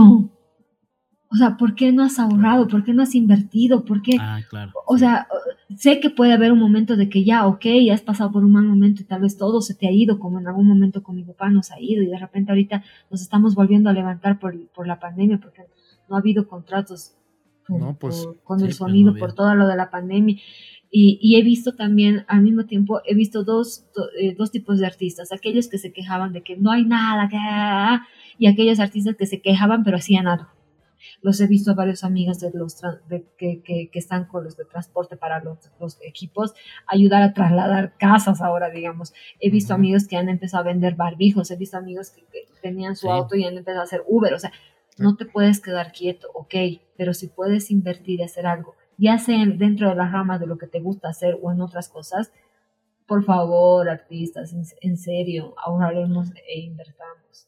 [SPEAKER 3] O sea, ¿por qué no has ahorrado? ¿Por qué no has invertido? ¿Por qué?
[SPEAKER 2] Ah, claro.
[SPEAKER 3] O sea, sé que puede haber un momento de que ya, ok, ya has pasado por un mal momento y tal vez todo se te ha ido, como en algún momento con mi papá nos ha ido y de repente ahorita nos estamos volviendo a levantar por, por la pandemia porque no ha habido contratos por-
[SPEAKER 1] No, pues,
[SPEAKER 3] por- con
[SPEAKER 2] sí,
[SPEAKER 3] el
[SPEAKER 2] pues, no
[SPEAKER 3] sonido, por todo lo de la pandemia. Y, y he visto también, al mismo tiempo, he visto dos, do- eh, dos tipos de artistas, aquellos que se quejaban de que no hay nada, que, ah, y aquellos artistas que se quejaban pero hacían algo los he visto a varios amigos de los de- que, que- que están con los de transporte para los, los equipos, ayudar a trasladar casas ahora, digamos. He visto amigos que han empezado a vender barbijos, he visto amigos que, que tenían su
[SPEAKER 2] Sí.
[SPEAKER 3] auto y han empezado a hacer Uber, o sea, no te puedes quedar quieto, ok, pero si puedes invertir y hacer algo, ya sea en- dentro de las ramas de lo que te gusta hacer o en otras cosas, por favor, artistas, en, en serio, ahorraremos e invertamos.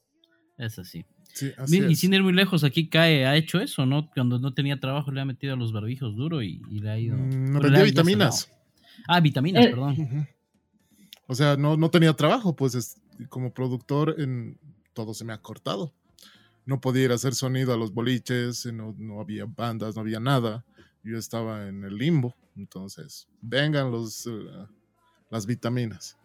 [SPEAKER 2] Es así.
[SPEAKER 1] Sí, así
[SPEAKER 2] Mi- Y
[SPEAKER 1] es.
[SPEAKER 2] sin ir muy lejos, aquí Cae ha hecho eso, ¿no? Cuando no tenía trabajo le ha metido a los barbijos duro y, y le ha ido.
[SPEAKER 1] Mm,
[SPEAKER 2] ha- ya
[SPEAKER 1] vitaminas.
[SPEAKER 2] Ah, vitaminas,
[SPEAKER 3] Eh,
[SPEAKER 2] perdón.
[SPEAKER 1] O sea, no, no tenía trabajo, pues es- como productor en, todo se me ha cortado. No podía ir a hacer sonido a los boliches, no, no había bandas, no había nada. Yo estaba en el limbo. Entonces, vengan los, eh, las vitaminas.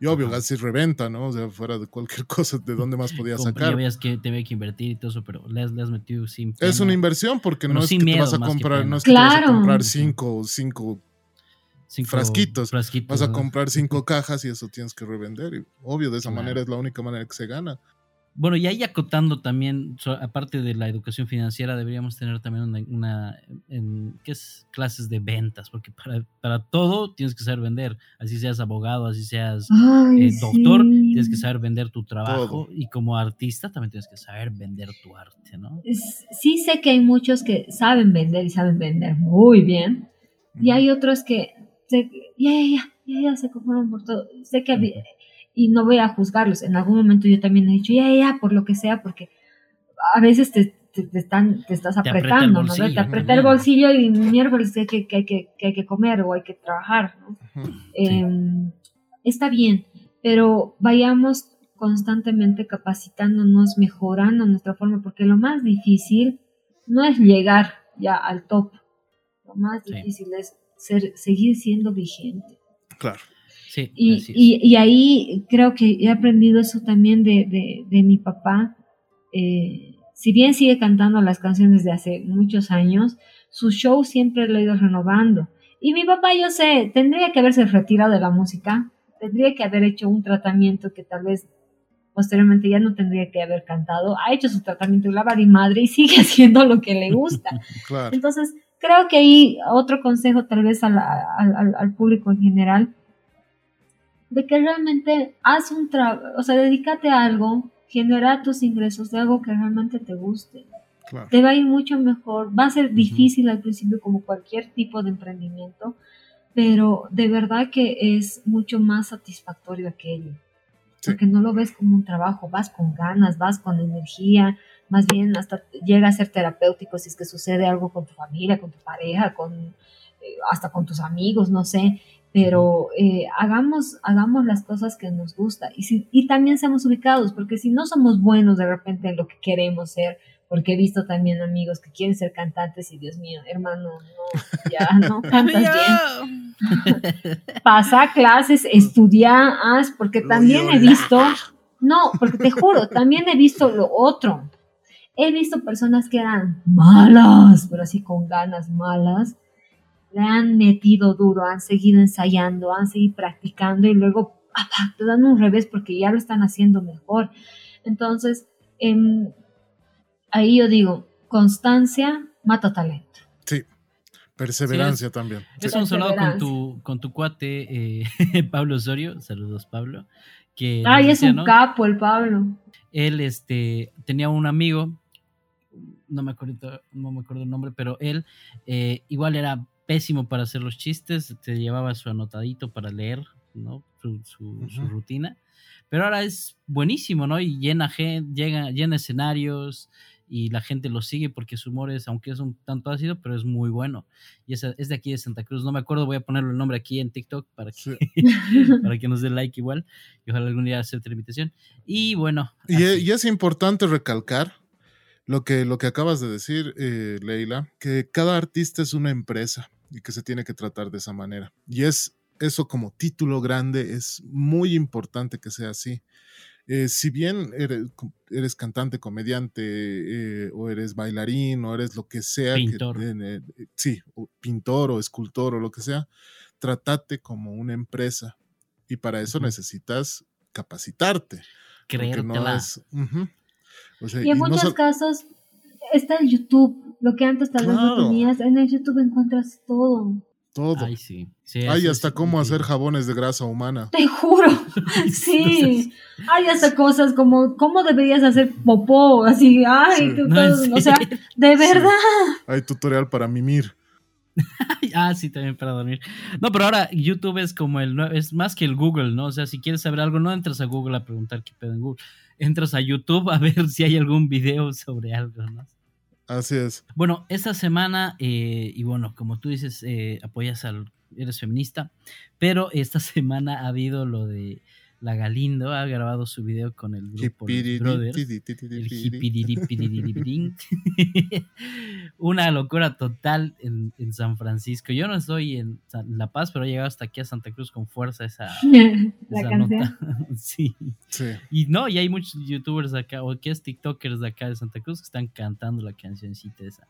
[SPEAKER 1] Y obvio,
[SPEAKER 2] Ajá.
[SPEAKER 1] casi reventa, ¿no? O sea, fuera de cualquier cosa, ¿de dónde más podía
[SPEAKER 2] Compré, ya
[SPEAKER 1] sacar?
[SPEAKER 2] veías que te había que invertir y todo eso, pero le has, le has metido sin
[SPEAKER 1] Es una inversión porque
[SPEAKER 2] Bueno,
[SPEAKER 1] no es que te
[SPEAKER 2] miedo,
[SPEAKER 1] vas a
[SPEAKER 2] más que
[SPEAKER 1] comprar, no es que te vas a
[SPEAKER 3] Claro.
[SPEAKER 1] comprar cinco, cinco
[SPEAKER 2] Cinco
[SPEAKER 1] frasquitos.
[SPEAKER 2] frasquitos,
[SPEAKER 1] Vas a comprar cinco cajas y eso tienes que revender. Y obvio, de esa
[SPEAKER 2] Claro.
[SPEAKER 1] manera es la única manera que se gana.
[SPEAKER 2] Bueno, y ahí acotando también, aparte de la educación financiera, deberíamos tener también una, una en, ¿qué es? Clases de ventas, porque para, para todo tienes que saber vender, así seas abogado, así seas
[SPEAKER 3] Ay,
[SPEAKER 2] eh, doctor,
[SPEAKER 3] sí.
[SPEAKER 2] tienes que saber vender tu trabajo
[SPEAKER 1] Todo.
[SPEAKER 2] y como artista también tienes que saber vender tu arte, ¿no?
[SPEAKER 3] Sí sé que hay muchos que saben vender y saben vender muy bien. Y hay otros que se, ya, ya, ya, ya, ya se conforman por todo. Sé que había- y no voy a juzgarlos. En algún momento yo también he dicho, ya, ya, por lo que sea, porque a veces te, te, te están, te estás
[SPEAKER 2] Te aprieta el
[SPEAKER 3] apretando, ¿no?
[SPEAKER 2] bolsillo
[SPEAKER 3] Te aprieta el bolsillo y miércoles que, que, que, hay que, que hay que comer o hay que trabajar, ¿no? Eh, está bien, pero vayamos constantemente capacitándonos, mejorando nuestra forma, porque lo más difícil no es llegar ya al top, lo más
[SPEAKER 2] Sí.
[SPEAKER 3] difícil es ser, seguir siendo vigente.
[SPEAKER 1] Claro.
[SPEAKER 2] Sí,
[SPEAKER 3] Y, ahí creo que he aprendido eso también de, de, de mi papá. Eh, si bien sigue cantando las canciones de hace muchos años, su show siempre lo ha ido renovando. Y mi papá, yo sé, tendría que haberse retirado de la música, tendría que haber hecho un tratamiento que tal vez posteriormente ya no tendría que haber cantado. Ha hecho su tratamiento de la y madre y sigue haciendo lo que le gusta.
[SPEAKER 1] Claro.
[SPEAKER 3] Entonces, creo que ahí otro consejo tal vez al público en general, de que realmente haz un trabajo, o sea, dedícate a algo, genera tus ingresos de algo que realmente te guste.
[SPEAKER 1] claro.
[SPEAKER 3] Te va a ir mucho mejor, va a ser difícil al principio como cualquier tipo de emprendimiento, pero de verdad que es mucho más satisfactorio aquello.
[SPEAKER 1] Sí.
[SPEAKER 3] Porque no lo ves como un trabajo, vas con ganas, vas con energía, más bien hasta llega a ser terapéutico si es que sucede algo con tu familia, con tu pareja, con eh, hasta con tus amigos, no sé, pero eh, hagamos, hagamos las cosas que nos gusta y, si, y también seamos ubicados, porque si no somos buenos de repente en lo que queremos ser, porque he visto también amigos que quieren ser cantantes y Dios mío, hermano, no, ya no cantas bien. Pasa clases, estudia, haz, porque también he visto, no, porque te juro, también he visto lo otro. He visto personas que eran malas, pero así con ganas malas, le han metido duro, han seguido ensayando, han seguido practicando y luego ¡apa! te dan un revés porque ya lo están haciendo mejor. Entonces, em, ahí yo digo, constancia mata talento.
[SPEAKER 1] Sí. Perseverancia también. Sí.
[SPEAKER 2] Eso hemos hablado con tu, con tu cuate eh, Pablo Osorio, saludos Pablo, que
[SPEAKER 3] Ay, es
[SPEAKER 2] decía,
[SPEAKER 3] un
[SPEAKER 2] ¿no?
[SPEAKER 3] capo el Pablo.
[SPEAKER 2] él este, tenía un amigo, no me acuerdo, no me acuerdo el nombre, pero él eh, igual era pésimo para hacer los chistes, te llevaba su anotadito para leer, ¿no? Su, su- su
[SPEAKER 1] Ujú.
[SPEAKER 2] rutina. Pero ahora es buenísimo, ¿no? Y llena, llega, llena escenarios y la gente lo sigue porque su humor es, aunque es un tanto ácido, pero es muy bueno. Y es, es de aquí de Santa Cruz, no me acuerdo, voy a ponerle el nombre aquí en TikTok para que,
[SPEAKER 1] Sí.
[SPEAKER 2] para que nos dé like igual y ojalá algún día acepte la invitación. Y bueno,
[SPEAKER 1] y es importante recalcar lo que, lo que acabas de decir, eh, Leila, que cada artista es una empresa y que se tiene que tratar de esa manera. Y es eso como título grande, es muy importante que sea así. Eh, si bien eres, eres cantante, comediante, eh, o eres bailarín, o eres lo que sea, que-
[SPEAKER 2] Pintor.
[SPEAKER 1] eh, eh, sí, o pintor o escultor o lo que sea, trátate como una empresa. Y para eso
[SPEAKER 2] Ujú.
[SPEAKER 1] necesitas capacitarte. Porque no
[SPEAKER 2] creértela.
[SPEAKER 1] es. ujú. O sea,
[SPEAKER 3] Y en
[SPEAKER 1] y no
[SPEAKER 3] muchos
[SPEAKER 1] sol-
[SPEAKER 3] casos está el YouTube. Lo que antes tal vez no tenías, en el YouTube encuentras todo.
[SPEAKER 1] todo.
[SPEAKER 2] Ay, sí. Eso
[SPEAKER 1] hasta cómo hacer jabones de grasa humana.
[SPEAKER 3] Te juro. Sí. Hay hasta cosas como cómo deberías hacer popó. Así, ay,
[SPEAKER 1] Sí.
[SPEAKER 3] tú
[SPEAKER 2] No,
[SPEAKER 3] todo- o sea, de
[SPEAKER 1] Sí.
[SPEAKER 3] verdad.
[SPEAKER 1] Hay tutorial para mimir.
[SPEAKER 2] ah, sí, también para dormir. No, pero ahora YouTube es como el es más que el Google, ¿no? O sea, si quieres saber algo, no entras a Google a preguntar qué pedo en Google. Entras a YouTube a ver si hay algún video sobre algo, ¿no?
[SPEAKER 1] Así es.
[SPEAKER 2] Bueno, esta semana, eh, y bueno, como tú dices, eh, apoyas al. eres feminista, pero esta semana ha habido lo de la Galindo ha grabado su video con el grupo Brothers. El Una locura total en, en, San Francisco. Yo no estoy en La Paz, pero he llegado hasta aquí a Santa Cruz con fuerza esa, esa nota. sí. sí. Y no, y hay muchos youtubers acá, o que es TikTokers de acá de Santa Cruz que están cantando la cancioncita esa.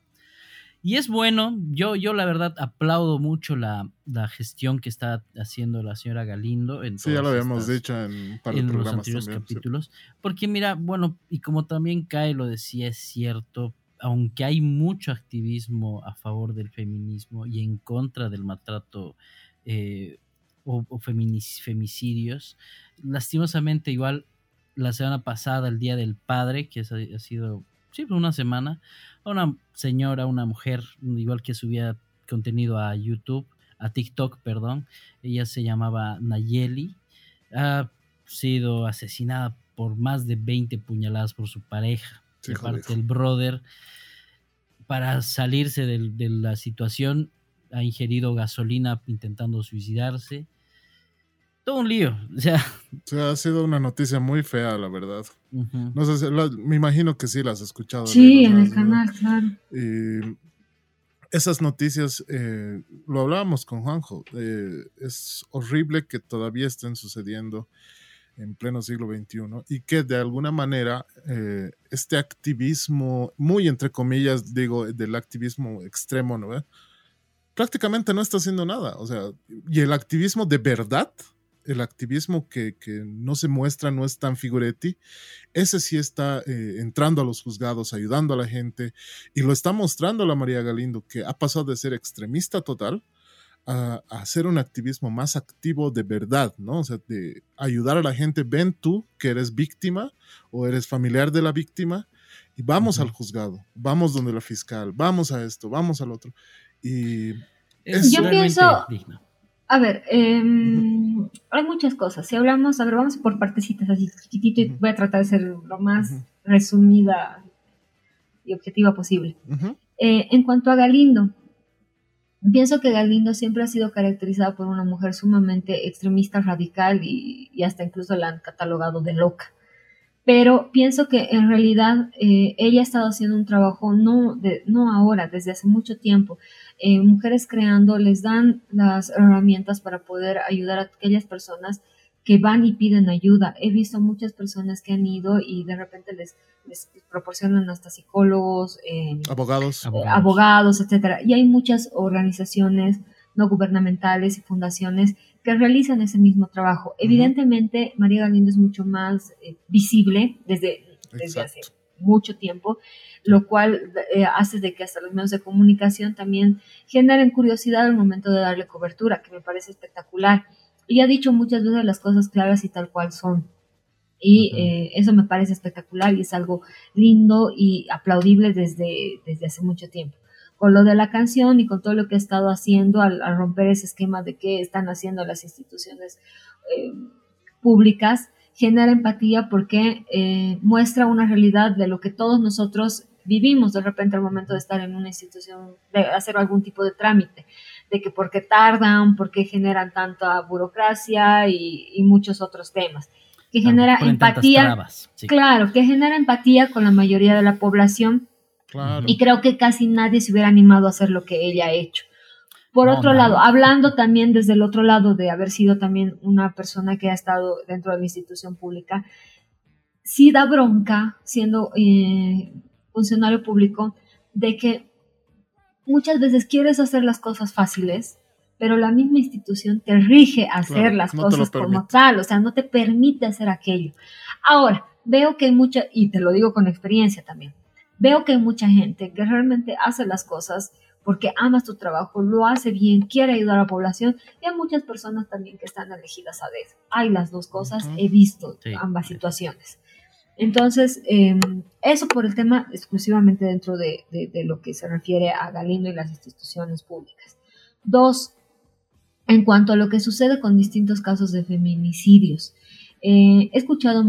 [SPEAKER 2] Y es bueno, yo, yo la verdad aplaudo mucho la, gestión que está haciendo la señora Galindo. En
[SPEAKER 1] sí, ya lo habíamos dicho en,
[SPEAKER 2] los anteriores capítulos. Porque mira, bueno, y como también Cae lo decía, es cierto, aunque hay mucho activismo a favor del feminismo y en contra del maltrato eh, o, o femicidios, lastimosamente igual la semana pasada, el Día del Padre, que ha sido sí, una semana, a una señora, una mujer, igual que subía contenido a YouTube, a TikTok, perdón. Ella se llamaba Nayeli. Ha sido asesinada por más de 20 puñaladas por su pareja, de parte del brother. Para salirse de la situación, ha ingerido gasolina intentando suicidarse todo un lío. O sea.
[SPEAKER 1] ha sido una noticia muy fea, la verdad. No sé, me imagino que sí las has escuchado.
[SPEAKER 3] Sí, en el canal, claro.
[SPEAKER 1] Y esas noticias, eh, lo hablábamos con Juanjo, eh, es horrible que todavía estén sucediendo en pleno siglo XXI y que de alguna manera eh, este activismo, muy entre comillas, digo, del activismo extremo, ¿no? prácticamente no está haciendo nada. O sea, y el activismo de verdad el activismo que, no se muestra, no es tan figuretti, ese sí está eh, entrando a los juzgados, ayudando a la gente, y lo está mostrando la María Galindo, que ha pasado de ser extremista total a, hacer un activismo más activo de verdad, ¿no? O sea, de ayudar a la gente, ven tú que eres víctima o eres familiar de la víctima, y vamos al juzgado, vamos donde la fiscal, vamos a esto, vamos al otro. Y
[SPEAKER 3] es yo pienso, digno. A ver, em, hay muchas cosas. Si hablamos, a ver, vamos por partecitas así chiquitito y voy a tratar de ser lo más resumida y objetiva posible. Eh, en cuanto a Galindo, pienso que Galindo siempre ha sido caracterizada por una mujer sumamente extremista, radical y, y hasta incluso la han catalogado de loca pero pienso que en realidad eh, ella ha estado haciendo un trabajo no, de, no ahora, desde hace mucho tiempo. Eh, mujeres creando les dan las herramientas para poder ayudar a aquellas personas que van y piden ayuda. He visto muchas personas que han ido y de repente les, les proporcionan hasta psicólogos,
[SPEAKER 1] eh, abogados.
[SPEAKER 3] abogados, etcétera. Y hay muchas organizaciones no gubernamentales y fundaciones que realizan ese mismo trabajo. Evidentemente, María Galindo es mucho más eh, visible desde, desde hace mucho tiempo, lo cual eh, hace de que hasta los medios de comunicación también generen curiosidad al momento de darle cobertura, que me parece espectacular. Y ha dicho muchas veces las cosas claras y tal cual son. Y eh, eso me parece espectacular y es algo lindo y aplaudible desde, desde hace mucho tiempo con lo de la canción y con todo lo que he estado haciendo al, romper ese esquema de qué están haciendo las instituciones eh, públicas, genera empatía porque eh, muestra una realidad de lo que todos nosotros vivimos de repente al momento de estar en una institución, de hacer algún tipo de trámite, de que por qué tardan, por qué generan tanta burocracia y, muchos otros temas que genera empatía, claro, que genera empatía con la mayoría de la población y creo que casi nadie se hubiera animado a hacer lo que ella ha hecho. Por otro lado, hablando también desde el otro lado de haber sido también una persona que ha estado dentro de la institución pública, sí da bronca siendo eh, funcionario público de que muchas veces quieres hacer las cosas fáciles, pero la misma institución te rige a hacer las cosas como tal, o sea, no te permite hacer aquello. Ahora, veo que hay mucha, y te lo digo con experiencia también, Veo que hay mucha gente que realmente hace las cosas porque ama su trabajo, lo hace bien, quiere ayudar a la población y hay muchas personas también que están elegidas a vez. Hay las dos cosas, he visto ambas situaciones. Entonces, em, eso por el tema exclusivamente dentro de, de, lo que se refiere a Galindo y las instituciones públicas. Dos, en cuanto a lo que sucede con distintos casos de feminicidios. Eh, he escuchado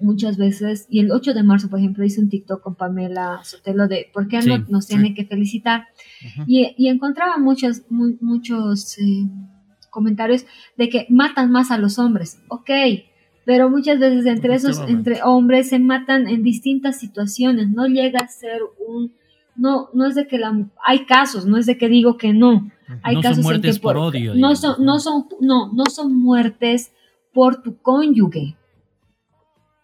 [SPEAKER 3] muchas veces, y el 8 de marzo, por ejemplo, hice un TikTok con Pamela Sotelo de por qué no, nos tiene que felicitar. y, encontraba muchos, muchos eh, comentarios de que matan más a los hombres. Ok, pero muchas veces entre esos, entre hombres se matan en distintas situaciones. No llega a ser un, no, no es de que la, hay casos, no es de que digo que no. Hay
[SPEAKER 2] no
[SPEAKER 3] casos
[SPEAKER 2] son muertes por, odio.
[SPEAKER 3] No son, no son, no, no son muertes por tu cónyuge.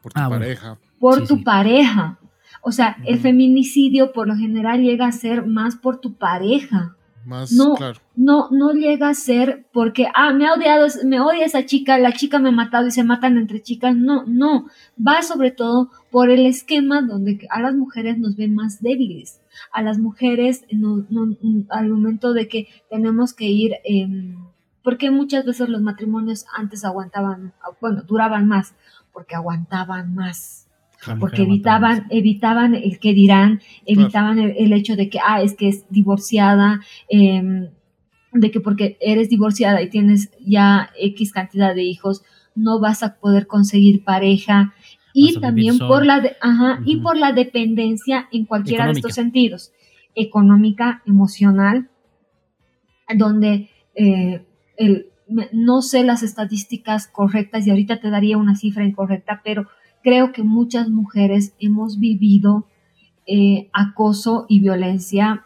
[SPEAKER 1] Por tu ah, pareja.
[SPEAKER 3] Por tu pareja. O sea, el feminicidio por lo general llega a ser más por tu pareja.
[SPEAKER 1] Más, no, claro.
[SPEAKER 3] no, no llega a ser porque, ah, me ha odiado, me odia esa chica, la chica me ha matado y se matan entre chicas. No, no. Va sobre todo por el esquema donde a las mujeres nos ven más débiles. A las mujeres, no, no, al momento de que tenemos que ir, eh, porque muchas veces los matrimonios antes aguantaban, bueno, duraban más, porque aguantaban más. porque evitaban, evitaban el que dirán, evitaban el, hecho de que, ah, es que es divorciada, em, de que porque eres divorciada y tienes ya X cantidad de hijos, no vas a poder conseguir pareja. Y también por la, de, ajá, y por la dependencia en cualquiera de estos sentidos, económica, emocional, donde eh, no sé las estadísticas correctas y ahorita te daría una cifra incorrecta, pero creo que muchas mujeres hemos vivido eh, acoso y violencia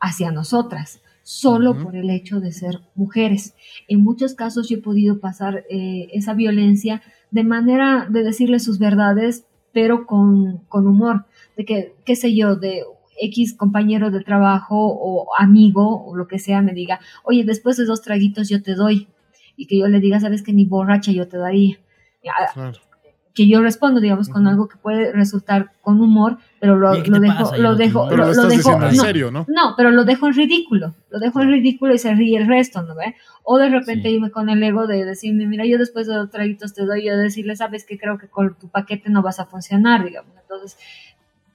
[SPEAKER 3] hacia nosotras, solo por el hecho de ser mujeres. En muchos casos yo he podido pasar eh, esa violencia de manera de decirle sus verdades, pero con, con humor, de que, qué sé yo, de X compañero de trabajo o amigo o lo que sea me diga, oye, después de dos traguitos yo te doy. Y que yo le diga, sabes que ni borracha yo te daría. Que yo respondo, digamos, con algo que puede resultar con humor, pero lo, lo dejo, lo dejo,
[SPEAKER 1] lo,
[SPEAKER 3] lo, dejo,
[SPEAKER 1] en serio, ¿no?
[SPEAKER 3] No, pero lo dejo en ridículo, lo dejo en ridículo y se ríe el resto, ¿no ve? O de repente irme con el ego de decirme, mira, yo después de dos traguitos te doy, yo decirle, sabes que creo que con tu paquete no vas a funcionar, digamos. Entonces,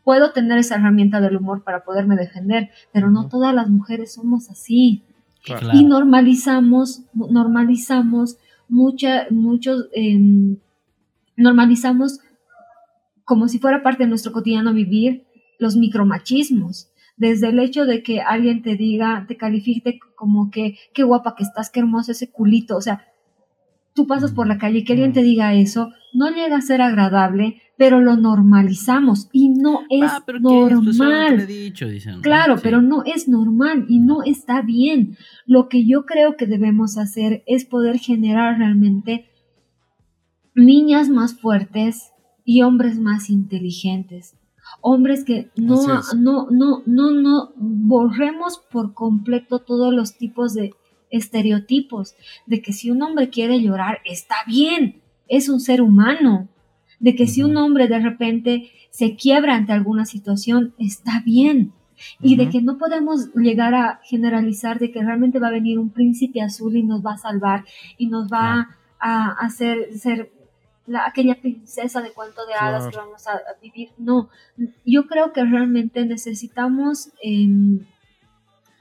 [SPEAKER 3] puedo tener esa herramienta del humor para poderme defender, pero no todas las mujeres somos así. Y normalizamos, normalizamos mucha, muchos, em, normalizamos como si fuera parte de nuestro cotidiano vivir los micromachismos. Desde el hecho de que alguien te diga, te califique como que, qué guapa que estás, qué hermoso ese culito. O sea, tú pasas por la calle y que alguien te diga eso, no llega a ser agradable, pero lo normalizamos y no es ah, normal. claro, pero no es normal y no está bien. Lo que yo creo que debemos hacer es poder generar realmente niñas más fuertes y hombres más inteligentes. Hombres que no, no, no, no, no borremos por completo todos los tipos de estereotipos de que si un hombre quiere llorar está bien, es un ser humano de que si un hombre de repente se quiebra ante alguna situación, está bien. Y de que no podemos llegar a generalizar de que realmente va a venir un príncipe azul y nos va a salvar y nos va a hacer ser la, aquella princesa de cuanto de hadas que vamos a, vivir. No, yo creo que realmente necesitamos em,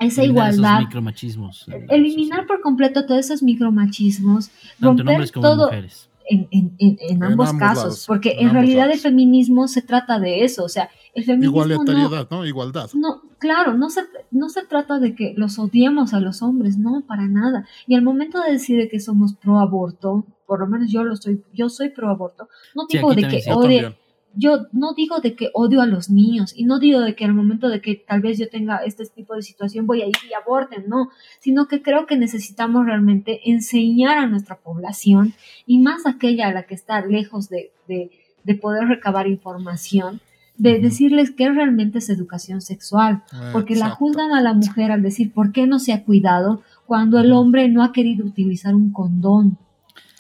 [SPEAKER 3] esa igualdad.
[SPEAKER 2] micromachismos.
[SPEAKER 3] Eliminar por completo todos esos micromachismos. romper todo. Mujeres en, en, en, ambos, casos, porque en, realidad el feminismo se trata de eso, o sea, el feminismo...
[SPEAKER 1] Igualitariedad, ¿no? Igualdad.
[SPEAKER 3] No, claro, no se, no se trata de que los odiemos a los hombres, no, para nada. Y al momento de decir que somos pro aborto, por lo menos yo lo soy, yo soy pro aborto, no digo de que odie yo no digo de que odio a los niños y no digo de que al momento de que tal vez yo tenga este tipo de situación voy a ir y aborten, no, sino que creo que necesitamos realmente enseñar a nuestra población y más aquella a la que está lejos de, de, poder recabar información, de decirles qué realmente es educación sexual, porque la juzgan a la mujer al decir por qué no se ha cuidado cuando el hombre no ha querido utilizar un condón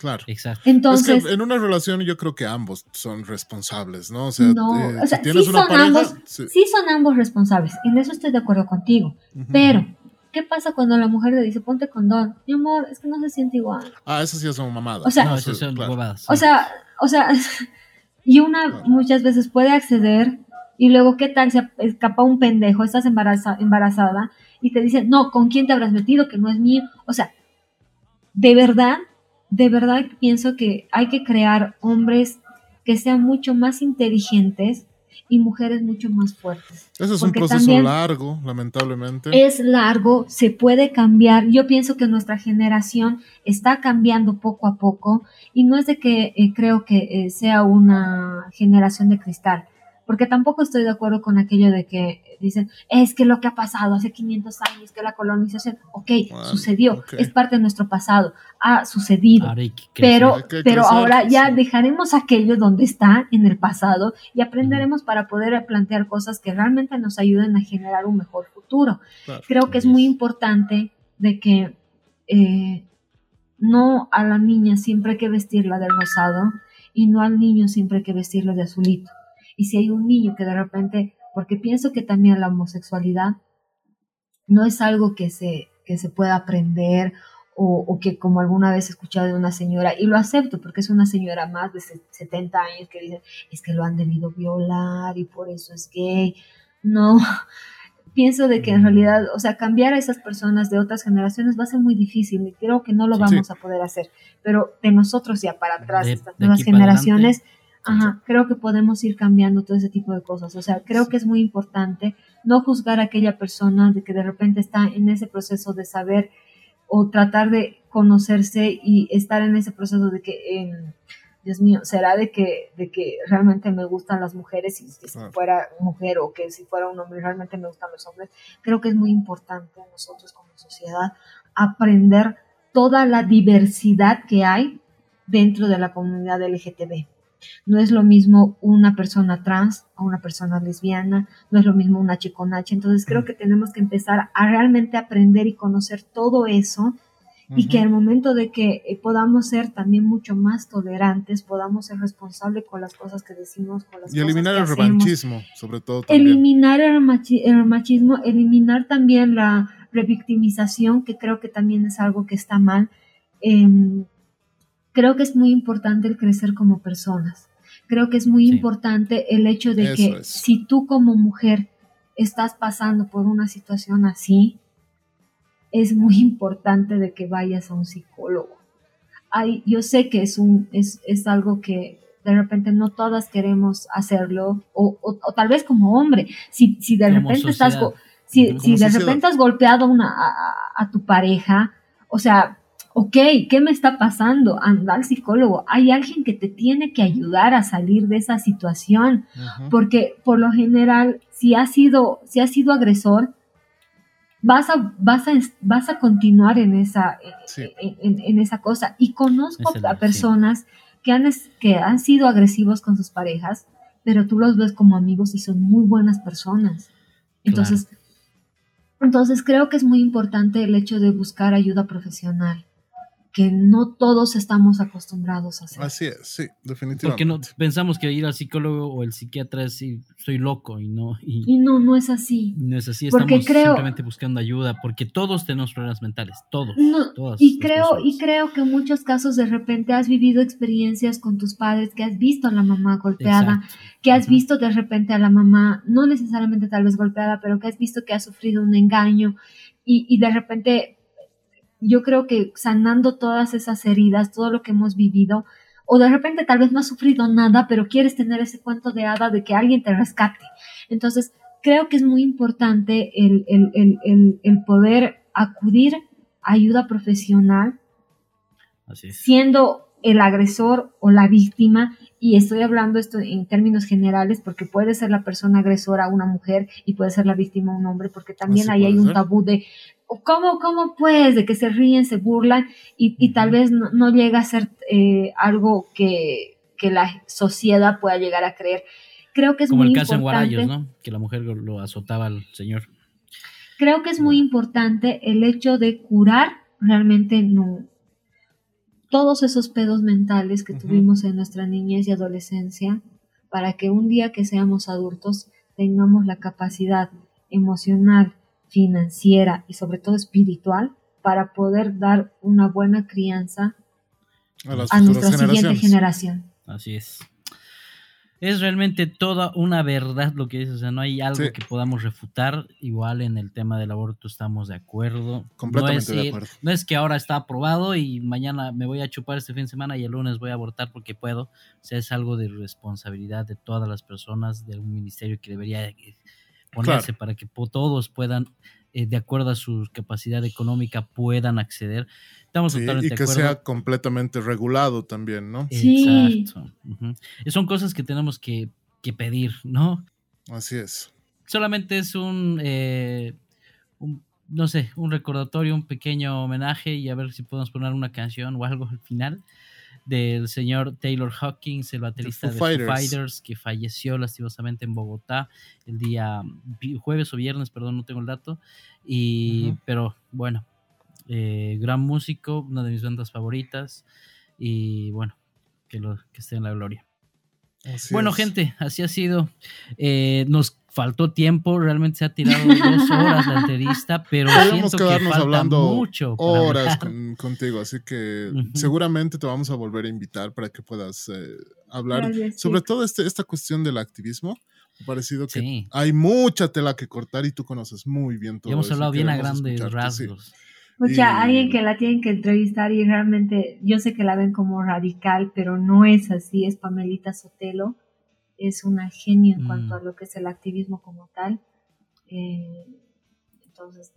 [SPEAKER 1] Claro.
[SPEAKER 2] Exacto.
[SPEAKER 3] Entonces,
[SPEAKER 1] en una relación yo creo que ambos son responsables, ¿no? O sea,
[SPEAKER 3] eh, sí, son ambos, sí. son ambos responsables. En eso estoy de acuerdo contigo. Pero, ¿qué pasa cuando la mujer le dice, ponte condón? Mi amor, es que no se siente igual.
[SPEAKER 1] Ah, eso sí son mamadas.
[SPEAKER 3] O sea,
[SPEAKER 2] no, eso son
[SPEAKER 3] O sea, o sea, Y una muchas veces puede acceder y luego, ¿qué tal? Se escapa un pendejo, estás embarazada y te dicen, no, ¿con quién te habrás metido? Que no es mío. O sea, de verdad, de verdad pienso que hay que crear hombres que sean mucho más inteligentes y mujeres mucho más fuertes.
[SPEAKER 1] Eso es un proceso largo, lamentablemente.
[SPEAKER 3] Es largo, se puede cambiar. Yo pienso que nuestra generación está cambiando poco a poco y no es de que eh, creo que eh, sea una generación de cristal porque tampoco estoy de acuerdo con aquello de que dicen, es que lo que ha pasado hace 500 años, que la colonización, ok, sucedió, es parte de nuestro pasado, ha sucedido, pero, pero ahora ya dejaremos aquello donde está en el pasado y aprenderemos para poder plantear cosas que realmente nos ayuden a generar un mejor futuro. Creo que es muy importante de que eh, no a la niña siempre hay que vestirla de rosado y no al niño siempre hay que vestirlo de azulito y si hay un niño que de repente, porque pienso que también la homosexualidad no es algo que se, que se pueda aprender o, que como alguna vez he escuchado de una señora, y lo acepto porque es una señora más de 70 años que dice, es que lo han debido violar y por eso es gay. No, pienso de que en realidad, o sea, cambiar a esas personas de otras generaciones va a ser muy difícil y creo que no lo vamos a poder hacer, pero de nosotros ya para atrás, estas nuevas generaciones, Ajá, creo que podemos ir cambiando todo ese tipo de cosas. O sea, creo que es muy importante no juzgar a aquella persona de que de repente está en ese proceso de saber o tratar de conocerse y estar en ese proceso de que, Dios mío, será de que, de que realmente me gustan las mujeres y si fuera mujer o que si fuera un hombre realmente me gustan los hombres. Creo que es muy importante a nosotros como sociedad aprender toda la diversidad que hay dentro de la comunidad LGTB no es lo mismo una persona trans a una persona lesbiana, no es lo mismo una chiconacha. Entonces creo que tenemos que empezar a realmente aprender y conocer todo eso y que al momento de que eh, podamos ser también mucho más tolerantes, podamos ser responsables con las cosas que decimos, con las
[SPEAKER 1] y eliminar el revanchismo, sobre todo.
[SPEAKER 3] Eliminar el, machismo, eliminar también la revictimización, que creo que también es algo que está mal. Em, creo que es muy importante el crecer como personas. Creo que es muy importante el hecho de que si tú como mujer estás pasando por una situación así, es muy importante de que vayas a un psicólogo. Ay, yo sé que es, un, es, es algo que de repente no todas queremos hacerlo, o, o, tal vez como hombre, si, si de repente estás, si, si de repente has golpeado una, a, a tu pareja, o sea, ok, ¿qué me está pasando? Anda al psicólogo. Hay alguien que te tiene que ayudar a salir de esa situación, porque por lo general, si has sido, si has sido agresor, vas a, vas a, vas a continuar en esa, en, esa cosa. Y conozco a personas que, han, que han sido agresivos con sus parejas, pero tú los ves como amigos y son muy buenas personas. Entonces, entonces creo que es muy importante el hecho de buscar ayuda profesional que no todos estamos acostumbrados a hacer.
[SPEAKER 1] Así es, sí, definitivamente.
[SPEAKER 2] Porque no pensamos que ir al psicólogo o el psiquiatra es si estoy loco y no.
[SPEAKER 3] Y, no, no es así.
[SPEAKER 2] No es así, estamos simplemente buscando ayuda, porque todos tenemos problemas mentales, todos.
[SPEAKER 3] y creo, y creo que en muchos casos de repente has vivido experiencias con tus padres, que has visto a la mamá golpeada, que has visto de repente a la mamá, no necesariamente tal vez golpeada, pero que has visto que ha sufrido un engaño, y, y de repente yo creo que sanando todas esas heridas, todo lo que hemos vivido, o de repente tal vez no has sufrido nada, pero quieres tener ese cuento de hada de que alguien te rescate. Entonces, creo que es muy importante el, el, poder acudir a ayuda profesional, siendo el agresor o la víctima, y estoy hablando esto en términos generales porque puede ser la persona agresora una mujer y puede ser la víctima un hombre, porque también ahí hay un tabú de ¿cómo, cómo pues? De que se ríen, se burlan y, tal vez no, llega a ser eh, algo que, la sociedad pueda llegar a creer. Creo que es
[SPEAKER 2] Como
[SPEAKER 3] muy
[SPEAKER 2] el caso
[SPEAKER 3] en
[SPEAKER 2] Guarayos, ¿no? Que la mujer lo azotaba al señor.
[SPEAKER 3] Creo que es muy importante el hecho de curar realmente no, todos esos pedos mentales que tuvimos en nuestra niñez y adolescencia para que un día que seamos adultos tengamos la capacidad emocional, financiera y sobre todo espiritual para poder dar una buena crianza a, nuestra siguiente generación.
[SPEAKER 2] Así es. es realmente toda una verdad lo que dices, o sea, no hay algo
[SPEAKER 1] Sí.
[SPEAKER 2] que podamos refutar. Igual en el tema del aborto estamos de acuerdo.
[SPEAKER 1] Completamente
[SPEAKER 2] no es,
[SPEAKER 1] de acuerdo.
[SPEAKER 2] No es que ahora está aprobado y mañana me voy a chupar este fin de semana y el lunes voy a abortar porque puedo. O sea, es algo de responsabilidad de todas las personas, de un ministerio que debería ponerse
[SPEAKER 1] Claro.
[SPEAKER 2] para que todos puedan, eh, de acuerdo a su capacidad económica, puedan acceder. Estamos
[SPEAKER 1] Sí,
[SPEAKER 2] totalmente
[SPEAKER 1] y
[SPEAKER 2] de
[SPEAKER 1] que
[SPEAKER 2] acuerdo.
[SPEAKER 1] sea completamente regulado también, ¿no?
[SPEAKER 3] Sí.
[SPEAKER 2] Exacto. ujú. Y Son cosas que tenemos que, que pedir, ¿no?
[SPEAKER 1] Así es.
[SPEAKER 2] Solamente es un, eh, un, no sé, un recordatorio, un pequeño homenaje y a ver si podemos poner una canción o algo al final del señor Taylor Hawkins, el baterista
[SPEAKER 1] Foo
[SPEAKER 2] de Foo
[SPEAKER 1] Fighters.
[SPEAKER 2] Que falleció lastimosamente en Bogotá el día jueves o viernes, perdón, no tengo el dato. Y, pero bueno, eh, gran músico, una de mis bandas favoritas. Y bueno, que, lo, que esté en la gloria.
[SPEAKER 1] Así
[SPEAKER 2] Bueno,
[SPEAKER 1] es.
[SPEAKER 2] gente, así ha sido. Eh, nos faltó tiempo, realmente se ha tirado dos horas la entrevista, pero
[SPEAKER 1] Podríamos
[SPEAKER 2] siento que
[SPEAKER 1] quedarnos
[SPEAKER 2] falta
[SPEAKER 1] hablando
[SPEAKER 2] mucho.
[SPEAKER 1] horas con- contigo, así que seguramente te vamos a volver a invitar para que puedas eh, hablar
[SPEAKER 3] Gracias,
[SPEAKER 1] sobre todo este, esta cuestión del activismo. Me ha parecido que
[SPEAKER 2] Sí.
[SPEAKER 1] hay mucha tela que cortar y tú conoces muy bien todo
[SPEAKER 2] Ya hemos
[SPEAKER 1] eso y
[SPEAKER 2] hablado bien a grandes
[SPEAKER 1] sí.
[SPEAKER 2] rasgos.
[SPEAKER 3] O sea,
[SPEAKER 1] Y-
[SPEAKER 3] alguien que la tienen que entrevistar y realmente, yo sé que la ven como radical, pero no es así, es Pamelita Sotelo, es una genio en
[SPEAKER 2] Mm.
[SPEAKER 3] cuanto a lo que es el activismo como tal. Eh, entonces,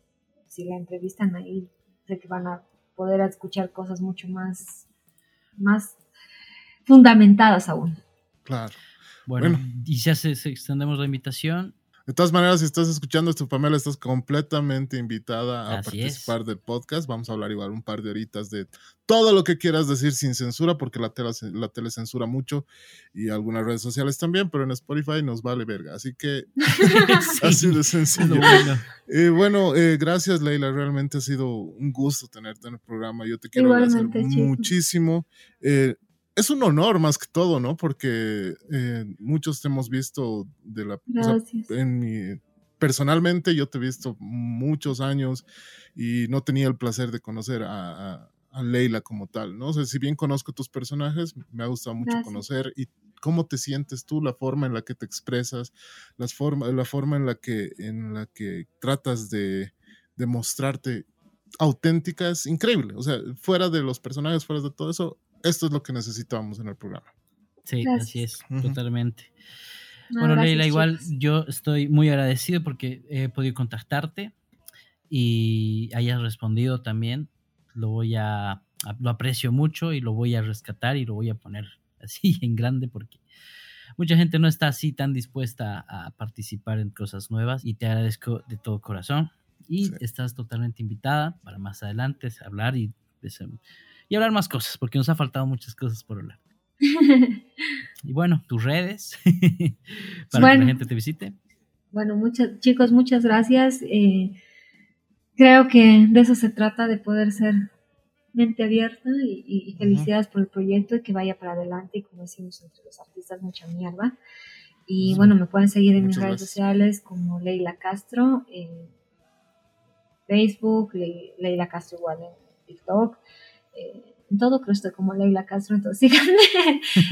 [SPEAKER 3] si la entrevistan ahí, sé que van a poder escuchar cosas mucho más, más fundamentadas aún.
[SPEAKER 1] Claro.
[SPEAKER 2] Bueno,
[SPEAKER 1] Bueno.
[SPEAKER 2] y ya se, se extendemos la invitación.
[SPEAKER 1] De todas maneras, si estás escuchando esto, Pamela, estás completamente invitada a
[SPEAKER 2] Así
[SPEAKER 1] participar del podcast. Vamos a hablar igual un par de horitas de todo lo que quieras decir sin censura, porque la tele, la tele censura mucho y algunas redes sociales también, pero en Spotify nos vale verga. Así que así de sencillo.
[SPEAKER 2] bueno.
[SPEAKER 1] Eh, bueno, eh, gracias Leila, realmente ha sido un gusto tenerte en el programa. Yo te quiero agradecer muchísimo. Eh, es un honor más que todo, ¿no? Porque eh, muchos te hemos visto de la... o sea,
[SPEAKER 3] Gracias.
[SPEAKER 1] en mi, personalmente yo te he visto muchos años y no tenía el placer de conocer a, a- a Leila como tal, ¿no? O sea, si bien conozco tus personajes, me ha gustado mucho
[SPEAKER 3] Gracias.
[SPEAKER 1] conocer y cómo te sientes tú, la forma en la que te expresas, las forma, la forma en la que, en la que tratas de, de mostrarte auténtica es increíble. O sea, fuera de los personajes, fuera de todo eso, esto es lo que necesitábamos en el programa.
[SPEAKER 2] Sí,
[SPEAKER 3] Gracias.
[SPEAKER 2] así es,
[SPEAKER 1] Ujú.
[SPEAKER 2] totalmente.
[SPEAKER 3] No,
[SPEAKER 2] Bueno,
[SPEAKER 3] gracias,
[SPEAKER 2] Leila, igual
[SPEAKER 3] chicos.
[SPEAKER 2] yo estoy muy agradecido porque he podido contactarte y hayas respondido también. Lo voy a, a- lo aprecio mucho y lo voy a rescatar y lo voy a poner así en grande porque mucha gente no está así tan dispuesta a participar en cosas nuevas y te agradezco de todo corazón y
[SPEAKER 1] Sí.
[SPEAKER 2] estás totalmente invitada para más adelante hablar y, y hablar más cosas porque nos ha faltado muchas cosas por hablar. Y bueno, tus redes para que la gente te visite.
[SPEAKER 3] Bueno, muchas, chicos, muchas gracias. Eh, creo que de eso se trata, de poder ser mente abierta y, y- y felicidades por el proyecto y que vaya para adelante y como decimos entre los artistas, mucha mierda. Y
[SPEAKER 2] Sí.
[SPEAKER 3] bueno, me pueden seguir en mis redes
[SPEAKER 1] gracias.
[SPEAKER 3] sociales como Leila Castro en Facebook, Le- Leila Castro igual en TikTok. Eh, en todo estoy como Leila Castro, entonces síganme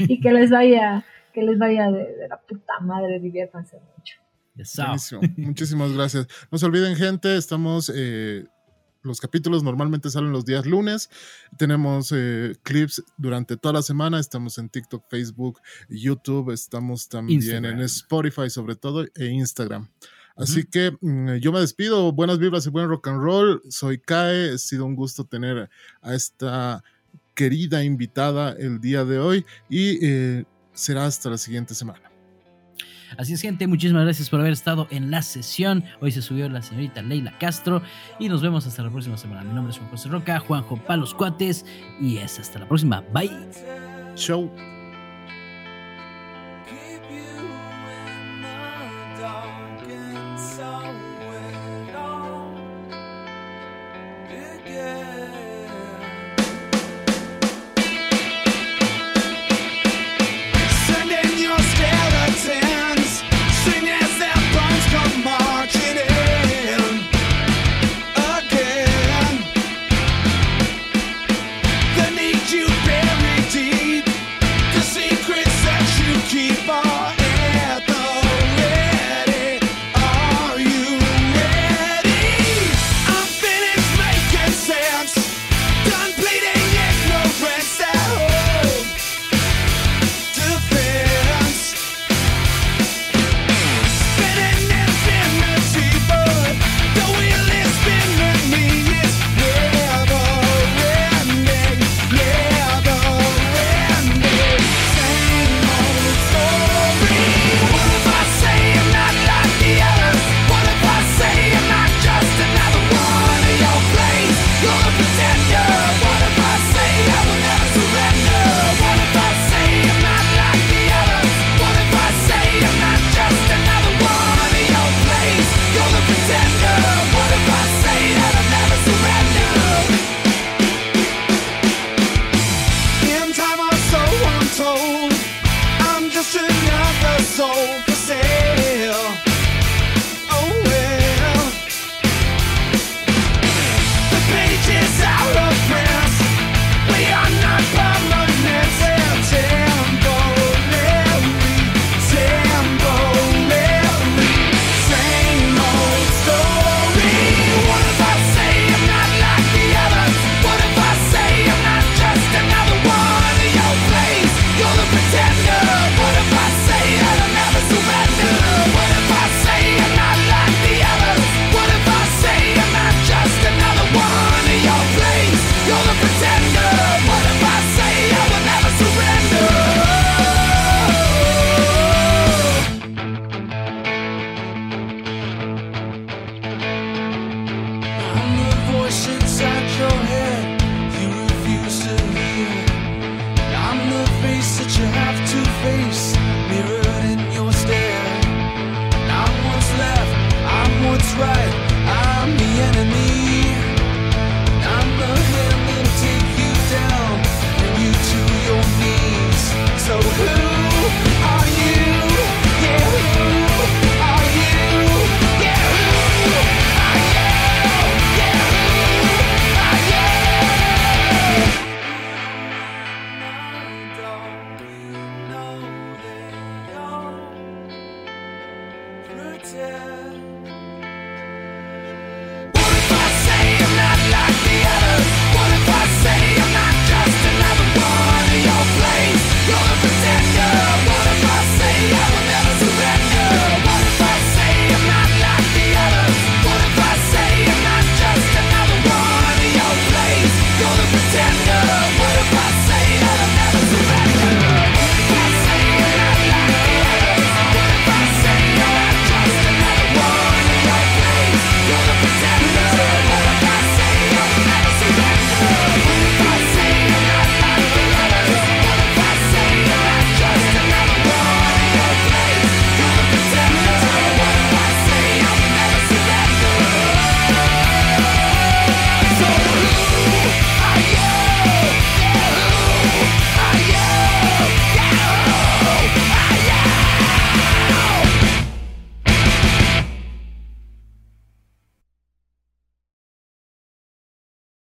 [SPEAKER 3] y que les vaya, que les vaya de, de la puta madre, diviértanse mucho.
[SPEAKER 2] Eso.
[SPEAKER 1] Muchísimas gracias. No se olviden, gente, estamos. eh, los capítulos normalmente salen los días lunes. Tenemos eh, clips durante toda la semana. Estamos en TikTok, Facebook, YouTube. Estamos también
[SPEAKER 2] Instagram.
[SPEAKER 1] en Spotify, sobre todo, e Instagram. Así que mm, yo me despido. Buenas vibras y buen rock and roll. Soy Kae. Ha sido un gusto tener a esta querida invitada el día de hoy y eh, será hasta la siguiente semana.
[SPEAKER 2] Así es, gente, muchísimas gracias por haber estado en la sesión. Hoy se subió la señorita Leila Castro y nos vemos hasta la próxima semana. Mi nombre es Juan José Roca, Juanjo Palos Cuates y es hasta la próxima. Bye.
[SPEAKER 1] Show.